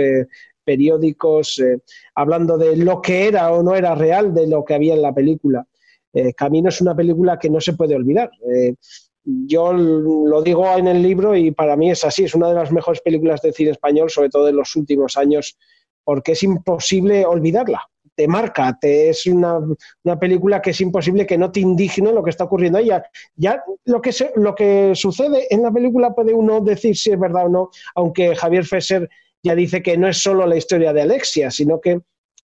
periódicos, eh, hablando de lo que era o no era real de lo que había en la película. Eh, Camino es una película que no se puede olvidar. Eh, yo lo digo en el libro y para mí es así, es una de las mejores películas de cine español, sobre todo en los últimos años, porque es imposible olvidarla. Te marca, te, es una, una película que es imposible que no te indigne lo que está ocurriendo. Ya, ya lo, que se- lo que sucede en la película puede uno decir si es verdad o no, aunque Javier Fesser ya dice que no es solo la historia de Alexia, sino que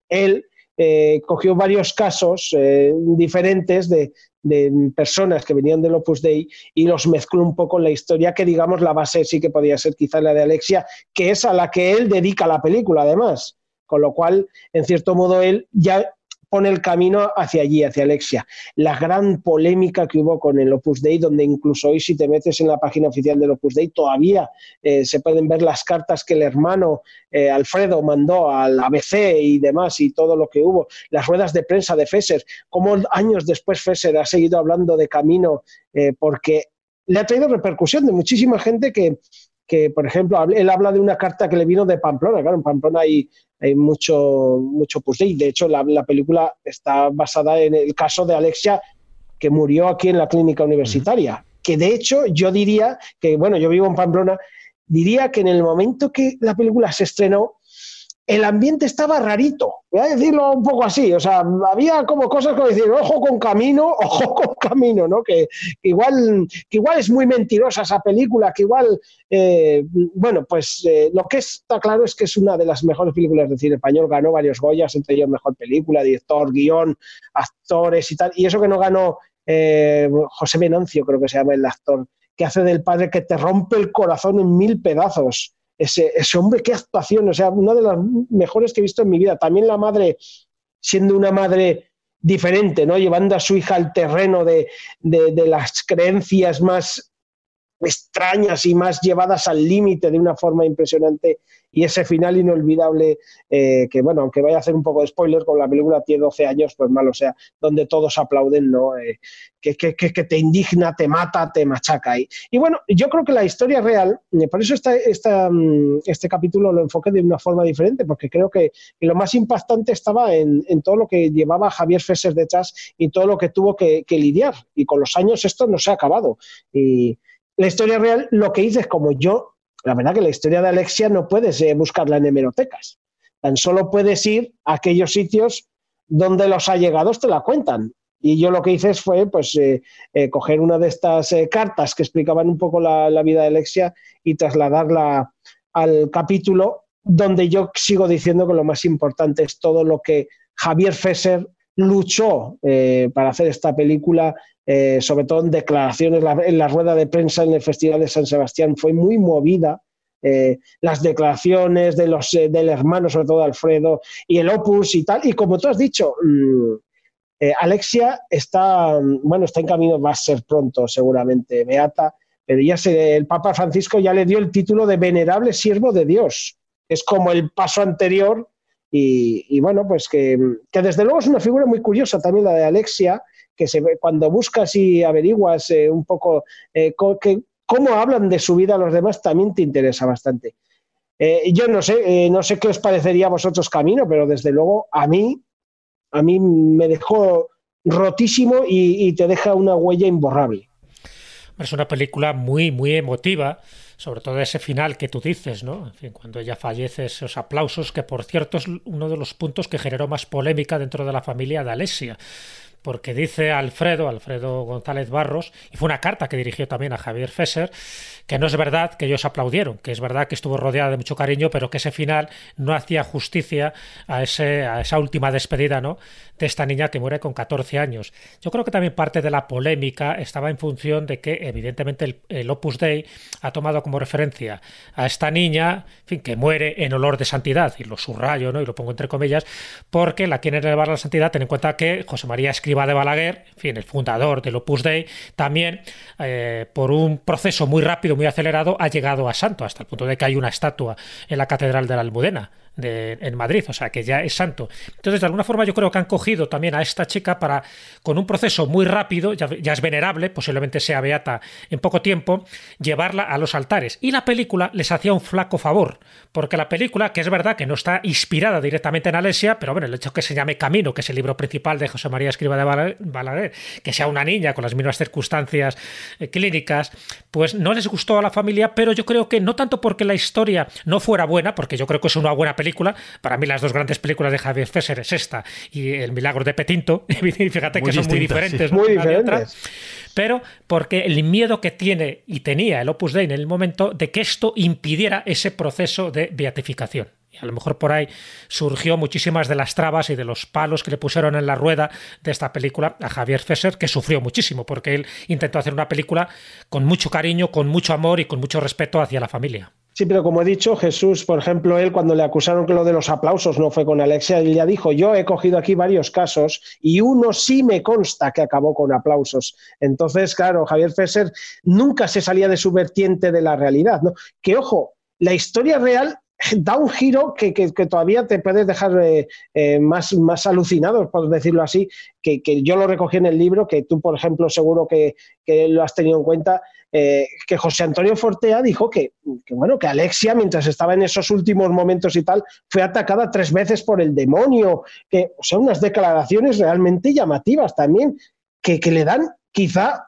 él eh, cogió varios casos eh, diferentes de, de personas que venían del Opus Dei y los mezcló un poco en la historia, que digamos la base sí que podía ser quizá la de Alexia, que es a la que él dedica la película además. Con lo cual, en cierto modo, él ya pone el camino hacia allí, hacia Alexia. La gran polémica que hubo con el Opus Dei, donde incluso hoy si te metes en la página oficial del Opus Dei, todavía eh, se pueden ver las cartas que el hermano eh, Alfredo mandó al ABC y demás y todo lo que hubo, las ruedas de prensa de Fesser, cómo años después Fesser ha seguido hablando de camino eh, porque le ha traído repercusión de muchísima gente que, que, por ejemplo, él habla de una carta que le vino de Pamplona. Claro, en Pamplona hay, hay mucho, mucho Opus Dei. De hecho, la, la película está basada en el caso de Alexia, que murió aquí en la clínica universitaria. Que de hecho, yo diría que, bueno, yo vivo en Pamplona, diría que en el momento que la película se estrenó, el ambiente estaba rarito, voy a decirlo un poco así, o sea, había como cosas como decir, ojo con camino, ojo con camino, ¿no? Que, igual, que igual es muy mentirosa esa película, que igual, eh, bueno, pues eh, lo que está claro es que es una de las mejores películas de cine español, ganó varios Goyas, entre ellos Mejor Película, Director, Guión, Actores y tal, y eso que no ganó eh, José Venancio, creo que se llama el actor, que hace del padre que te rompe el corazón en mil pedazos ese, hombre, qué actuación, o sea, una de las mejores que he visto en mi vida. También la madre, siendo una madre diferente, ¿no? Llevando a su hija al terreno de, de las creencias más extrañas y más llevadas al límite de una forma impresionante y ese final inolvidable eh, que bueno, aunque vaya a hacer un poco de spoiler con la película tiene 12 años, pues malo, sea, donde todos aplauden, ¿no? Eh, que, que, que, te indigna, te mata, te machaca. Y, y bueno, yo creo que la historia real, eh, por eso esta, esta, este capítulo lo enfoqué de una forma diferente, porque creo que, que lo más impactante estaba en, en, todo lo que llevaba Javier Fesser detrás y todo lo que tuvo que, que lidiar. Y con los años esto no se ha acabado. Y la historia real, lo que hice es como yo la verdad que la historia de Alexia no puedes eh, buscarla en hemerotecas. Tan solo puedes ir a aquellos sitios donde los allegados te la cuentan. Y yo lo que hice fue pues, eh, eh, coger una de estas cartas que explicaban un poco la, vida de Alexia y trasladarla al capítulo donde yo sigo diciendo que lo más importante es todo lo que Javier Fesser luchó para hacer esta película, eh, sobre todo en declaraciones, en la rueda de prensa en el Festival de San Sebastián, fue muy movida. Eh, las declaraciones de los, del hermano, sobre todo Alfredo, y el opus y tal. Y como tú has dicho, mm, Alexia está, bueno, está en camino, va a ser pronto seguramente, Beata, pero ya se, el Papa Francisco ya le dio el título de venerable siervo de Dios. Es como el paso anterior y, bueno, pues que, desde luego es una figura muy curiosa también la de Alexia, que se, cuando buscas y averiguas eh, un poco eh, cómo hablan de su vida los demás, también te interesa bastante. Eh, yo no sé, no sé qué os parecería a vosotros Camino, pero desde luego a mí, a mí me dejó rotísimo y, te deja una huella imborrable. Es una película muy, muy emotiva sobre todo ese final que tú dices, ¿no? En fin, cuando ella fallece, esos aplausos, que por cierto es uno de los puntos que generó más polémica dentro de la familia de Alesia porque dice Alfredo, Alfredo González Barros, y fue una carta que dirigió también a Javier Fesser, que no es verdad que ellos aplaudieron, que es verdad que estuvo rodeada de mucho cariño, pero que ese final no hacía justicia a, ese, a esa última despedida ¿no? de esta niña que muere con 14 años. Yo creo que también parte de la polémica estaba en función de que evidentemente el, Opus Dei ha tomado como referencia a esta niña, en fin, que muere en olor de santidad, y lo subrayo ¿no? y lo pongo entre comillas, porque la quieren elevar a la santidad, ten en cuenta que José María escribe de Balaguer, en fin, el fundador del Opus Dei, también eh, por un proceso muy rápido, muy acelerado, ha llegado a santo, hasta el punto de que hay una estatua en la Catedral de la Almudena en Madrid, o sea que ya es santo. Entonces, de alguna forma, yo creo que han cogido también a esta chica para, con un proceso muy rápido, ya, es venerable, posiblemente sea beata en poco tiempo, llevarla a los altares. Y la película les hacía un flaco favor, porque la película, que es verdad que no está inspirada directamente en Alesia, pero bueno, el hecho que se llame Camino, que es el libro principal de José María Escriba de Balaguer, que sea una niña con las mismas circunstancias eh, clínicas, pues no les gustó a la familia, pero yo creo que no tanto porque la historia no fuera buena, porque yo creo que es una buena película, película. Para mí las dos grandes películas de Javier Fesser es esta y El milagro de Petinto. Fíjate que son muy diferentes. Muy diferentes. Pero porque el miedo que tiene y tenía el Opus Dei en el momento de que esto impidiera ese proceso de beatificación. Y a lo mejor por ahí surgió muchísimas de las trabas y de los palos que le pusieron en la rueda de esta película a Javier Fesser, que sufrió muchísimo, porque él intentó hacer una película con mucho cariño, con mucho amor y con mucho respeto hacia la familia. Sí, pero como he dicho, Jesús, por ejemplo, él cuando le acusaron que lo de los aplausos no fue con Alexia, él ya dijo, yo he cogido aquí varios casos y uno sí me consta que acabó con aplausos. Entonces, claro, Javier Fesser nunca se salía de su vertiente de la realidad. ¿no? Que ojo, la historia real da un giro que, todavía te puedes dejar eh, eh, más, más alucinado, por decirlo así, que, yo lo recogí en el libro, que tú, por ejemplo, seguro que, lo has tenido en cuenta, eh, que José Antonio Fortea dijo que, bueno, que Alexia, mientras estaba en esos últimos momentos y tal, fue atacada tres veces por el demonio, que, o sea, unas declaraciones realmente llamativas también, que, le dan quizá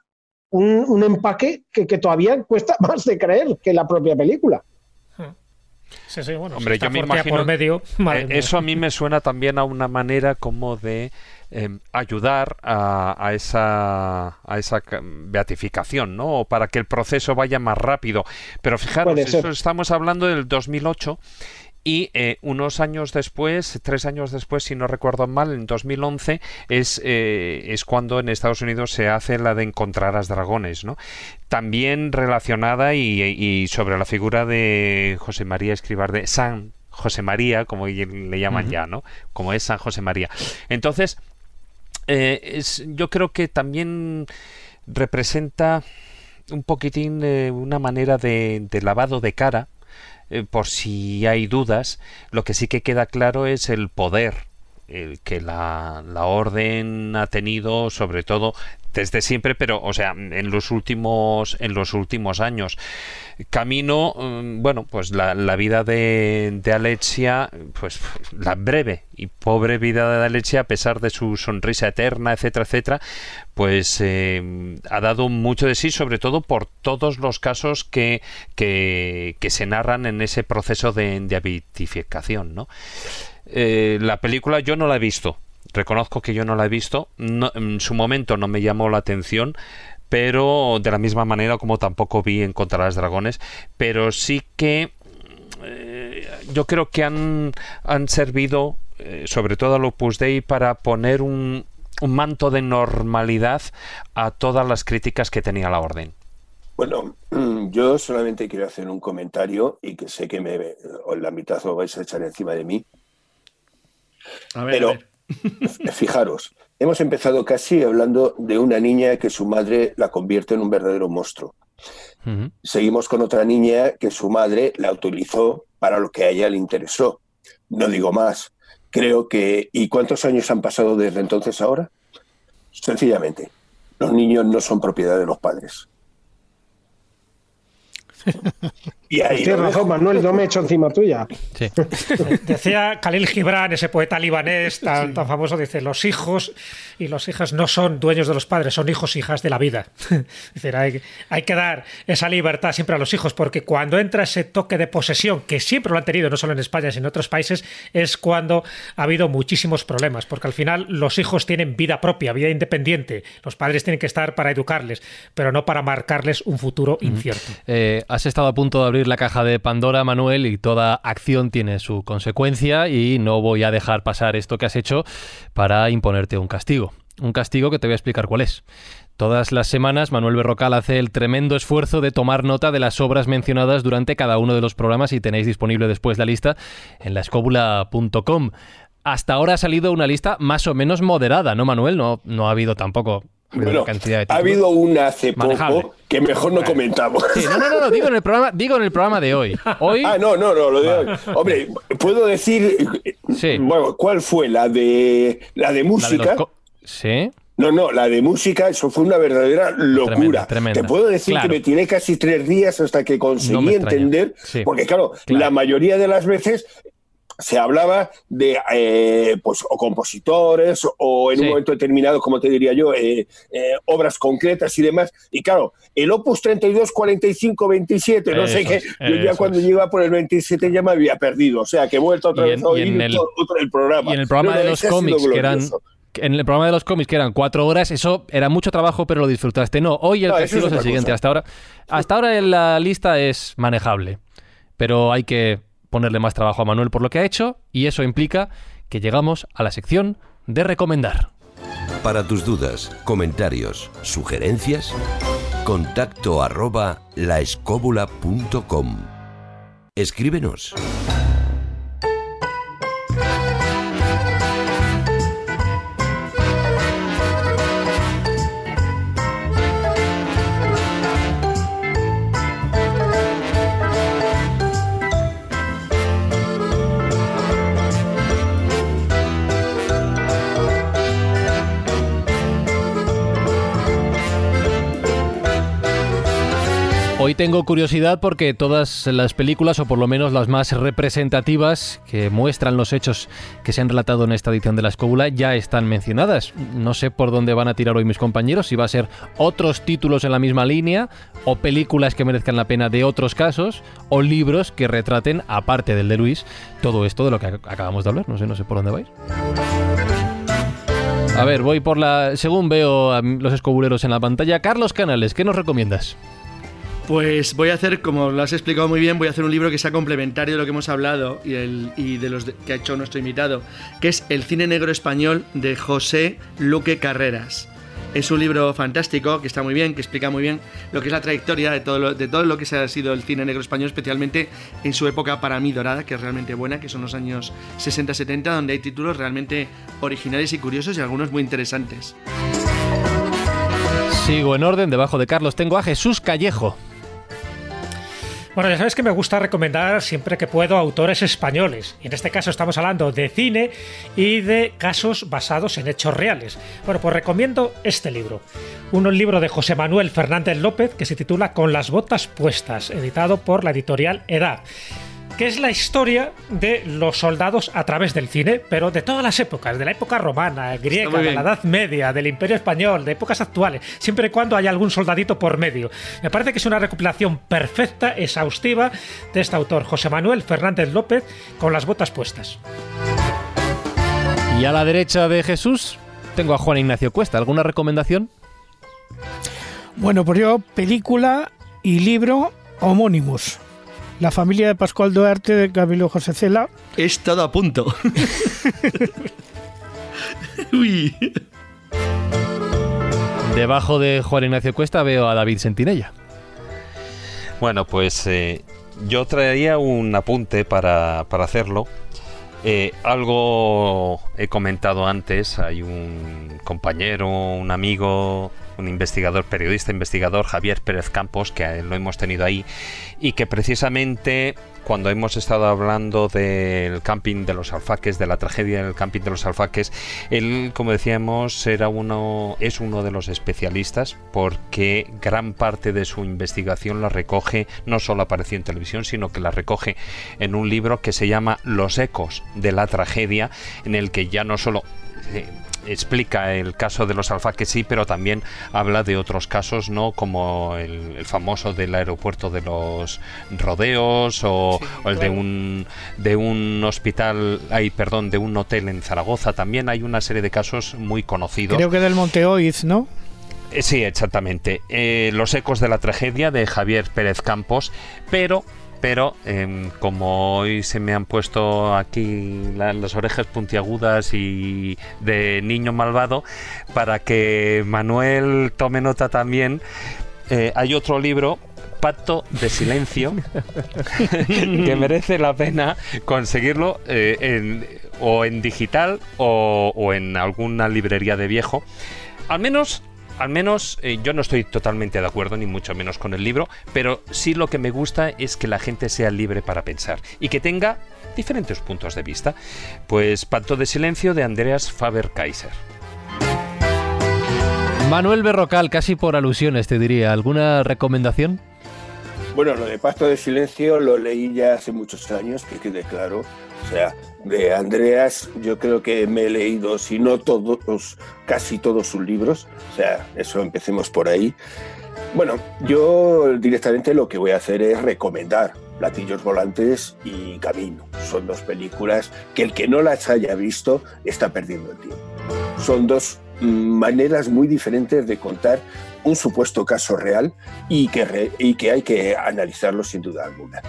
un, empaque que, todavía cuesta más de creer que la propia película. Sí, sí, bueno, Hombre, yo me imagino. Por medio, eh, eso a mí me suena también a una manera como de Em, ayudar a, esa, a esa beatificación, ¿no? O para que el proceso vaya más rápido. Pero fijaros, eso estamos hablando del 2008 y eh, unos años después, tres años después, si no recuerdo mal, en 2011 es, eh, es cuando en Estados Unidos se hace la de encontrar a dragones, ¿no? También relacionada y, sobre la figura de José María Escribar de San José María, como le llaman ya, ¿no? Como es San José María. Entonces, eh, es, yo creo que también representa un poquitín eh, una manera de, lavado de cara, eh, por si hay dudas. Lo que sí que queda claro es el poder que la, la, orden ha tenido sobre todo desde siempre, pero, o sea, en los últimos, en los últimos años. Camino, mm, bueno, pues la, vida de, de, Alexia, pues la breve y pobre vida de Alexia, a pesar de su sonrisa eterna, etcétera, etcétera, pues eh, ha dado mucho de sí, sobre todo por todos los casos que, que, se narran en ese proceso de, de ¿no? Eh, la película yo no la he visto, Reconozco que yo no la he visto, en su momento no me llamó la atención, pero de la misma manera como tampoco vi en Contra las Dragones, pero sí que eh, yo creo que han, han servido eh, sobre todo al Opus Dei, para poner un, manto de normalidad a todas las críticas que tenía la orden. Bueno, yo solamente quiero hacer un comentario y que sé que me, la mitad lo vais a echar encima de mí. Pero fijaros, hemos empezado casi hablando de una niña que su madre la convierte en un verdadero monstruo. Seguimos con otra niña que su madre la utilizó para lo que a ella le interesó. No digo más. Creo que... ¿Y cuántos años han pasado desde entonces ahora? Sencillamente, los niños no son propiedad de los padres. Y ahí Tienes razón, Manuel, no me he hecho encima tuya. Decía Khalil Gibran, ese poeta libanés tan, tan, famoso, dice, los hijos y las hijas no son dueños de los padres, son hijos e hijas de la vida. dice, hay, hay, que dar esa libertad siempre a los hijos, porque cuando entra ese toque de posesión, que siempre lo han tenido, no solo en España, sino en otros países, es cuando ha habido muchísimos problemas, porque al final los hijos tienen vida propia, vida independiente. Los padres tienen que estar para educarles, pero no para marcarles un futuro incierto. Eh, has estado a punto de abrir la caja de Pandora, Manuel, y toda acción tiene su consecuencia y no voy a dejar pasar esto que has hecho para imponerte un castigo. Un castigo que te voy a explicar cuál es. Todas las semanas Manuel Berrocal hace el tremendo esfuerzo de tomar nota de las obras mencionadas durante cada uno de los programas y tenéis disponible después la lista en laescóbula.com. Hasta ahora ha salido una lista más o menos moderada, ¿no, Manuel? No, no ha habido tampoco bueno, ha habido una hace poco que mejor no comentamos. no, no, no, digo en el programa, digo en el programa de hoy. hoy... Ah, no, no, no, lo de hoy. Hombre, puedo decir, sí. bueno, ¿cuál fue la de la de música? sí. No, no, la de música, eso fue una verdadera locura. Te puedo decir que me tiré casi tres días hasta que conseguí entender, porque claro, la mayoría de las veces se hablaba de eh, pues o compositores o en un momento determinado, como te diría yo, eh, eh, obras concretas y demás. Y claro, el Opus 32, 45, 27, no sé qué, yo ya cuando iba por el 27 ya me había perdido, o sea que he vuelto otra vez a oír el, programa. Y en el programa de los cómics, que eran en el programa de los cómics que eran cuatro horas, eso era mucho trabajo, pero lo disfrutaste. No, hoy el castigo es el siguiente. Hasta ahora, hasta ahora la lista es manejable, pero hay que ponerle más trabajo a Manuel por lo que ha hecho y eso implica que llegamos a la sección de recomendar. Para tus dudas, comentarios, sugerencias, contacto arroba. Escríbenos. Hoy tengo curiosidad porque todas las películas, o por lo menos las más representativas, que muestran los hechos que se han relatado en esta edición de La Escóbula, ya están mencionadas. No sé por dónde van a tirar hoy mis compañeros, si va a ser otros títulos en la misma línea, o películas que merezcan la pena de otros casos, o libros que retraten, aparte del de Luis, todo esto de lo que acabamos de hablar. No sé, no sé por dónde vais. A ver, voy por la... Según veo a los escobuleros en la pantalla, Carlos Canales, ¿qué nos recomiendas? Pues voy a hacer, como lo has explicado muy bien, voy a hacer un libro que sea complementario de lo que hemos hablado y, de los que ha hecho nuestro invitado, que es El cine negro español de José Luque Carreras. Es un libro fantástico, que está muy bien, que explica muy bien lo que es la trayectoria de todo lo, de todo lo que se ha sido el cine negro español, especialmente en su época para mí dorada, que es realmente buena, que son los años 60-70, donde hay títulos realmente originales y curiosos y algunos muy interesantes. Sigo en orden, debajo de Carlos tengo a Jesús Callejo. Bueno, ya sabes que me gusta recomendar siempre que puedo autores españoles. Y en este caso estamos hablando de cine y de casos basados en hechos reales. Bueno, pues recomiendo este libro. Un libro de José Manuel Fernández López que se titula Con las botas puestas, editado por la editorial Edad que es la historia de los soldados a través del cine, pero de todas las épocas, de la época romana, griega, de la Edad Media, del Imperio Español, de épocas actuales, siempre y cuando haya algún soldadito por medio. Me parece que es una recopilación perfecta, exhaustiva, de este autor, José Manuel Fernández López, con las botas puestas. Y a la derecha de Jesús tengo a Juan Ignacio Cuesta. ¿Alguna recomendación? Bueno, pues yo, película y libro homónimos La familia de Pascual Duarte de Camilo José Cela. Es todo a punto. Uy. Debajo de Juan Ignacio Cuesta veo a David Sentinella. Bueno, pues eh, yo traería un apunte para, hacerlo. Eh, algo he comentado antes, hay un compañero, un amigo un investigador, periodista investigador, Javier Pérez Campos, que lo hemos tenido ahí, y que precisamente cuando hemos estado hablando del camping de los alfaques, de la tragedia del camping de los alfaques, él, como decíamos, era uno, es uno de los especialistas porque gran parte de su investigación la recoge, no solo apareció en televisión, sino que la recoge en un libro que se llama Los ecos de la tragedia, en el que ya no solo eh, explica el caso de los alfaques sí, pero también habla de otros casos, ¿no? Como el, famoso del aeropuerto de los rodeos o, el de un de un hospital, ay, perdón, de un hotel en Zaragoza. También hay una serie de casos muy conocidos. Creo que del Monte Oiz, ¿no? Eh, sí, exactamente. Eh, los ecos de la tragedia de Javier Pérez Campos, pero pero em, como hoy se me han puesto aquí las orejas puntiagudas y de niño malvado, para que Manuel tome nota también, eh, hay otro libro Pacto de Silencio, que merece la pena conseguirlo eh, o en digital o, o, en alguna librería de viejo. Al menos al menos eh, yo no estoy totalmente de acuerdo, ni mucho menos con el libro, pero sí lo que me gusta es que la gente sea libre para pensar y que tenga diferentes puntos de vista. Pues Pacto de Silencio de Andreas Faber-Kaiser. Manuel Berrocal, casi por alusiones te diría, ¿alguna recomendación? Bueno, lo de Pacto de Silencio lo leí ya hace muchos años, que quede claro. O sea, de Andreas yo creo que me he leído, si no todos, casi todos sus libros. O sea, eso empecemos por ahí. Bueno, yo directamente lo que voy a hacer es recomendar Platillos Volantes y Camino. Son dos películas que el que no las haya visto está perdiendo el tiempo. Son dos mm, maneras muy diferentes de contar un supuesto caso real y que, y que hay que analizarlo sin duda alguna.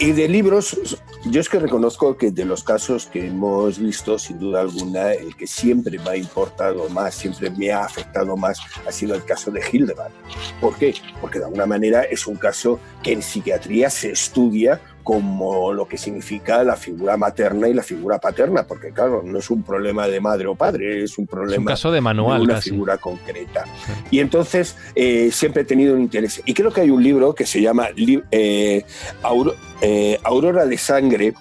Y de libros, yo es que reconozco que de los casos que hemos visto, sin duda alguna, el que siempre me ha importado más, siempre me ha afectado más, ha sido el caso de Hildeband. ¿Por qué? Porque de alguna manera es un caso que en psiquiatría se estudia como lo que significa la figura materna y la figura paterna, porque claro, no es un problema de madre o padre, es un problema caso de, manual, una figura concreta. Y entonces eh, siempre he tenido un interés. Y creo que hay un libro que se llama eh, eh, Aurora de Sangre,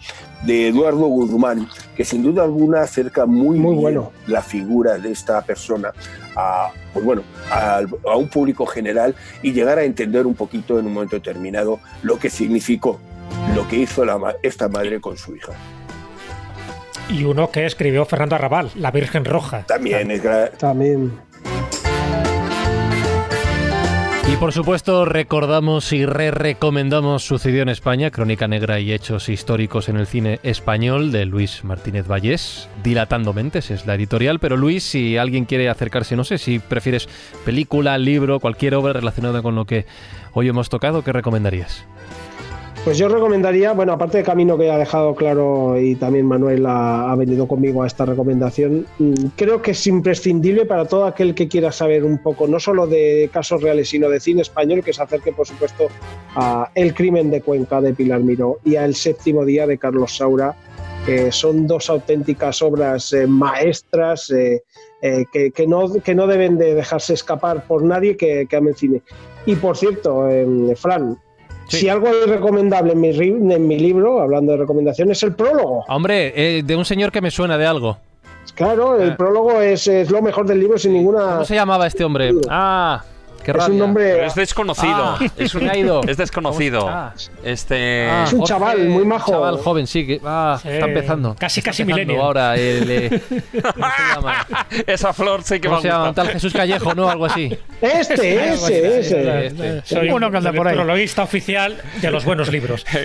de Eduardo Guzmán, que sin duda alguna acerca muy, muy bueno la figura de esta persona a, pues bueno, a, a, un público general y llegar a entender un poquito en un momento determinado lo que significó lo que hizo esta madre con su hija. Y uno que escribió Fernando Arrabal, La Virgen Roja. También es También. Y por supuesto recordamos y re-recomendamos Sucedió en España, Crónica Negra y Hechos Históricos en el Cine Español de Luis Martínez Vallés, Dilatando Mentes es la editorial, pero Luis, si alguien quiere acercarse, no sé, si prefieres película, libro, cualquier obra relacionada con lo que hoy hemos tocado, ¿qué recomendarías? Pues yo recomendaría, bueno, aparte de Camino que ha dejado claro y también Manuel ha, venido conmigo a esta recomendación, mm, creo que es imprescindible para todo aquel que quiera saber un poco, no solo de casos reales, sino de cine español, que se acerque, por supuesto, a El crimen de Cuenca de Pilar Miró y a El séptimo día de Carlos Saura, que son dos auténticas obras eh, maestras eh, eh, que, no, que no deben de dejarse escapar por nadie que, que ame el cine. Y por cierto, Fran, si algo es recomendable en mi, en mi libro, hablando de recomendaciones, es el prólogo. Hombre, eh, de un señor que me suena de algo. Claro, el eh. prólogo es, es, lo mejor del libro sin ninguna. ¿Cómo se llamaba este hombre? Ah, es un nombre. es desconocido. Ah, es, un, ido. es desconocido. Este. Ah, es un chaval muy majo. Un chaval joven, sí. Que, ah, está empezando. Casi, casi milenio. Ahora, el, eh, Esa flor sí que ¿Cómo se llama? Un tal Jesús Callejo, ¿no? Algo así. Este, ese, ese. Este. Soy uno que anda por ahí. prologuista oficial de los buenos libros.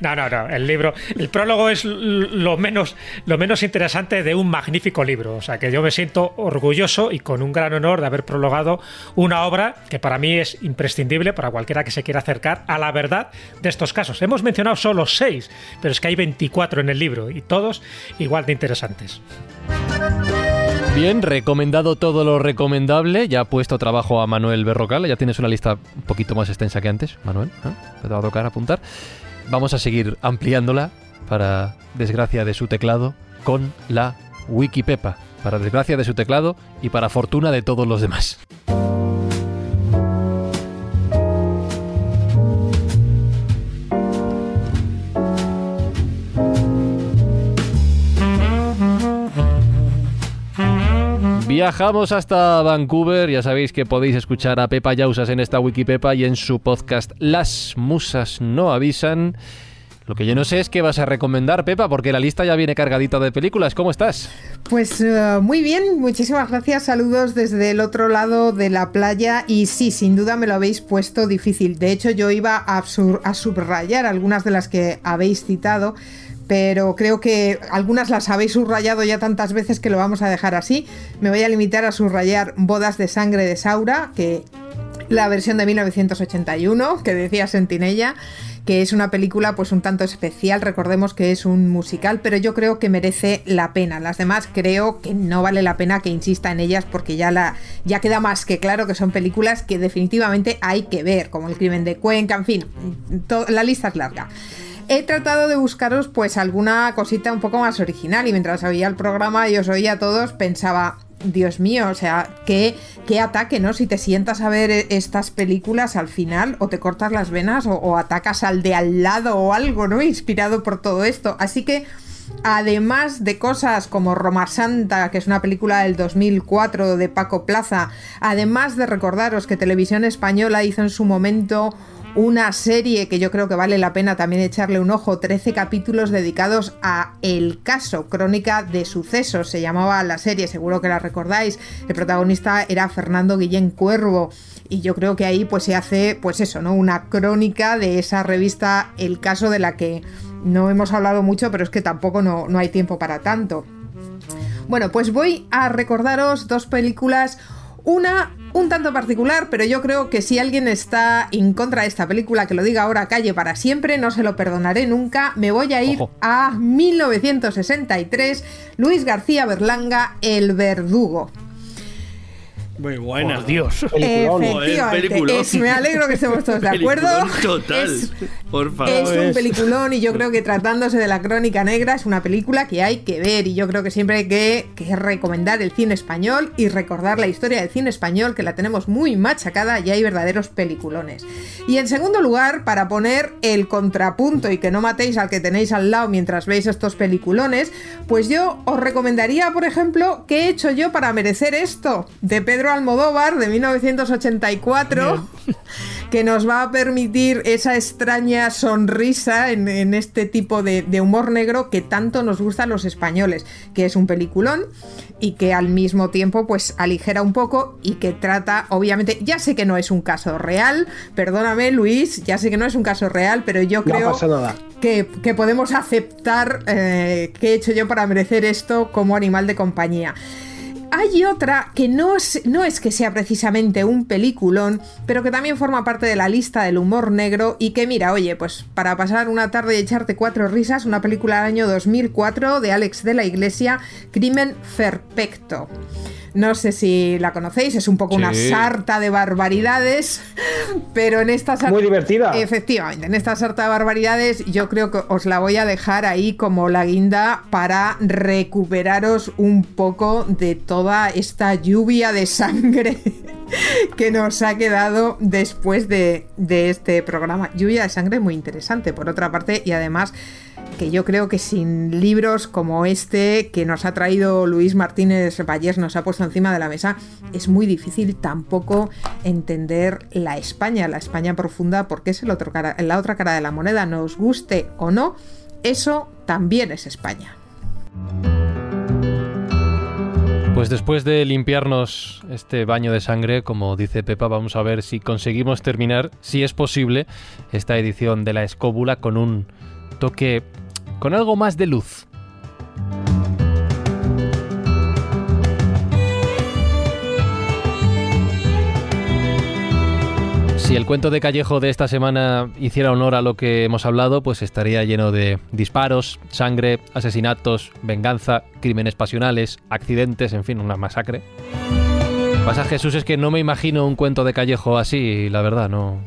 No, no, no. El libro. El prólogo es lo menos, lo menos interesante de un magnífico libro. O sea, que yo me siento orgulloso y con un gran honor de haber prologado una obra que para mí es imprescindible para cualquiera que se quiera acercar a la verdad de estos casos. Hemos mencionado solo seis, pero es que hay 24 en el libro y todos igual de interesantes. Bien, recomendado todo lo recomendable. Ya ha puesto trabajo a Manuel Berrocal. Ya tienes una lista un poquito más extensa que antes, Manuel. ¿eh? Te va a tocar apuntar. Vamos a seguir ampliándola para desgracia de su teclado con la Wikipepa. Para desgracia de su teclado y para fortuna de todos los demás. Viajamos hasta Vancouver, ya sabéis que podéis escuchar a Pepa Yausas en esta Wikipepa y en su podcast Las Musas no avisan. Lo que yo no sé es qué vas a recomendar, Pepa, porque la lista ya viene cargadita de películas. ¿Cómo estás? Pues uh, muy bien, muchísimas gracias. Saludos desde el otro lado de la playa. Y sí, sin duda me lo habéis puesto difícil. De hecho, yo iba a subrayar algunas de las que habéis citado pero creo que algunas las habéis subrayado ya tantas veces que lo vamos a dejar así. Me voy a limitar a subrayar Bodas de Sangre de Saura, que la versión de 1981, que decía Sentinella, que es una película pues un tanto especial, recordemos que es un musical, pero yo creo que merece la pena. Las demás creo que no vale la pena que insista en ellas porque ya la ya queda más que claro que son películas que definitivamente hay que ver, como El crimen de Cuenca, en fin, la lista es larga he tratado de buscaros pues alguna cosita un poco más original y mientras oía el programa y os oía a todos pensaba, Dios mío, o sea, qué, qué ataque, ¿no? Si te sientas a ver estas películas al final o te cortas las venas o, atacas al de al lado o algo, ¿no? Inspirado por todo esto. Así que... Además de cosas como Roma Santa, que es una película del 2004 de Paco Plaza, además de recordaros que Televisión Española hizo en su momento una serie que yo creo que vale la pena también echarle un ojo, 13 capítulos dedicados a El caso, crónica de sucesos, se llamaba la serie, seguro que la recordáis, el protagonista era Fernando Guillén Cuervo y yo creo que ahí pues se hace pues eso, ¿no? Una crónica de esa revista El caso de la que no hemos hablado mucho, pero es que tampoco no, no hay tiempo para tanto. Bueno, pues voy a recordaros dos películas una un tanto particular, pero yo creo que si alguien está en contra de esta película, que lo diga ahora calle para siempre, no se lo perdonaré nunca. Me voy a ir a 1963, Luis García Berlanga, El Verdugo. Muy buena. Dios. Efectivamente. Es, me alegro que estemos todos de acuerdo. Total. Es, Por favor. Es un peliculón y yo creo que tratándose de la crónica negra es una película que hay que ver y yo creo que siempre hay que, que, recomendar el cine español y recordar la historia del cine español que la tenemos muy machacada y hay verdaderos peliculones. Y en segundo lugar, para poner el contrapunto y que no matéis al que tenéis al lado mientras veis estos peliculones, pues yo os recomendaría, por ejemplo, ¿qué he hecho yo para merecer esto? De Pedro Almodóvar de 1984, que nos va a permitir esa extraña sonrisa en, este tipo de, humor negro que tanto nos gusta a los españoles, que es un peliculón y que al mismo tiempo pues aligera un poco y que trata, obviamente, ya sé que no es un caso real, perdóname Luis, ya sé que no es un caso real, pero yo creo Que, podemos aceptar eh, que he hecho yo para merecer esto como animal de compañía. Hay otra que no es, no es que sea precisamente un peliculón, pero que también forma parte de la lista del humor negro y que mira, oye, pues para pasar una tarde y echarte cuatro risas, una película del año 2004 de Alex de la Iglesia, Crimen Perfecto. No sé si la conocéis, es un poco una sarta de barbaridades, pero en esta sarta... Muy divertida. Efectivamente, en esta sarta de barbaridades yo creo que os la voy a dejar ahí como la guinda para recuperaros un poco de toda esta lluvia de sangre que nos ha quedado después de, de este programa. Lluvia de sangre muy interesante, por otra parte, y además que yo creo que sin libros como este que nos ha traído Luis Martínez Vallés, nos ha puesto encima de la mesa, es muy difícil tampoco entender la España, la España profunda, porque es el otro cara, la otra cara de la moneda, nos guste o no, eso también es España. Pues después de limpiarnos este baño de sangre, como dice Pepa, vamos a ver si conseguimos terminar, si es posible, esta edición de la escóbula con un toque con algo más de luz. Si el cuento de Callejo de esta semana hiciera honor a lo que hemos hablado, pues estaría lleno de disparos, sangre, asesinatos, venganza, crímenes pasionales, accidentes, en fin, una masacre. Pasa Jesús es que no me imagino un cuento de Callejo así, la verdad, no.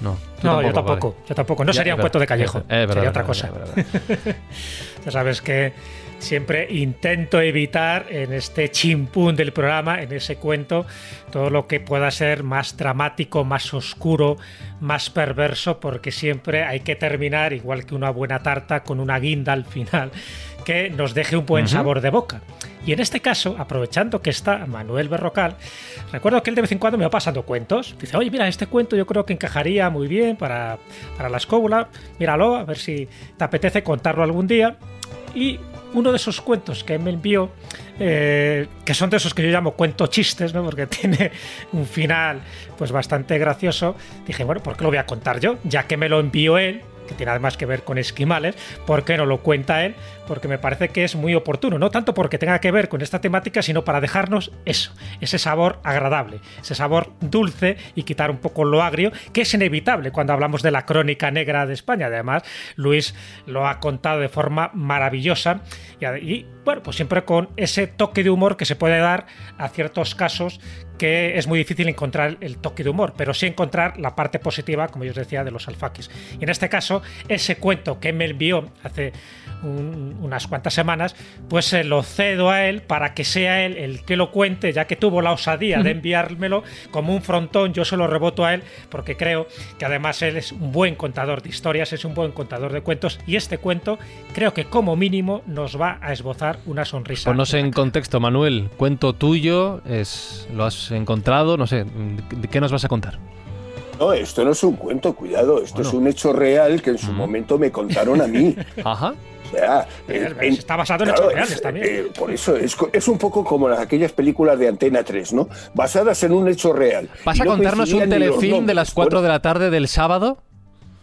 No, no yo tampoco, yo tampoco. No sería un cuento de Callejo, sería otra cosa. ya sabes que siempre intento evitar en este chimpún del programa, en ese cuento, todo lo que pueda ser más dramático, más oscuro, más perverso, porque siempre hay que terminar, igual que una buena tarta, con una guinda al final que nos deje un buen sabor de boca. Y en este caso, aprovechando que está Manuel Berrocal, recuerdo que él de vez en cuando me va pasando cuentos. Dice, oye, mira, este cuento yo creo que encajaría muy bien para, para la escóbula. Míralo, a ver si te apetece contarlo algún día. Y uno de esos cuentos que me envió, eh, que son de esos que yo llamo cuento chistes, ¿no? porque tiene un final pues bastante gracioso, dije, bueno, ¿por qué lo voy a contar yo? Ya que me lo envió él, que tiene además que ver con esquimales, ¿por qué no lo cuenta él? Porque me parece que es muy oportuno, no tanto porque tenga que ver con esta temática, sino para dejarnos eso, ese sabor agradable, ese sabor dulce y quitar un poco lo agrio, que es inevitable cuando hablamos de la crónica negra de España. Además, Luis lo ha contado de forma maravillosa y, bueno, pues siempre con ese toque de humor que se puede dar a ciertos casos que es muy difícil encontrar el toque de humor, pero sí encontrar la parte positiva, como yo os decía, de los alfaquis. Y en este caso, ese cuento que me envió hace unas cuantas semanas, pues se lo cedo a él para que sea él el que lo cuente, ya que tuvo la osadía de enviármelo como un frontón, yo se lo reboto a él porque creo que además él es un buen contador de historias, es un buen contador de cuentos y este cuento creo que como mínimo nos va a esbozar una sonrisa. Ponnos en contexto, Manuel, cuento tuyo, es, lo has encontrado, no sé, ¿de qué nos vas a contar? No, esto no es un cuento, cuidado, esto es un hecho real que en su momento me contaron a mí. Ajá. Está basado en hechos reales también. Eh, por eso es, un poco como las, aquellas películas de Antena 3, ¿no? Basadas en un hecho real. ¿Vas a contarnos un telefilm de las 4 de la tarde del sábado?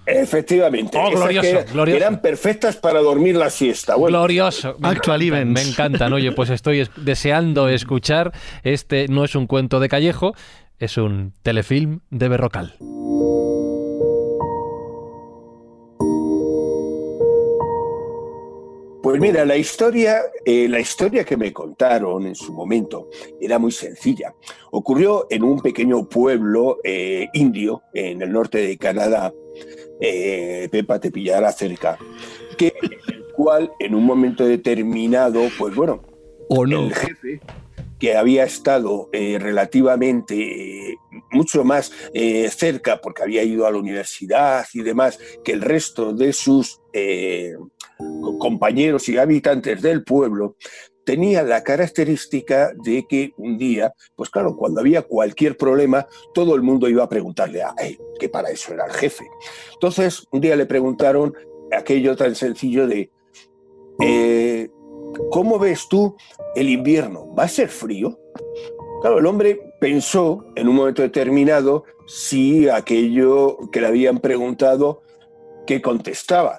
Efectivamente. Oh, glorioso, glorioso. Eran perfectas para dormir la siesta. glorioso. Actual Me encantan. Oye, pues estoy deseando escuchar. Este no es un cuento de Callejo, es un telefilm de Berrocal. Pues mira, la historia, eh, la historia que me contaron en su momento era muy sencilla. Ocurrió en un pequeño pueblo eh, indio en el norte de Canadá. Eh, Pepa te pillará cerca. Que, el cual en un momento determinado, pues bueno, el jefe que había estado relativamente mucho más cerca porque había ido a la universidad y demás que el resto de sus compañeros y habitantes del pueblo, tenía la característica de que un día, pues claro, cuando había cualquier problema, todo el mundo iba a preguntarle a él, que para eso era el jefe. Entonces, un día le preguntaron aquello tan sencillo de, eh, ¿cómo ves tú el invierno? ¿Va a ser frío? Claro, el hombre pensó en un momento determinado si aquello que le habían preguntado, ¿qué contestaba?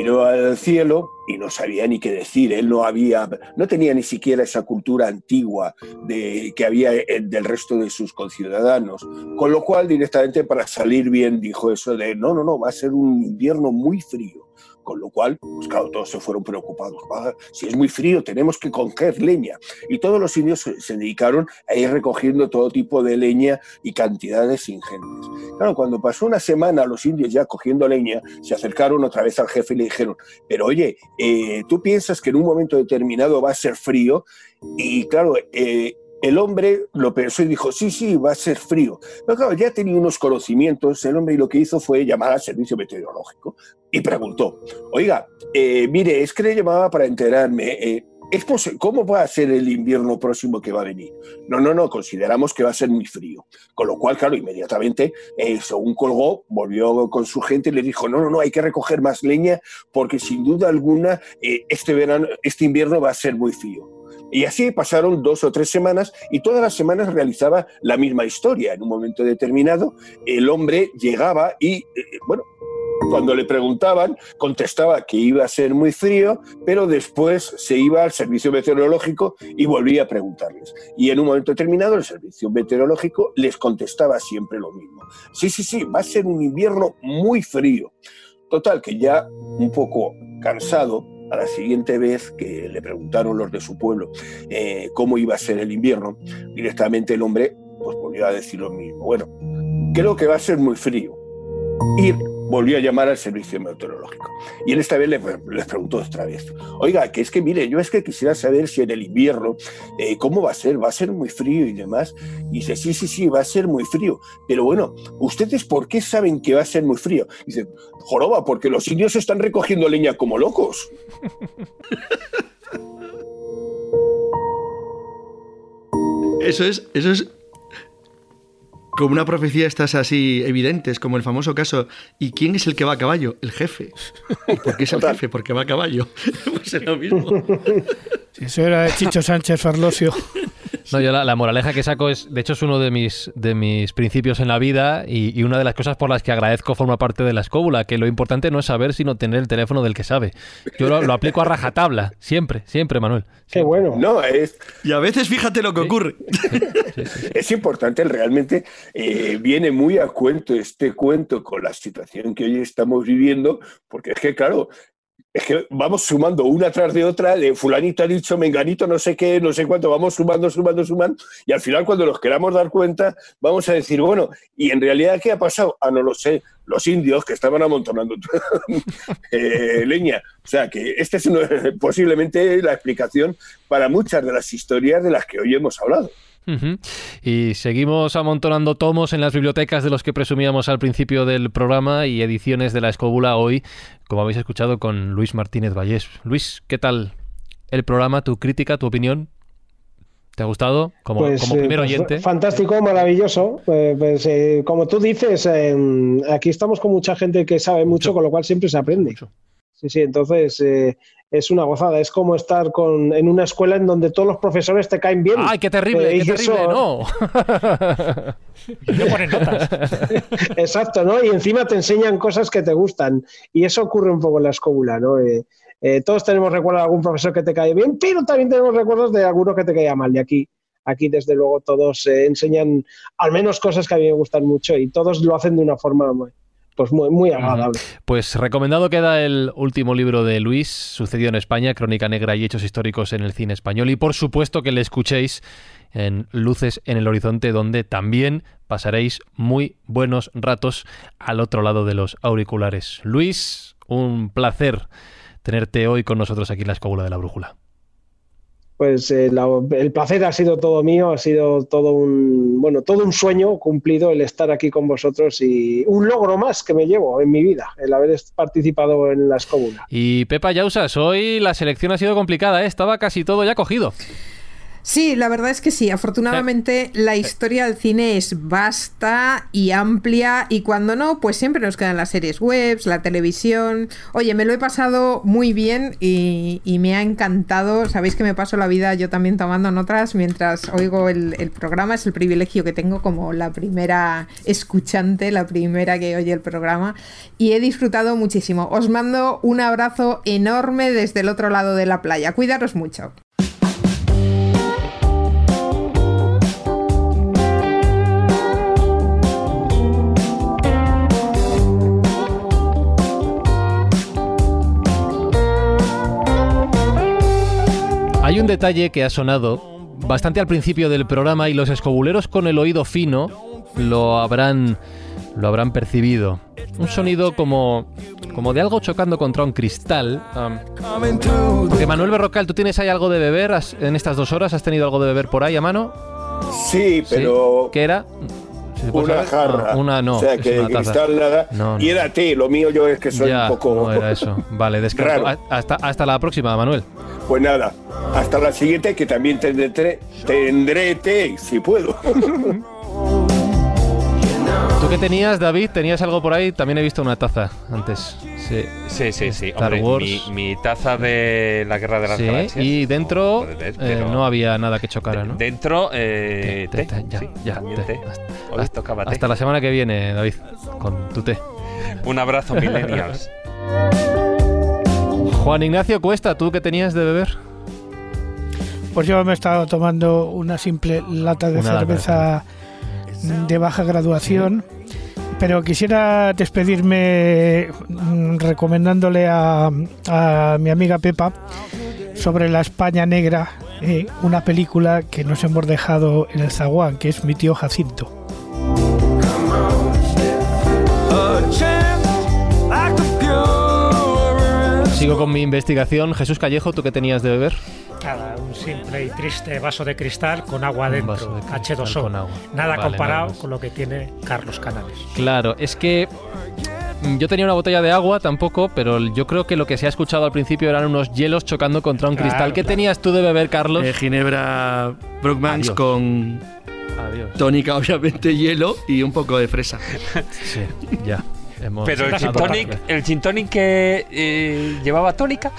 Miró al cielo y no sabía ni qué decir. Él no había, no tenía ni siquiera esa cultura antigua de, que había del resto de sus conciudadanos. Con lo cual, directamente para salir bien, dijo eso de no, no, no, va a ser un invierno muy frío. Con lo cual, pues claro, todos se fueron preocupados. si es muy frío, tenemos que coger leña. Y todos los indios se, dedicaron a ir recogiendo todo tipo de leña y cantidades ingentes. Claro, cuando pasó una semana los indios ya cogiendo leña, se acercaron otra vez al jefe y le dijeron, pero oye, eh, ¿tú piensas que en un momento determinado va a ser frío? Y claro, eh, el hombre lo pensó y dijo, sí, sí, va a ser frío. Pero claro, ya tenía unos conocimientos el hombre y lo que hizo fue llamar al servicio meteorológico y preguntó, oiga, eh, mire, es que le llamaba para enterarme, eh, ¿es ¿cómo va a ser el invierno próximo que va a venir? No, no, no, consideramos que va a ser muy frío. Con lo cual, claro, inmediatamente, eh, según colgó, volvió con su gente y le dijo, no, no, no, hay que recoger más leña porque sin duda alguna este verano, este invierno va a ser muy frío. Y así pasaron dos o tres semanas y todas las semanas realizaba la misma historia. En un momento determinado, el hombre llegaba y, eh, bueno, cuando le preguntaban, contestaba que iba a ser muy frío, pero después se iba al servicio meteorológico y volvía a preguntarles. Y en un momento determinado el servicio meteorológico les contestaba siempre lo mismo. Sí, sí, sí, va a ser un invierno muy frío. Total, que ya un poco cansado, a la siguiente vez que le preguntaron los de su pueblo eh, cómo iba a ser el invierno, directamente el hombre pues volvió a decir lo mismo. Bueno, creo que va a ser muy frío. Y volvió a llamar al servicio meteorológico. Y él esta vez les, preguntó otra vez, oiga, que es que mire, yo es que quisiera saber si en el invierno, eh, ¿cómo va a ser? ¿Va a ser muy frío y demás? Y dice, sí, sí, sí, va a ser muy frío. Pero bueno, ¿ustedes por qué saben que va a ser muy frío? dice, joroba, porque los indios están recogiendo leña como locos. Eso es, eso es como una profecía estas así evidentes, como el famoso caso, ¿y quién es el que va a caballo? El jefe. por qué es el jefe? Porque va a caballo. pues es lo mismo. eso era de Chicho Sánchez Farlosio. No, yo la, moraleja que saco es, de hecho, es uno de mis, de mis principios en la vida y, una de las cosas por las que agradezco forma parte de la escóbula, que lo importante no es saber, sino tener el teléfono del que sabe. Yo lo, aplico a rajatabla, siempre, siempre, Manuel. Qué bueno. No, es... Y a veces fíjate lo que ocurre. es importante, realmente eh, viene muy a cuento este cuento con la situación que hoy estamos viviendo, porque es que, claro, es que vamos sumando una tras de otra, de fulanito ha dicho, menganito, no sé qué, no sé cuánto, vamos sumando, sumando, sumando, y al final cuando nos queramos dar cuenta, vamos a decir, bueno, ¿y en realidad qué ha pasado? Ah, no lo sé, los indios que estaban amontonando eh, leña. O sea, que esta es posiblemente la explicación para muchas de las historias de las que hoy hemos hablado. Y seguimos amontonando tomos en las bibliotecas de los que presumíamos al principio del programa y ediciones de la Escóbula hoy, como habéis escuchado, con Luis Martínez Vallés. Luis, ¿qué tal el programa, tu crítica, tu opinión? ¿Te ha gustado como, pues, como primer pues, oyente? fantástico, maravilloso. Pues, pues eh, como tú dices, aquí estamos con mucha gente que sabe mucho, con lo cual siempre se aprende. Sí, sí, entonces eh, es una gozada. Es como estar con, en una escuela en donde todos los profesores te caen bien. ¡Ay, qué terrible! Eh, qué terrible! ¡No! no ponen notas. Exacto, ¿no? Y encima te enseñan cosas que te gustan. Y eso ocurre un poco en la escóbula, ¿no? Eh, eh, todos tenemos recuerdos de algún profesor que te cae bien, pero también tenemos recuerdos de alguno que te caía mal. Y aquí, aquí desde luego, todos enseñan al menos cosas que a mí me gustan mucho y todos lo hacen de una forma muy, pues muy, muy agradable. Pues recomendado queda el último libro de Luis, Sucedió en España, Crónica Negra y Hechos Históricos en el Cine Español. Y por supuesto que le escuchéis en Luces en el Horizonte, donde también pasaréis muy buenos ratos al otro lado de los auriculares. Luis, un placer tenerte hoy con nosotros aquí en la Escóbula de la Brújula pues eh, el placer ha sido todo mío, ha sido todo un, bueno, todo un sueño cumplido el estar aquí con vosotros y un logro más que me llevo en mi vida, el haber participado en la escóbula. Y Pepa Yausas, hoy la selección ha sido complicada, ¿eh? estaba casi todo ya cogido. Sí, la verdad es que sí. Afortunadamente la historia del cine es vasta y amplia y cuando no, pues siempre nos quedan las series webs, la televisión. Oye, me lo he pasado muy bien y, me ha encantado. Sabéis que me paso la vida yo también tomando notas mientras oigo el, el programa. Es el privilegio que tengo como la primera escuchante, la primera que oye el programa y he disfrutado muchísimo. Os mando un abrazo enorme desde el otro lado de la playa. Cuidaros mucho. Hay un detalle que ha sonado bastante al principio del programa y los escobuleros con el oído fino lo habrán lo habrán percibido. Un sonido como como de algo chocando contra un cristal. Um, Manuel Berrocal, ¿tú tienes ahí algo de beber en estas dos horas? ¿Has tenido algo de beber por ahí a mano? Sí, pero... ¿Qué era? Una jarra. una no. O sea, que cristal nada. Y era té, lo mío yo es que soy un poco. No era eso. Vale, descarto. Hasta, hasta la próxima, Manuel. Pues nada, hasta la siguiente que también tendré, tendré té, si puedo. ¿Tú qué tenías, David? ¿Tenías algo por ahí? También he visto una taza antes. Sí, sí, sí. sí. mi, taza de la Guerra de las sí, Y dentro eh, no había nada que chocara, ¿no? Dentro, eh, té, ya, ya, Hasta, hasta la semana que viene, David, con tu té. Un abrazo, millennials. Juan Ignacio Cuesta, ¿tú qué tenías de beber? Pues yo me he estado tomando una simple lata de cerveza de baja graduación, pero quisiera despedirme mm, recomendándole a, mi amiga Pepa sobre la España negra, eh, una película que nos hemos dejado en el zaguán, que es mi tío Jacinto. Sigo con mi investigación. Jesús Callejo, ¿tú qué tenías de beber? Nada, un simple y triste vaso de cristal con agua dentro, H2O. Nada comparado con lo que tiene Carlos Canales. Claro, es que mm, yo tenía una botella de agua tampoco, pero yo creo que lo que se ha escuchado al principio eran unos hielos chocando contra un cristal. ¿Qué tenías tú de beber, Carlos? Eh, ginebra Brookmans con tónica, obviamente, hielo y un poco de fresa. sí, ya. Pero el gin, tonic, el gin tonic que eh, llevaba tónica.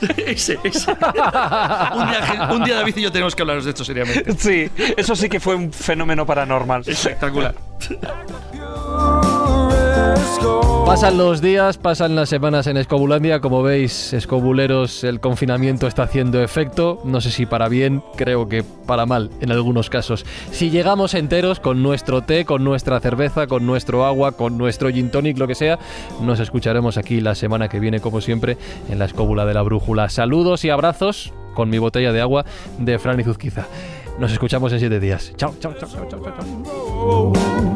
ese, ese. un, día, un, día, David y yo tenemos que hablar de esto seriamente. Sí, eso sí que fue un fenómeno paranormal. Espectacular. Pasan los días, pasan las semanas en Escobulandia. Como veis, escobuleros, el confinamiento está haciendo efecto. No sé si para bien, creo que para mal en algunos casos. Si llegamos enteros con nuestro té, con nuestra cerveza, con nuestro agua, con nuestro gin tonic, lo que sea, nos escucharemos aquí la semana que viene, como siempre, en la escóbula de la brújula. Saludos y abrazos con mi botella de agua de Fran y Zuzquiza. Nos escuchamos en siete días. Chao, chao, chao, chao, chao, chao.